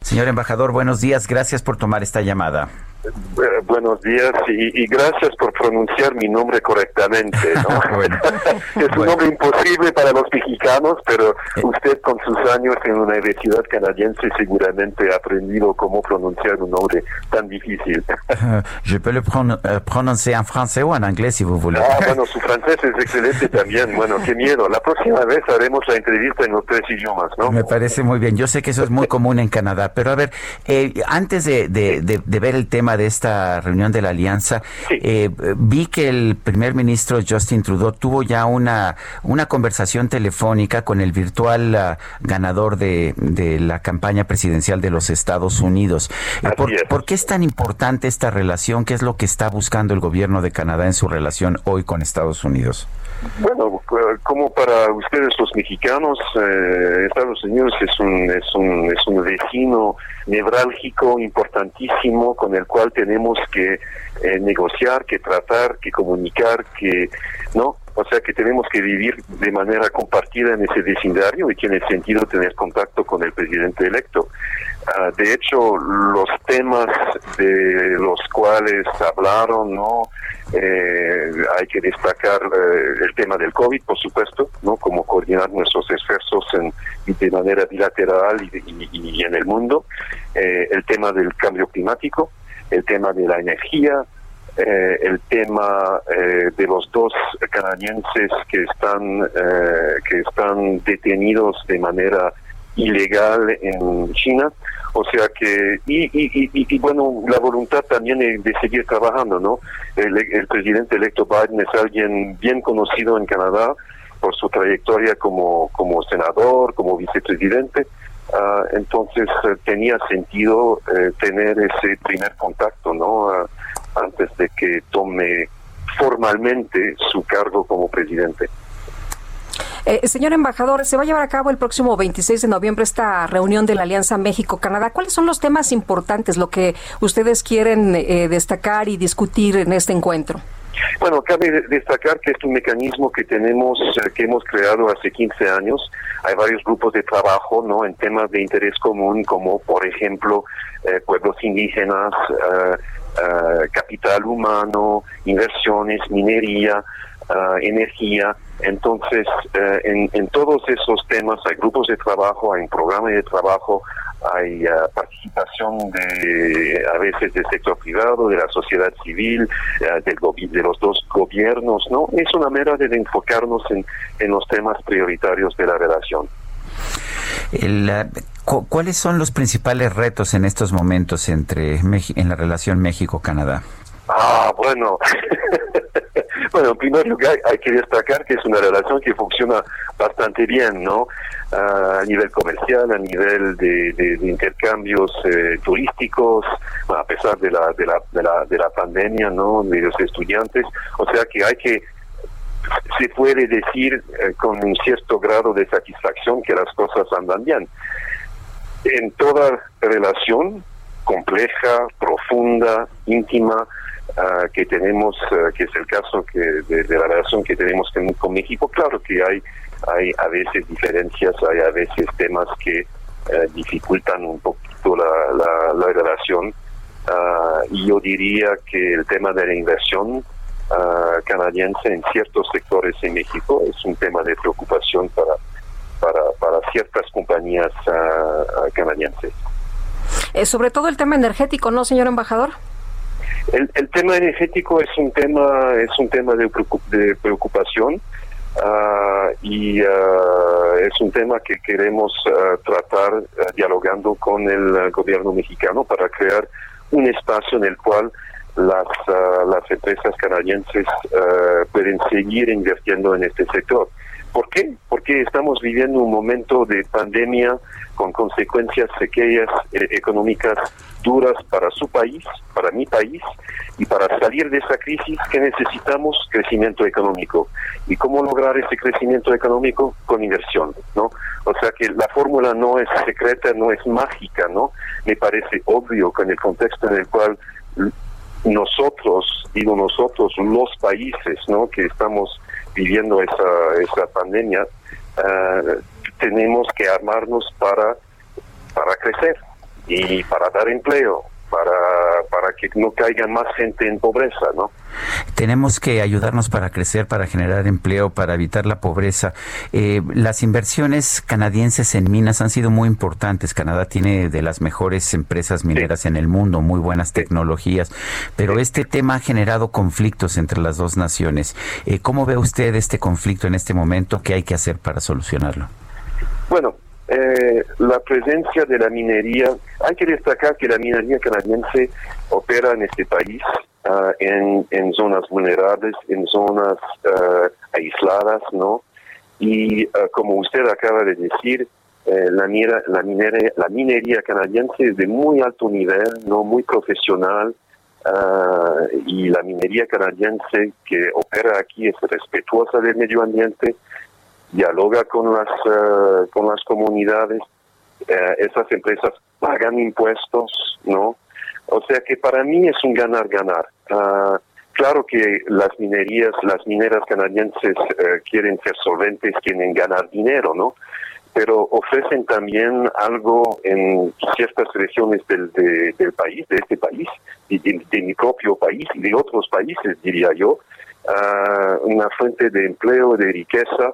Señor embajador, buenos días. Gracias por tomar esta llamada. Eh, buenos días y, y gracias por pronunciar mi nombre correctamente. ¿no? es un nombre imposible para los mexicanos, pero usted con sus años en una universidad canadiense seguramente ha aprendido cómo pronunciar un nombre tan difícil. Je peux le pron euh, prononcer en français ou en anglais si vous voulez. Ah, bueno, su francés es excelente también. Bueno, qué miedo. La próxima vez haremos la entrevista en los tres idiomas, ¿no? Me parece muy bien. Yo sé que eso es muy común en Canadá, pero a ver, eh, antes de, de- de- de ver el tema de esta reunión de la alianza. Eh, vi que el primer ministro Justin Trudeau tuvo ya una, una conversación telefónica con el virtual ah, ganador de, de, la campaña presidencial de los Estados Unidos. Eh, ¿Por, ¿Por qué es tan importante esta relación? ¿Qué es lo que está buscando el gobierno de Canadá en su relación hoy con Estados Unidos? Bueno, como para ustedes los mexicanos, eh, Estados Unidos es un, es, un, es un vecino nevrálgico importantísimo con el cual tenemos que eh, negociar, que tratar, que comunicar, que no, o sea que tenemos que vivir de manera compartida en ese vecindario y tiene sentido tener contacto con el presidente electo. Ah, de hecho, los temas de los cuales hablaron, ¿no? Eh, hay que destacar eh, el tema del COVID, por supuesto, ¿no? Como coordinar nuestros esfuerzos en, de manera bilateral y, en el mundo. Eh, el tema del cambio climático, el tema de la energía, el tema eh, de los dos canadienses que están que están detenidos de manera ilegal en China. O sea que y, y, y, bueno la voluntad también de, seguir trabajando no el, presidente electo Biden es alguien bien conocido en Canadá por su trayectoria como como senador como vicepresidente. Uh, entonces tenía sentido tener ese primer contacto no uh, antes de que tome formalmente su cargo como presidente. Eh, señor embajador, se va a llevar a cabo el próximo 26 de noviembre esta reunión de la Alianza México-Canadá. ¿Cuáles son los temas importantes, lo que ustedes quieren eh, destacar y discutir en este encuentro? Bueno, cabe destacar que es un mecanismo que tenemos, eh, que hemos creado hace 15 años. Hay varios grupos de trabajo, ¿no? En temas de interés común, como por ejemplo eh, pueblos indígenas, eh, capital humano, inversiones, minería, energía. Entonces, en, en todos esos temas hay grupos de trabajo, hay un programa de trabajo, hay uh, participación de a veces del sector privado, de la sociedad civil, uh, del de los dos gobiernos, ¿no? Es una manera de enfocarnos en, en los temas prioritarios de la relación. El, ¿Cuáles son los principales retos en estos momentos entre en la relación México-Canadá? Ah, bueno. bueno, en primer lugar hay que destacar que es una relación que funciona bastante bien, ¿no? a nivel comercial, a nivel de, intercambios eh, turísticos, a pesar de la, de la, de la, de la pandemia, ¿no? De los estudiantes. O sea que hay que se puede decir eh, con un cierto grado de satisfacción que las cosas andan bien. En toda relación compleja, profunda, íntima, uh, que tenemos, uh, que es el caso que de, la relación que tenemos con, con, México, claro que hay, hay a veces diferencias, hay a veces temas que uh, dificultan un poquito la, la, la relación. y yo diría que el tema de la inversión canadiense en ciertos sectores en México es un tema de preocupación para, para, para ciertas compañías canadienses. Eh, sobre todo el tema energético, ¿no, señor embajador? El, el, tema energético es un tema es un tema de, preocupación uh, y uh, es un tema que queremos uh, tratar dialogando con el gobierno mexicano para crear un espacio en el cual las las empresas canadienses pueden seguir invirtiendo en este sector. ¿Por qué? Porque estamos viviendo un momento de pandemia con consecuencias pequeñas eh, económicas duras para su país, para mi país, y para salir de esa crisis que necesitamos crecimiento económico. ¿Y cómo lograr ese crecimiento económico? Con inversión, ¿no? O sea que la fórmula no es secreta, no es mágica, ¿no? Me parece obvio que en el contexto en el cual nosotros, digo nosotros, los países, ¿no? Que estamos viviendo esa, esa pandemia, uh, tenemos que armarnos para, para crecer y para dar empleo, para, para que no caiga más gente en pobreza, ¿no? Tenemos que ayudarnos para crecer, para generar empleo, para evitar la pobreza. Eh, las inversiones canadienses en minas han sido muy importantes. Canadá tiene de las mejores empresas mineras sí. en el mundo, muy buenas tecnologías, pero sí. este tema ha generado conflictos entre las dos naciones. Eh, ¿Cómo ve usted este conflicto en este momento? ¿Qué hay que hacer para solucionarlo? Bueno, eh, la presencia de la minería, hay que destacar que la minería canadiense opera en este país ah, en, zonas vulnerables, en zonas ah, aisladas, ¿no? Y ah, como usted acaba de decir, eh, la, la, minería, la minería canadiense es de muy alto nivel, no muy profesional, y la minería canadiense que opera aquí es respetuosa del medio ambiente, dialoga con las, eh, con las comunidades, eh, esas empresas pagan impuestos, ¿no? O sea que para mí es un ganar-ganar. Ah, claro que las minerías, las mineras canadienses eh, quieren ser solventes, quieren ganar dinero, ¿no? Pero ofrecen también algo en ciertas regiones del, del país, de este país, y de, mi propio país y de otros países, diría yo, ah, una fuente de empleo, de riqueza,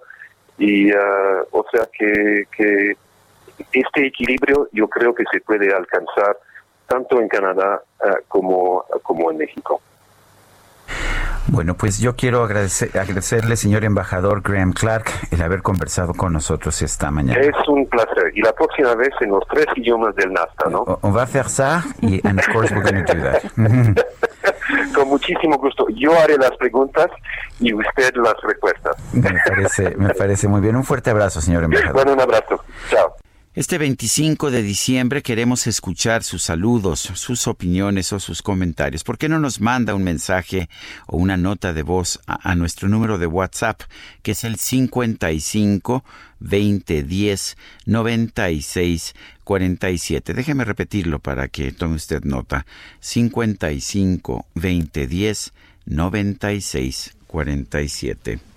y uh, o sea que, que este equilibrio yo creo que se puede alcanzar tanto en Canadá uh, como, como en México. Bueno, pues yo quiero agradecer, agradecerle, señor embajador Graham Clark, el haber conversado con nosotros esta mañana. Es un placer. Y la próxima vez en los tres idiomas del NAFTA, ¿no? On va a hacer ça y, of course, we're going to do that. con muchísimo gusto. Yo haré las preguntas y usted las respuestas. Me parece, me parece muy bien. Un fuerte abrazo, señor embajador. Bueno, un abrazo. Chao. Este 25 de diciembre queremos escuchar sus saludos, sus opiniones o sus comentarios. ¿Por qué no nos manda un mensaje o una nota de voz a, nuestro número de WhatsApp, que es el 55 20 10 96 47? Déjeme repetirlo para que tome usted nota. 55 20 10 96 47.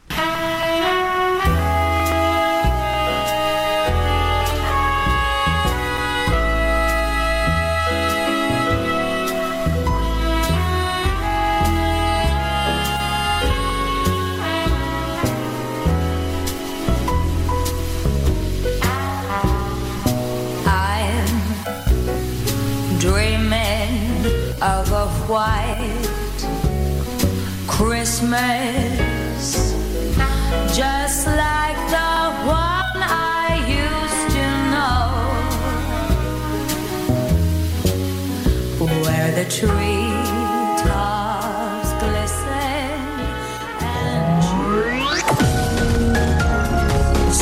Christmas, just like the one I used to know, where the tree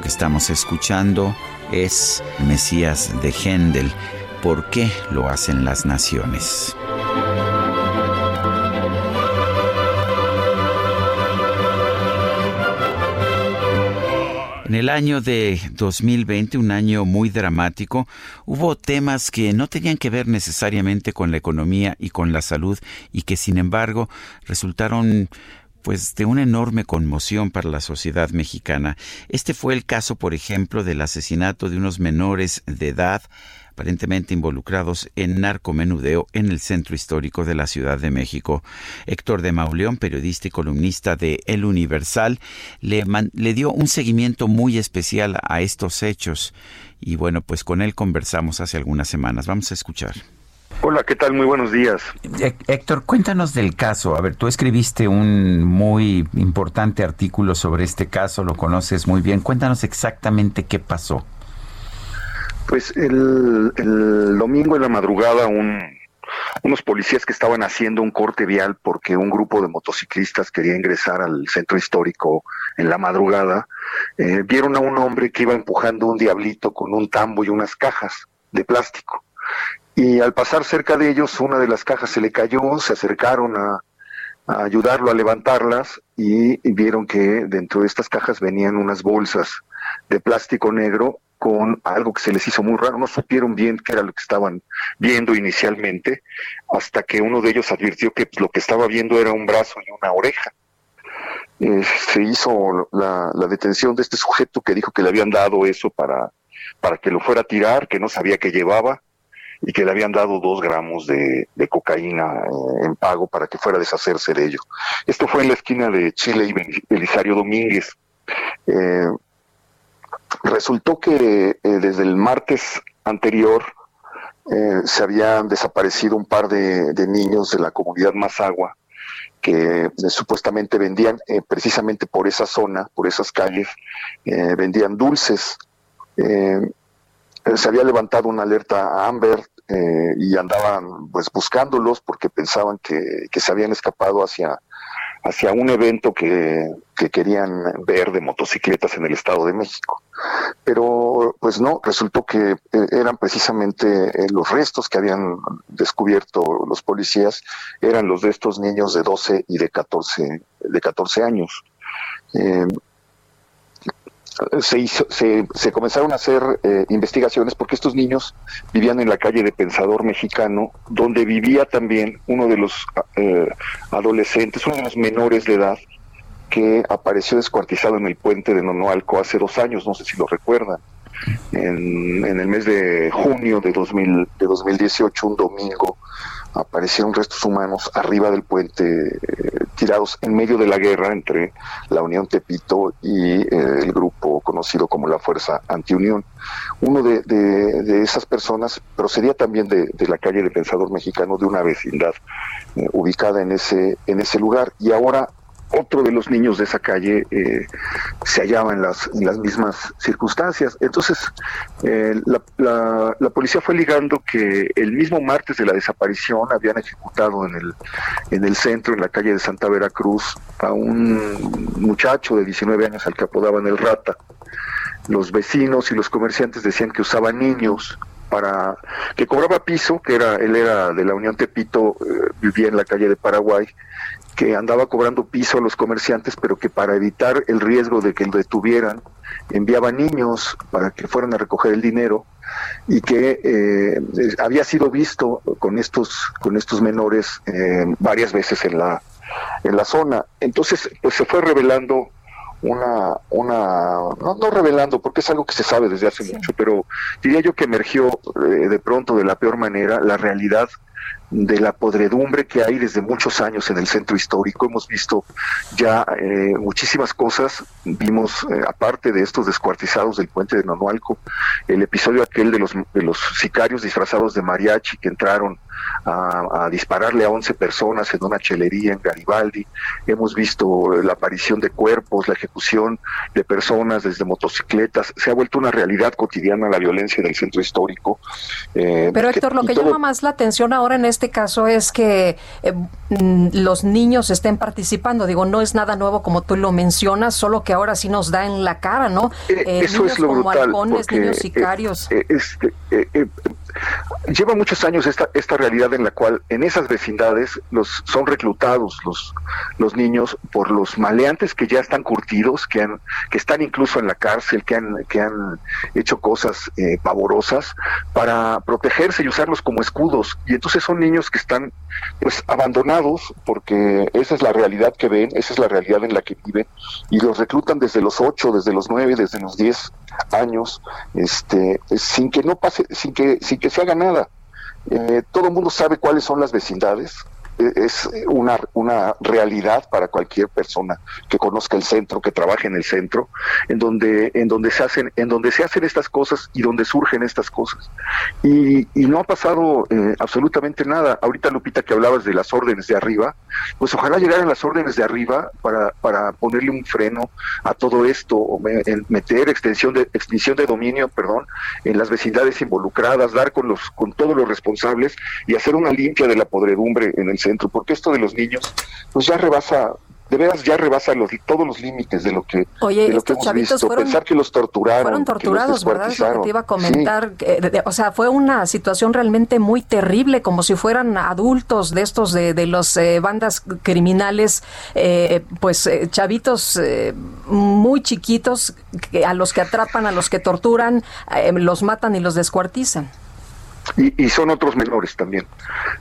Que estamos escuchando es Mesías de Händel. ¿Por qué lo hacen las naciones? En el año de 2020, un año muy dramático, hubo temas que no tenían que ver necesariamente con la economía y con la salud y que sin embargo resultaron pues de una enorme conmoción para la sociedad mexicana. Este fue el caso, por ejemplo, del asesinato de unos menores de edad aparentemente involucrados en narcomenudeo en el centro histórico de la Ciudad de México. Héctor de Mauleón, periodista y columnista de El Universal, le, dio un seguimiento muy especial a estos hechos y bueno, pues con él conversamos hace algunas semanas. Vamos a escuchar. Hola, ¿qué tal? Muy buenos días. Héctor, cuéntanos del caso. A ver, tú escribiste un muy importante artículo sobre este caso, lo conoces muy bien. Cuéntanos exactamente qué pasó. Pues el, el domingo en la madrugada unos policías que estaban haciendo un corte vial porque un grupo de motociclistas quería ingresar al centro histórico en la madrugada, eh, vieron a un hombre que iba empujando un diablito con un tambo y unas cajas de plástico y al pasar cerca de ellos una de las cajas se le cayó, se acercaron a, ayudarlo a levantarlas y, vieron que dentro de estas cajas venían unas bolsas de plástico negro con algo que se les hizo muy raro, no supieron bien qué era lo que estaban viendo inicialmente, hasta que uno de ellos advirtió que lo que estaba viendo era un brazo y una oreja. Eh, se hizo la, la detención de este sujeto que dijo que le habían dado eso para, para que lo fuera a tirar, que no sabía que llevaba y que le habían dado dos gramos de, cocaína eh, en pago para que fuera a deshacerse de ello. Esto fue en la esquina de Chile y Bel- Belisario Domínguez. Eh, resultó que eh, desde el martes anterior se habían desaparecido un par de, niños de la comunidad Mazagua que supuestamente vendían precisamente por esa zona, por esas calles, vendían dulces. Se había levantado una alerta a Amber eh, y andaban pues buscándolos porque pensaban que, que se habían escapado hacia, hacia un evento que, que querían ver de motocicletas en el Estado de México. Pero pues no, resultó que eh, eran precisamente eh, los restos que habían descubierto los policías, eran los de estos niños de 12 y de 14, de 14 años. Eh, se, hizo, se, se comenzaron a hacer eh, investigaciones porque estos niños vivían en la calle de Pensador Mexicano, donde vivía también uno de los eh, adolescentes, uno de los menores de edad, que apareció descuartizado en el puente de Nonoalco hace dos años, no sé si lo recuerdan. En, en el mes de junio de, 2000, de 2018, un domingo, aparecieron restos humanos arriba del puente, eh, tirados en medio de la guerra entre la Unión Tepito y eh, el grupo conocido como la Fuerza Antiunión. Uno de, esas personas procedía también de, de, la calle de Pensador Mexicano, de una vecindad eh, ubicada en ese, en ese lugar, y ahora otro de los niños de esa calle eh, se hallaba en las, mismas circunstancias. Entonces, eh, la, policía fue ligando que el mismo martes de la desaparición habían ejecutado en el, en el centro, en la calle de Santa Veracruz, a un muchacho de 19 años al que apodaban el Rata. Los vecinos y los comerciantes decían que usaba niños para que cobraba piso, que era él era de la Unión Tepito, eh, vivía en la calle de Paraguay, que andaba cobrando piso a los comerciantes, pero que para evitar el riesgo de que lo detuvieran, enviaba niños para que fueran a recoger el dinero y que eh, había sido visto con estos con estos menores eh, varias veces en la en la zona. Entonces, pues se fue revelando una, una no, no, revelando, porque es algo que se sabe desde hace sí. mucho, pero diría yo que emergió eh, de pronto de la peor manera la realidad de la podredumbre que hay desde muchos años en el centro histórico. Hemos visto ya eh, muchísimas cosas. Vimos, eh, aparte de estos descuartizados del puente de Nonualco, el episodio aquel de los, de los sicarios disfrazados de mariachi que entraron a, a, dispararle a 11 personas en una chelería en Garibaldi. Hemos visto la aparición de cuerpos, la ejecución de personas desde motocicletas. Se ha vuelto una realidad cotidiana la violencia del centro histórico. Eh, Pero Héctor, que, lo que todo... llama más la atención ahora en este caso es que eh, los niños estén participando. Digo, no es nada nuevo como tú lo mencionas, solo que ahora sí nos da en la cara, ¿no? Eh, eso es lo como brutal. halcones, niños sicarios. Este, lleva muchos años esta, esta realidad en la cual en esas vecindades los son reclutados los, los niños por los maleantes que ya están curtidos, que han, que están incluso en la cárcel, que han, que han hecho cosas eh, pavorosas para protegerse y usarlos como escudos. Y entonces son niños que están pues abandonados porque esa es la realidad que ven, esa es la realidad en la que viven, y los reclutan desde los 8, desde los 9, desde los 10 años, este, sin que no pase, sin que, sin que se haga nada. Eh, todo el mundo sabe cuáles son las vecindades, es una, una realidad para cualquier persona que conozca el centro, que trabaje en el centro, en donde, en donde se hacen, en donde se hacen estas cosas y donde surgen estas cosas. Y, y no ha pasado eh, absolutamente nada. Ahorita, Lupita, que hablabas de las órdenes de arriba, pues ojalá llegaran las órdenes de arriba para, para ponerle un freno a todo esto, o meter extensión de, extinción de dominio, perdón, en las vecindades involucradas, dar con los, con todos los responsables y hacer una limpia de la podredumbre en el centro, porque esto de los niños, pues ya rebasa, de veras ya rebasa los, todos los límites de lo que, Oye, de lo que hemos visto. Fueron, Pensar que los torturaron. Fueron torturados, que los ¿verdad? Es lo que te iba a comentar. Sí. Eh, de, de, o sea, fue una situación realmente muy terrible, como si fueran adultos de estos, de, de los eh, bandas criminales, eh, pues chavitos muy chiquitos que- a los que atrapan, a los que torturan, eh, los matan y los descuartizan. Y, y son otros menores también.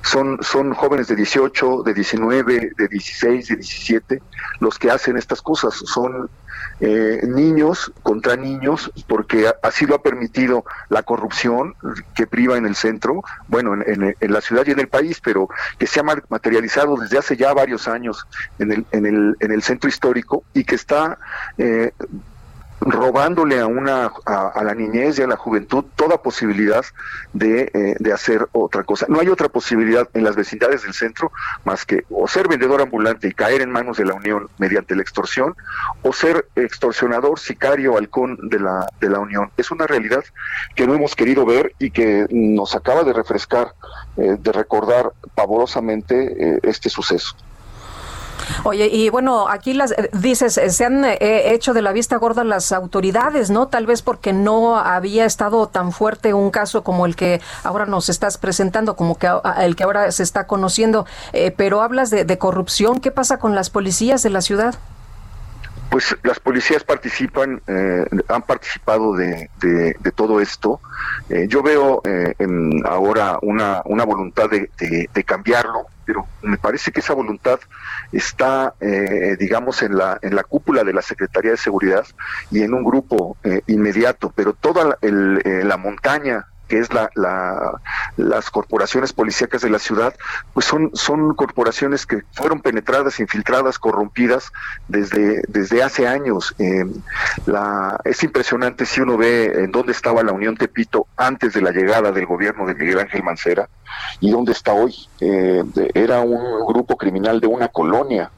Son, son jóvenes de 18, de 19, de 16, de 17 los que hacen estas cosas. Son eh, niños contra niños porque así lo ha permitido la corrupción que priva en el centro, bueno, en, la ciudad y en el país, pero que se ha ma- materializado desde hace ya varios años en el, en el, en el centro histórico y que está... eh, robándole a una a, la niñez y a la juventud toda posibilidad de, eh, de hacer otra cosa. No hay otra posibilidad en las vecindades del centro más que o ser vendedor ambulante y caer en manos de la Unión mediante la extorsión o ser extorsionador, sicario, halcón de la, de la Unión. Es una realidad que no hemos querido ver y que nos acaba de refrescar, eh, de recordar pavorosamente eh, este suceso. Oye, y bueno, aquí las eh, dices, eh, se han eh, hecho de la vista gorda las autoridades, ¿no? Tal vez porque no había estado tan fuerte un caso como el que ahora nos estás presentando, como que el que ahora se está conociendo. Eh, pero hablas de corrupción, ¿qué pasa con las policías de la ciudad? Pues las policías participan, eh, han participado de, todo esto. Eh, yo veo eh, ahora una, una voluntad de, cambiarlo, pero me parece que esa voluntad está, eh, digamos, en la, en la cúpula de la Secretaría de Seguridad y en un grupo eh, inmediato, pero toda la, el- la montaña que es la, la- las corporaciones policíacas de la ciudad, pues son, son corporaciones que fueron penetradas, infiltradas, corrompidas desde, desde hace años. Eh, la, es impresionante si uno ve en dónde estaba la Unión Tepito antes de la llegada del gobierno de Miguel Ángel Mancera y dónde está hoy. De- era un grupo criminal de una colonia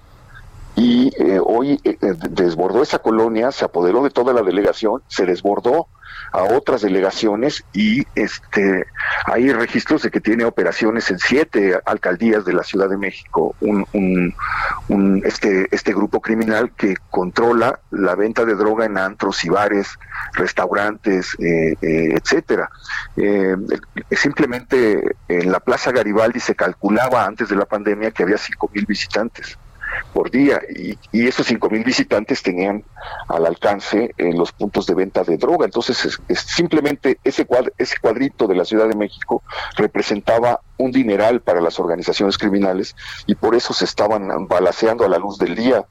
y eh, hoy eh, eh, desbordó esa colonia, se apoderó de toda la delegación, se desbordó a otras delegaciones y este hay registros de que tiene operaciones en siete alcaldías de la Ciudad de México, un, un- este, este grupo criminal que controla la venta de droga en antros y bares, restaurantes, eh, eh, etcétera. Eh, simplemente en la Plaza Garibaldi se calculaba antes de la pandemia que había cinco mil visitantes por día y, y esos cinco mil visitantes tenían al alcance en los puntos de venta de droga. Entonces es, es simplemente ese cuad- ese cuadrito de la Ciudad de México representaba un dineral para las organizaciones criminales y por eso se estaban balaceando a la luz del día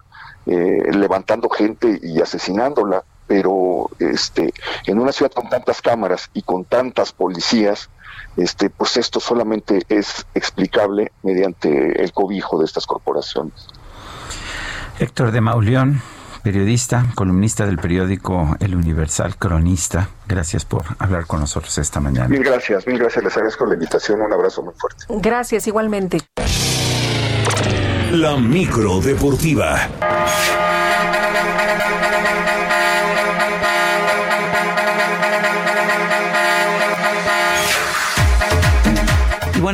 eh, levantando gente y asesinándola. Pero este en una ciudad con tantas cámaras y con tantas policías este pues esto solamente es explicable mediante el cobijo de estas corporaciones Héctor de Mauleón, periodista, columnista del periódico El Universal, cronista. Gracias por hablar con nosotros esta mañana. Mil gracias, mil gracias, les agradezco la invitación, un abrazo muy fuerte. Gracias, igualmente. La micro deportiva.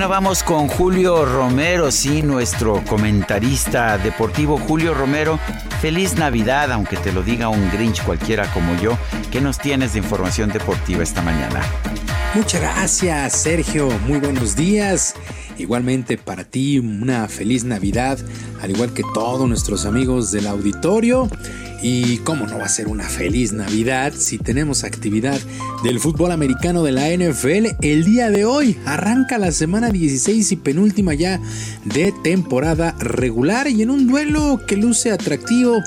Vamos con Julio Romero, sí, nuestro comentarista deportivo. Julio Romero, feliz Navidad, aunque te lo diga un Grinch cualquiera como yo. ¿Qué nos tienes de información deportiva esta mañana? Muchas gracias, Sergio. Muy buenos días. Igualmente para ti, una feliz Navidad, al igual que todos nuestros amigos del auditorio. Y cómo no va a ser una feliz Navidad si tenemos actividad del fútbol americano de la NFL el día de hoy. Arranca la semana 16 y penúltima ya de temporada regular y en un duelo que luce atractivo,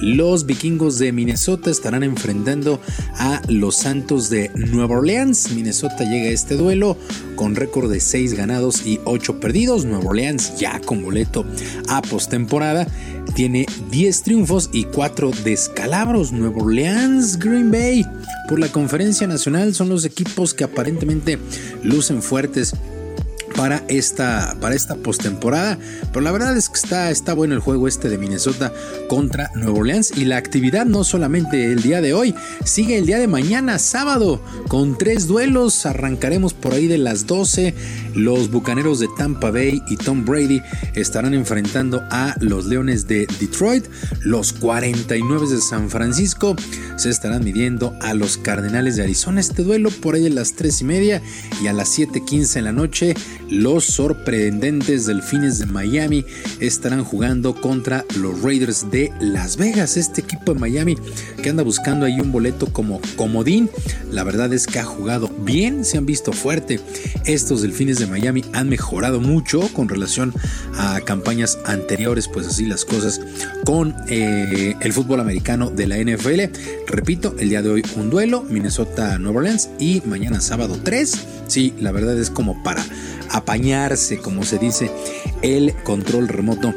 los vikingos de Minnesota estarán enfrentando a los Santos de Nueva Orleans. Minnesota llega a este duelo con récord de 6 ganados y 8 perdidos. Nueva Orleans ya con boleto a postemporada tiene 10 triunfos y 4 descalabros. Nueva Orleans, Green Bay. Por la conferencia nacional son los equipos que aparentemente lucen fuertes para esta, para esta postemporada. Pero la verdad es que está, está bueno el juego este de Minnesota contra Nueva Orleans. Y la actividad no solamente el día de hoy, sigue el día de mañana, sábado, con tres duelos. Arrancaremos por ahí de las 12. Los bucaneros de Tampa Bay y Tom Brady estarán enfrentando a los Leones de Detroit. Los 49 de San Francisco se estarán midiendo a los Cardenales de Arizona. Este duelo por ahí de las 3 y media y a las 7:15 en la noche los sorprendentes Delfines de Miami estarán jugando contra los Raiders de Las Vegas. Este equipo de Miami que anda buscando ahí un boleto como comodín. La verdad es que ha jugado bien, se han visto fuerte. Estos Delfines de Miami han mejorado mucho con relación a campañas anteriores, pues así las cosas con eh, el fútbol americano de la NFL. Repito, el día de hoy un duelo, Minnesota-Nueva Orleans y mañana sábado 3. Sí, la verdad es como para apañarse, como se dice, el control remoto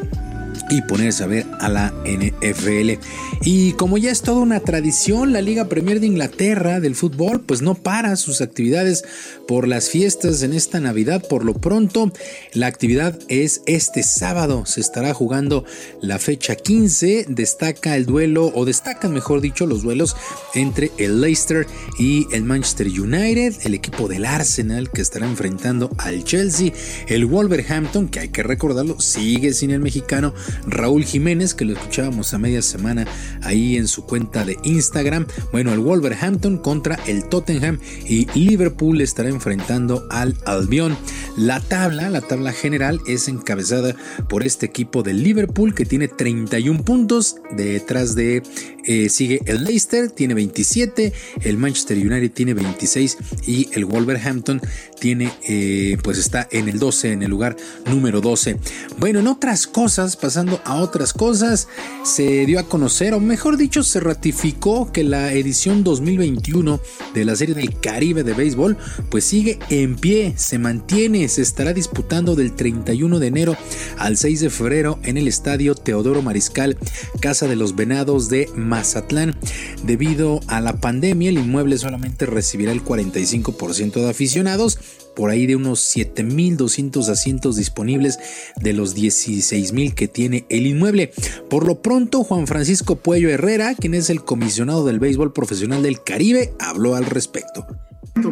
y ponerse a ver a la NFL. Y como ya es toda una tradición, la Liga Premier de Inglaterra del fútbol pues no para sus actividades por las fiestas en esta Navidad. Por lo pronto, la actividad es este sábado. Se estará jugando la fecha 15. Destaca el duelo, o destacan mejor dicho, los duelos entre el Leicester y el Manchester United, el equipo del Arsenal que estará enfrentando al Chelsea, el Wolverhampton, que hay que recordarlo, sigue sin el mexicano Raúl Jiménez, que lo escuchábamos a media semana ahí en su cuenta de Instagram. Bueno, el Wolverhampton contra el Tottenham y Liverpool estará enfrentando al Albion. La tabla, la tabla general es encabezada por este equipo de Liverpool que tiene 31 puntos. Detrás de eh, sigue el Leicester, tiene 27, el Manchester United tiene 26 y el Wolverhampton tiene, eh, pues está en el 12, en el lugar número 12. Bueno, en otras cosas, a otras cosas, se dio a conocer, o mejor dicho, se ratificó que la edición 2021 de la Serie del Caribe de Béisbol, pues sigue en pie, se mantiene, se estará disputando del 31 de enero al 6 de febrero en el estadio Teodoro Mariscal, Casa de los Venados de Mazatlán. Debido a la pandemia, el inmueble solamente recibirá el 45% de aficionados por ahí de unos 7.200 asientos disponibles de los 16.000 que tiene el inmueble. Por lo pronto, Juan Francisco Puello Herrera, quien es el comisionado del béisbol profesional del Caribe, habló al respecto.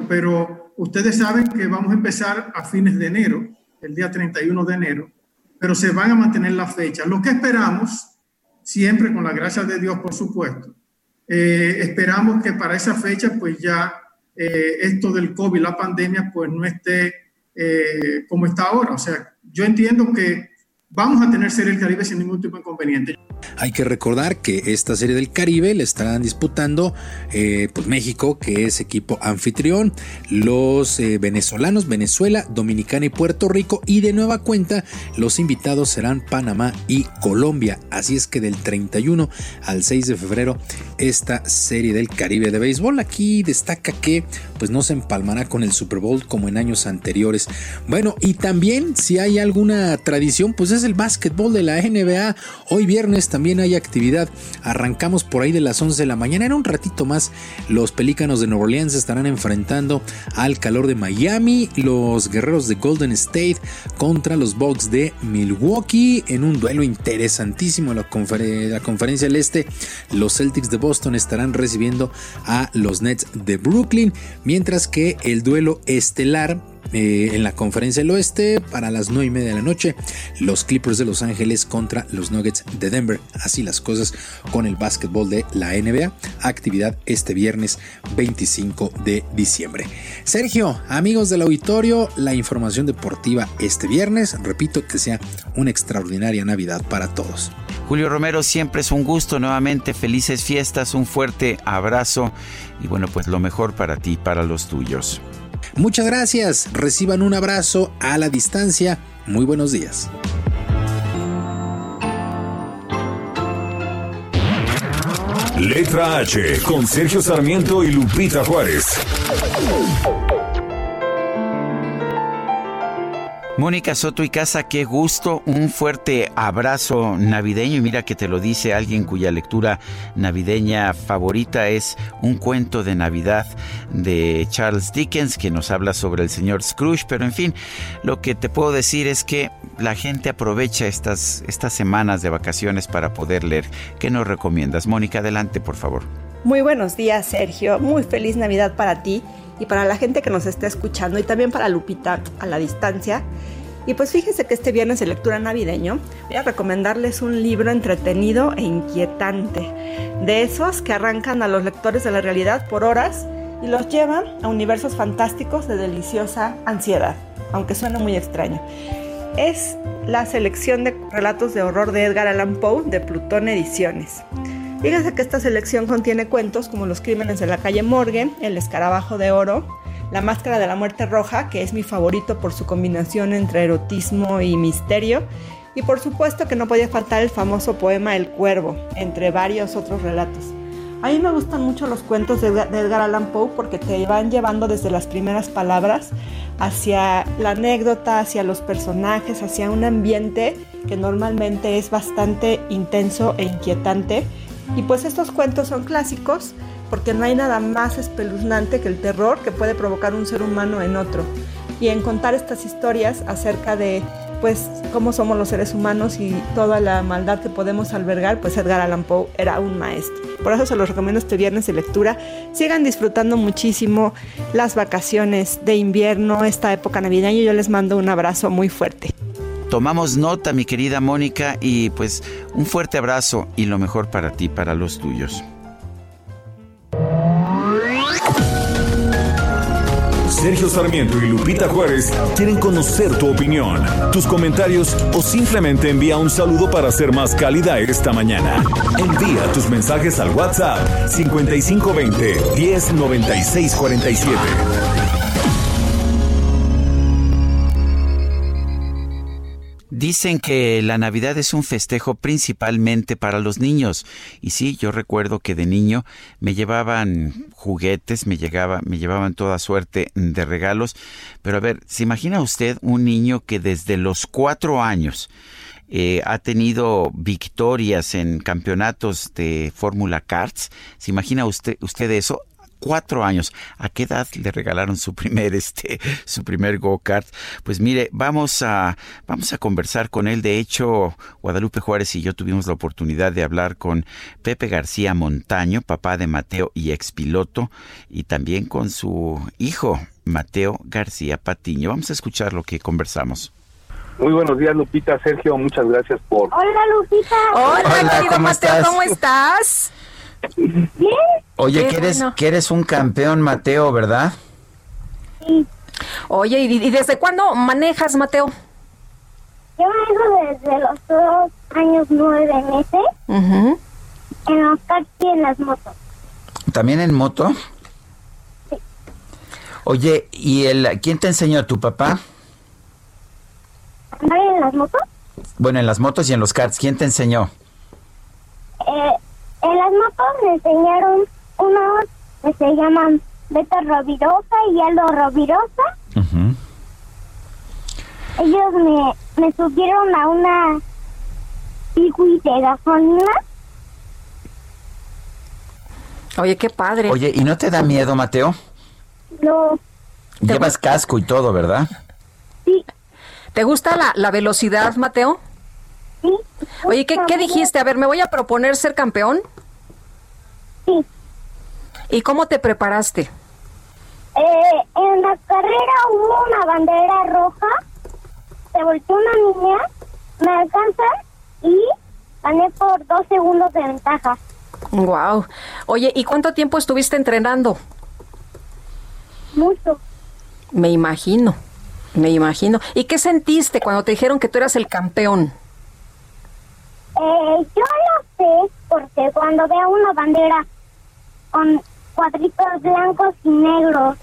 Pero ustedes saben que vamos a empezar a fines de enero, el día 31 de enero, pero se van a mantener las fechas. Lo que esperamos, siempre con la gracia de Dios, por supuesto, eh, esperamos que para esa fecha pues ya eh, esto del COVID, la pandemia, pues no esté eh, como está ahora. O sea, yo entiendo que vamos a tener Serie del Caribe sin ningún tipo de inconveniente. Hay que recordar que esta Serie del Caribe le estarán disputando eh, pues México, que es equipo anfitrión, los eh, venezolanos, Venezuela, Dominicana y Puerto Rico, y de nueva cuenta los invitados serán Panamá y Colombia. Así es que del 31 al 6 de febrero esta Serie del Caribe de béisbol. Aquí destaca que pues no se empalmará con el Super Bowl como en años anteriores. Bueno, y también si hay alguna tradición, pues es el básquetbol de la NBA. Hoy viernes también hay actividad. Arrancamos por ahí de las 11 de la mañana. En un ratito más, los Pelícanos de Nueva Orleans estarán enfrentando al calor de Miami. Los guerreros de Golden State contra los Bucks de Milwaukee. En un duelo interesantísimo la, la conferencia del Este. Los Celtics de Boston estarán recibiendo a los Nets de Brooklyn. Mientras que el duelo estelar eh, en la conferencia del oeste para las 9 y media de la noche. Los Clippers de Los Ángeles contra los Nuggets de Denver. Así las cosas con el básquetbol de la NBA actividad este viernes 25 de diciembre. Sergio amigos del auditorio la información deportiva este viernes. Repito que sea una extraordinaria Navidad para todos. Julio Romero, siempre es un gusto. Nuevamente, felices fiestas, un fuerte abrazo. Y bueno, pues lo mejor para ti, para los tuyos. Muchas gracias, reciban un abrazo a la distancia, muy buenos días. Letra H con Sergio Sarmiento y Lupita Juárez. Mónica Soto y Casa, qué gusto, un fuerte abrazo navideño y mira que te lo dice alguien cuya lectura navideña favorita es un cuento de Navidad de Charles Dickens que nos habla sobre el señor Scrooge, pero en fin, lo que te puedo decir es que la gente aprovecha estas, estas semanas de vacaciones para poder leer. ¿Qué nos recomiendas? Mónica, adelante por favor. Muy buenos días Sergio, muy feliz Navidad para ti y para la gente que nos está escuchando y también para Lupita a la distancia. Y pues fíjense que este viernes de lectura navideño voy a recomendarles un libro entretenido e inquietante, de esos que arrancan a los lectores de la realidad por horas y los llevan a universos fantásticos de deliciosa ansiedad. aunque suene muy extraño. Es la selección de relatos de horror de Edgar Allan Poe de Plutón Ediciones. Fíjense que esta selección contiene cuentos como Los Crímenes de la calle Morgue, El Escarabajo de Oro, La Máscara de la Muerte Roja, que es mi favorito por su combinación entre erotismo y misterio, y por supuesto que no podía faltar el famoso poema El Cuervo, entre varios otros relatos. A mí me gustan mucho los cuentos de Edgar, Allan Poe porque te van llevando desde las primeras palabras hacia la anécdota, hacia los personajes, hacia un ambiente que normalmente es bastante intenso e inquietante. Y pues estos cuentos son clásicos porque no hay nada más espeluznante que el terror que puede provocar un ser humano en otro. Y en contar estas historias acerca de pues cómo somos los seres humanos y toda la maldad que podemos albergar, pues Edgar Allan Poe era un maestro. Por eso se los recomiendo este viernes de lectura. Sigan disfrutando muchísimo las vacaciones de invierno, esta época navideña. Yo les mando un abrazo muy fuerte. Tomamos nota, mi querida Mónica, y pues un fuerte abrazo y lo mejor para ti, para los tuyos. Sergio Sarmiento y Lupita Juárez quieren conocer tu opinión, tus comentarios o simplemente envía un saludo para ser más cálida esta mañana. Envía tus mensajes al WhatsApp 5520 109647. Dicen que la Navidad es un festejo principalmente para los niños. Y sí, yo recuerdo que de niño me llevaban juguetes, me, llegaba, me llevaban toda suerte de regalos. Pero a ver, ¿se imagina usted un niño que desde los cuatro años eh, ha tenido victorias en campeonatos de Fórmula Karts? ¿Se imagina usted, usted eso? Cuatro años. ¿A qué edad le regalaron su primer, este, su primer go-kart? Pues mire, vamos a, vamos a conversar con él. De hecho, Guadalupe Juárez y yo tuvimos la oportunidad de hablar con Pepe García Montaño, papá de Mateo y expiloto, y también con su hijo, Mateo García Patiño. Vamos a escuchar lo que conversamos. Muy buenos días, Lupita, Sergio, muchas gracias por... Hola, Lupita. Hola, Hola, querido ¿cómo Mateo, estás? ¿cómo estás? Oye, que eres, bueno. que eres un campeón, Mateo, ¿verdad? Oye, ¿y, y desde cuándo manejas, Mateo? Yo vengo desde los dos años nueve meses Ujú. en los taxis y en las motos. ¿También en moto? Oye, ¿y el quién te enseñó? ¿Tu papá? ¿Andar en las motos? Bueno, en las motos y en los karts, ¿quién te enseñó? Eh, en las motos me enseñaron unos que se llaman Beto Rovirosa y Aldo Rovirosa. Ellos me, me subieron a una Pigui de gasolina. Oye, qué padre. Oye, ¿y no te da miedo, Mateo? No, Llevas casco y todo, ¿verdad? ¿Te gusta la, la velocidad, Mateo? Sí. Oye, ¿qué, ¿qué dijiste? A ver, ¿me voy a proponer ser campeón? Sí. ¿Y cómo te preparaste? Eh, en la carrera hubo una bandera roja, se volteó una niña, me alcanza y gané por dos segundos de ventaja. Wow. Oye, ¿y cuánto tiempo estuviste entrenando? Mucho. Me imagino, me imagino. ¿Y qué sentiste cuando te dijeron que tú eras el campeón? Eh, yo lo sé porque cuando veo una bandera con cuadritos blancos y negros,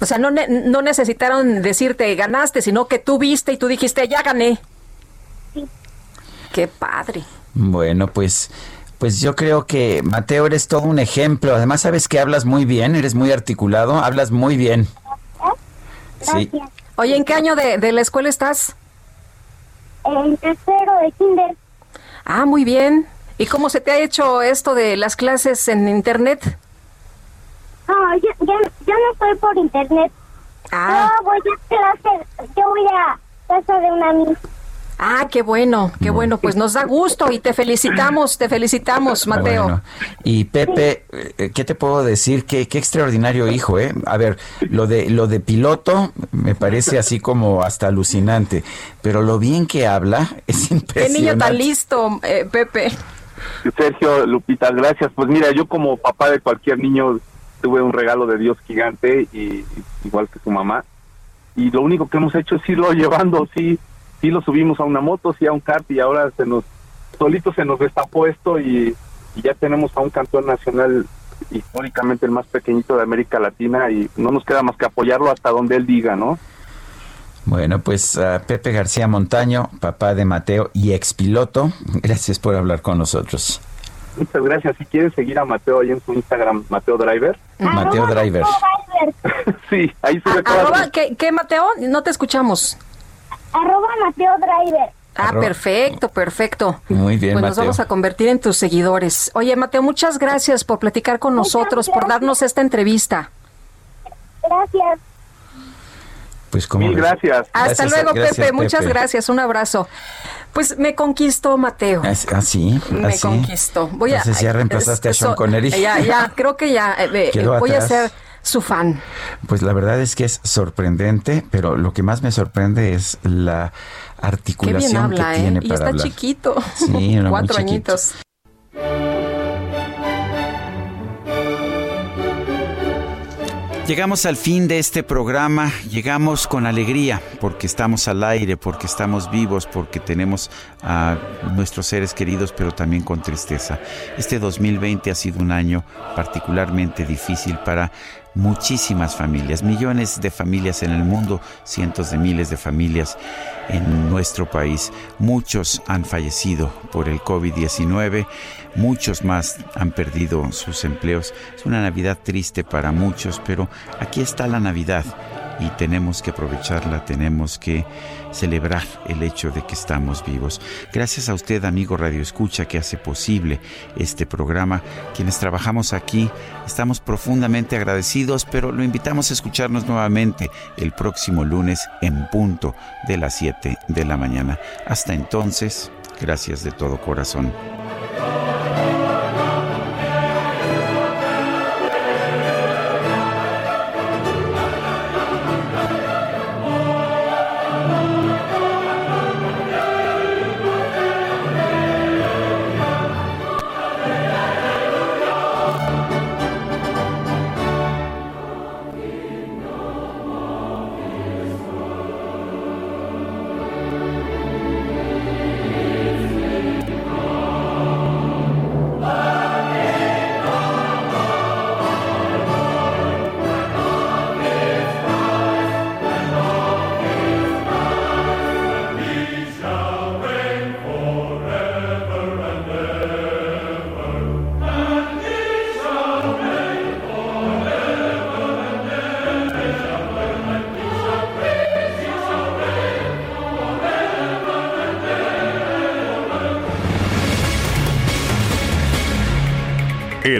O sea, no, ne- no necesitaron decirte ganaste, sino que tú viste y tú dijiste ya gané. Qué padre. Bueno, pues pues yo creo que Mateo eres todo un ejemplo. Además, sabes que hablas muy bien, eres muy articulado, hablas muy bien. Sí. Oye, ¿en qué año de, de la escuela estás? En tercero de kinder, Ah, muy bien. ¿Y cómo se te ha hecho esto de las clases en internet? no, yo, yo, yo no estoy por internet. Ah. Yo voy a clase, yo voy a casa de una amiga. Ah, qué bueno, qué bueno. Pues nos da gusto y te felicitamos, te felicitamos, Mateo. Bueno, y Pepe, eh, ¿qué te puedo decir? Qué, qué extraordinario hijo, ¿eh? A ver, lo de, lo de piloto me parece así como hasta alucinante, pero lo bien que habla es Qué impresionante. niño tan listo, eh, Pepe. Sergio, Lupita, gracias. Pues mira, yo como papá de cualquier niño tuve un regalo de Dios gigante, y, igual que su mamá. y lo único que hemos hecho es irlo llevando, sí, sí lo subimos a una moto, sí a un kart y ahora se nos, solito se nos destapó esto y, y ya tenemos a un campeón nacional históricamente el más pequeñito de América Latina y no nos queda más que apoyarlo hasta donde él diga, ¿no? Bueno, pues uh, Pepe García Montaño, papá de Mateo y expiloto, gracias por hablar con nosotros. Muchas gracias. Si quieren seguir a Mateo ahí en su Instagram, Mateo Driver. Mateo Driver. sí, ahí sube todo. Arroba, ¿qué, ¿Qué, Mateo? No te escuchamos. Arroba Mateo Driver. Ah, perfecto, perfecto. Muy bien, Pues nos vamos a convertir en tus seguidores. Oye, Mateo, muchas gracias por platicar con nosotros, por darnos esta entrevista. Gracias. Pues como Mil gracias. Hasta Gracias, luego, gracias, Pepe. Muchas gracias. Un abrazo. Pues me conquistó Mateo. Ah, ah, sí, Me ah, sí. conquistó. Voy a, Entonces ya reemplazaste a Sean Connery. Ya, ya, creo que ya. eh, eh, voy a atrás. Su fan. Pues la verdad es que es sorprendente, pero lo que más me sorprende es la Qué articulación bien habla, que ¿eh? tiene Y para está hablar. chiquito. Sí, muy Cuatro chiquito. añitos. Llegamos al fin de este programa, llegamos con alegría porque estamos al aire, porque estamos vivos, porque tenemos a nuestros seres queridos, pero también con tristeza. Este 2020 ha sido un año particularmente difícil para muchísimas familias, millones de familias en el mundo, cientos de miles de familias en nuestro país. Muchos han fallecido por el COVID-19, muchos más han perdido sus empleos. Es una Navidad triste para muchos, pero aquí está la Navidad y tenemos que aprovecharla, tenemos que celebrar el hecho de que estamos vivos. Gracias a usted, amigo Radio Escucha, que hace posible este programa. Quienes trabajamos aquí estamos profundamente agradecidos, pero lo invitamos a escucharnos nuevamente el próximo lunes en punto de las 7 de la mañana. Hasta entonces, gracias de todo corazón.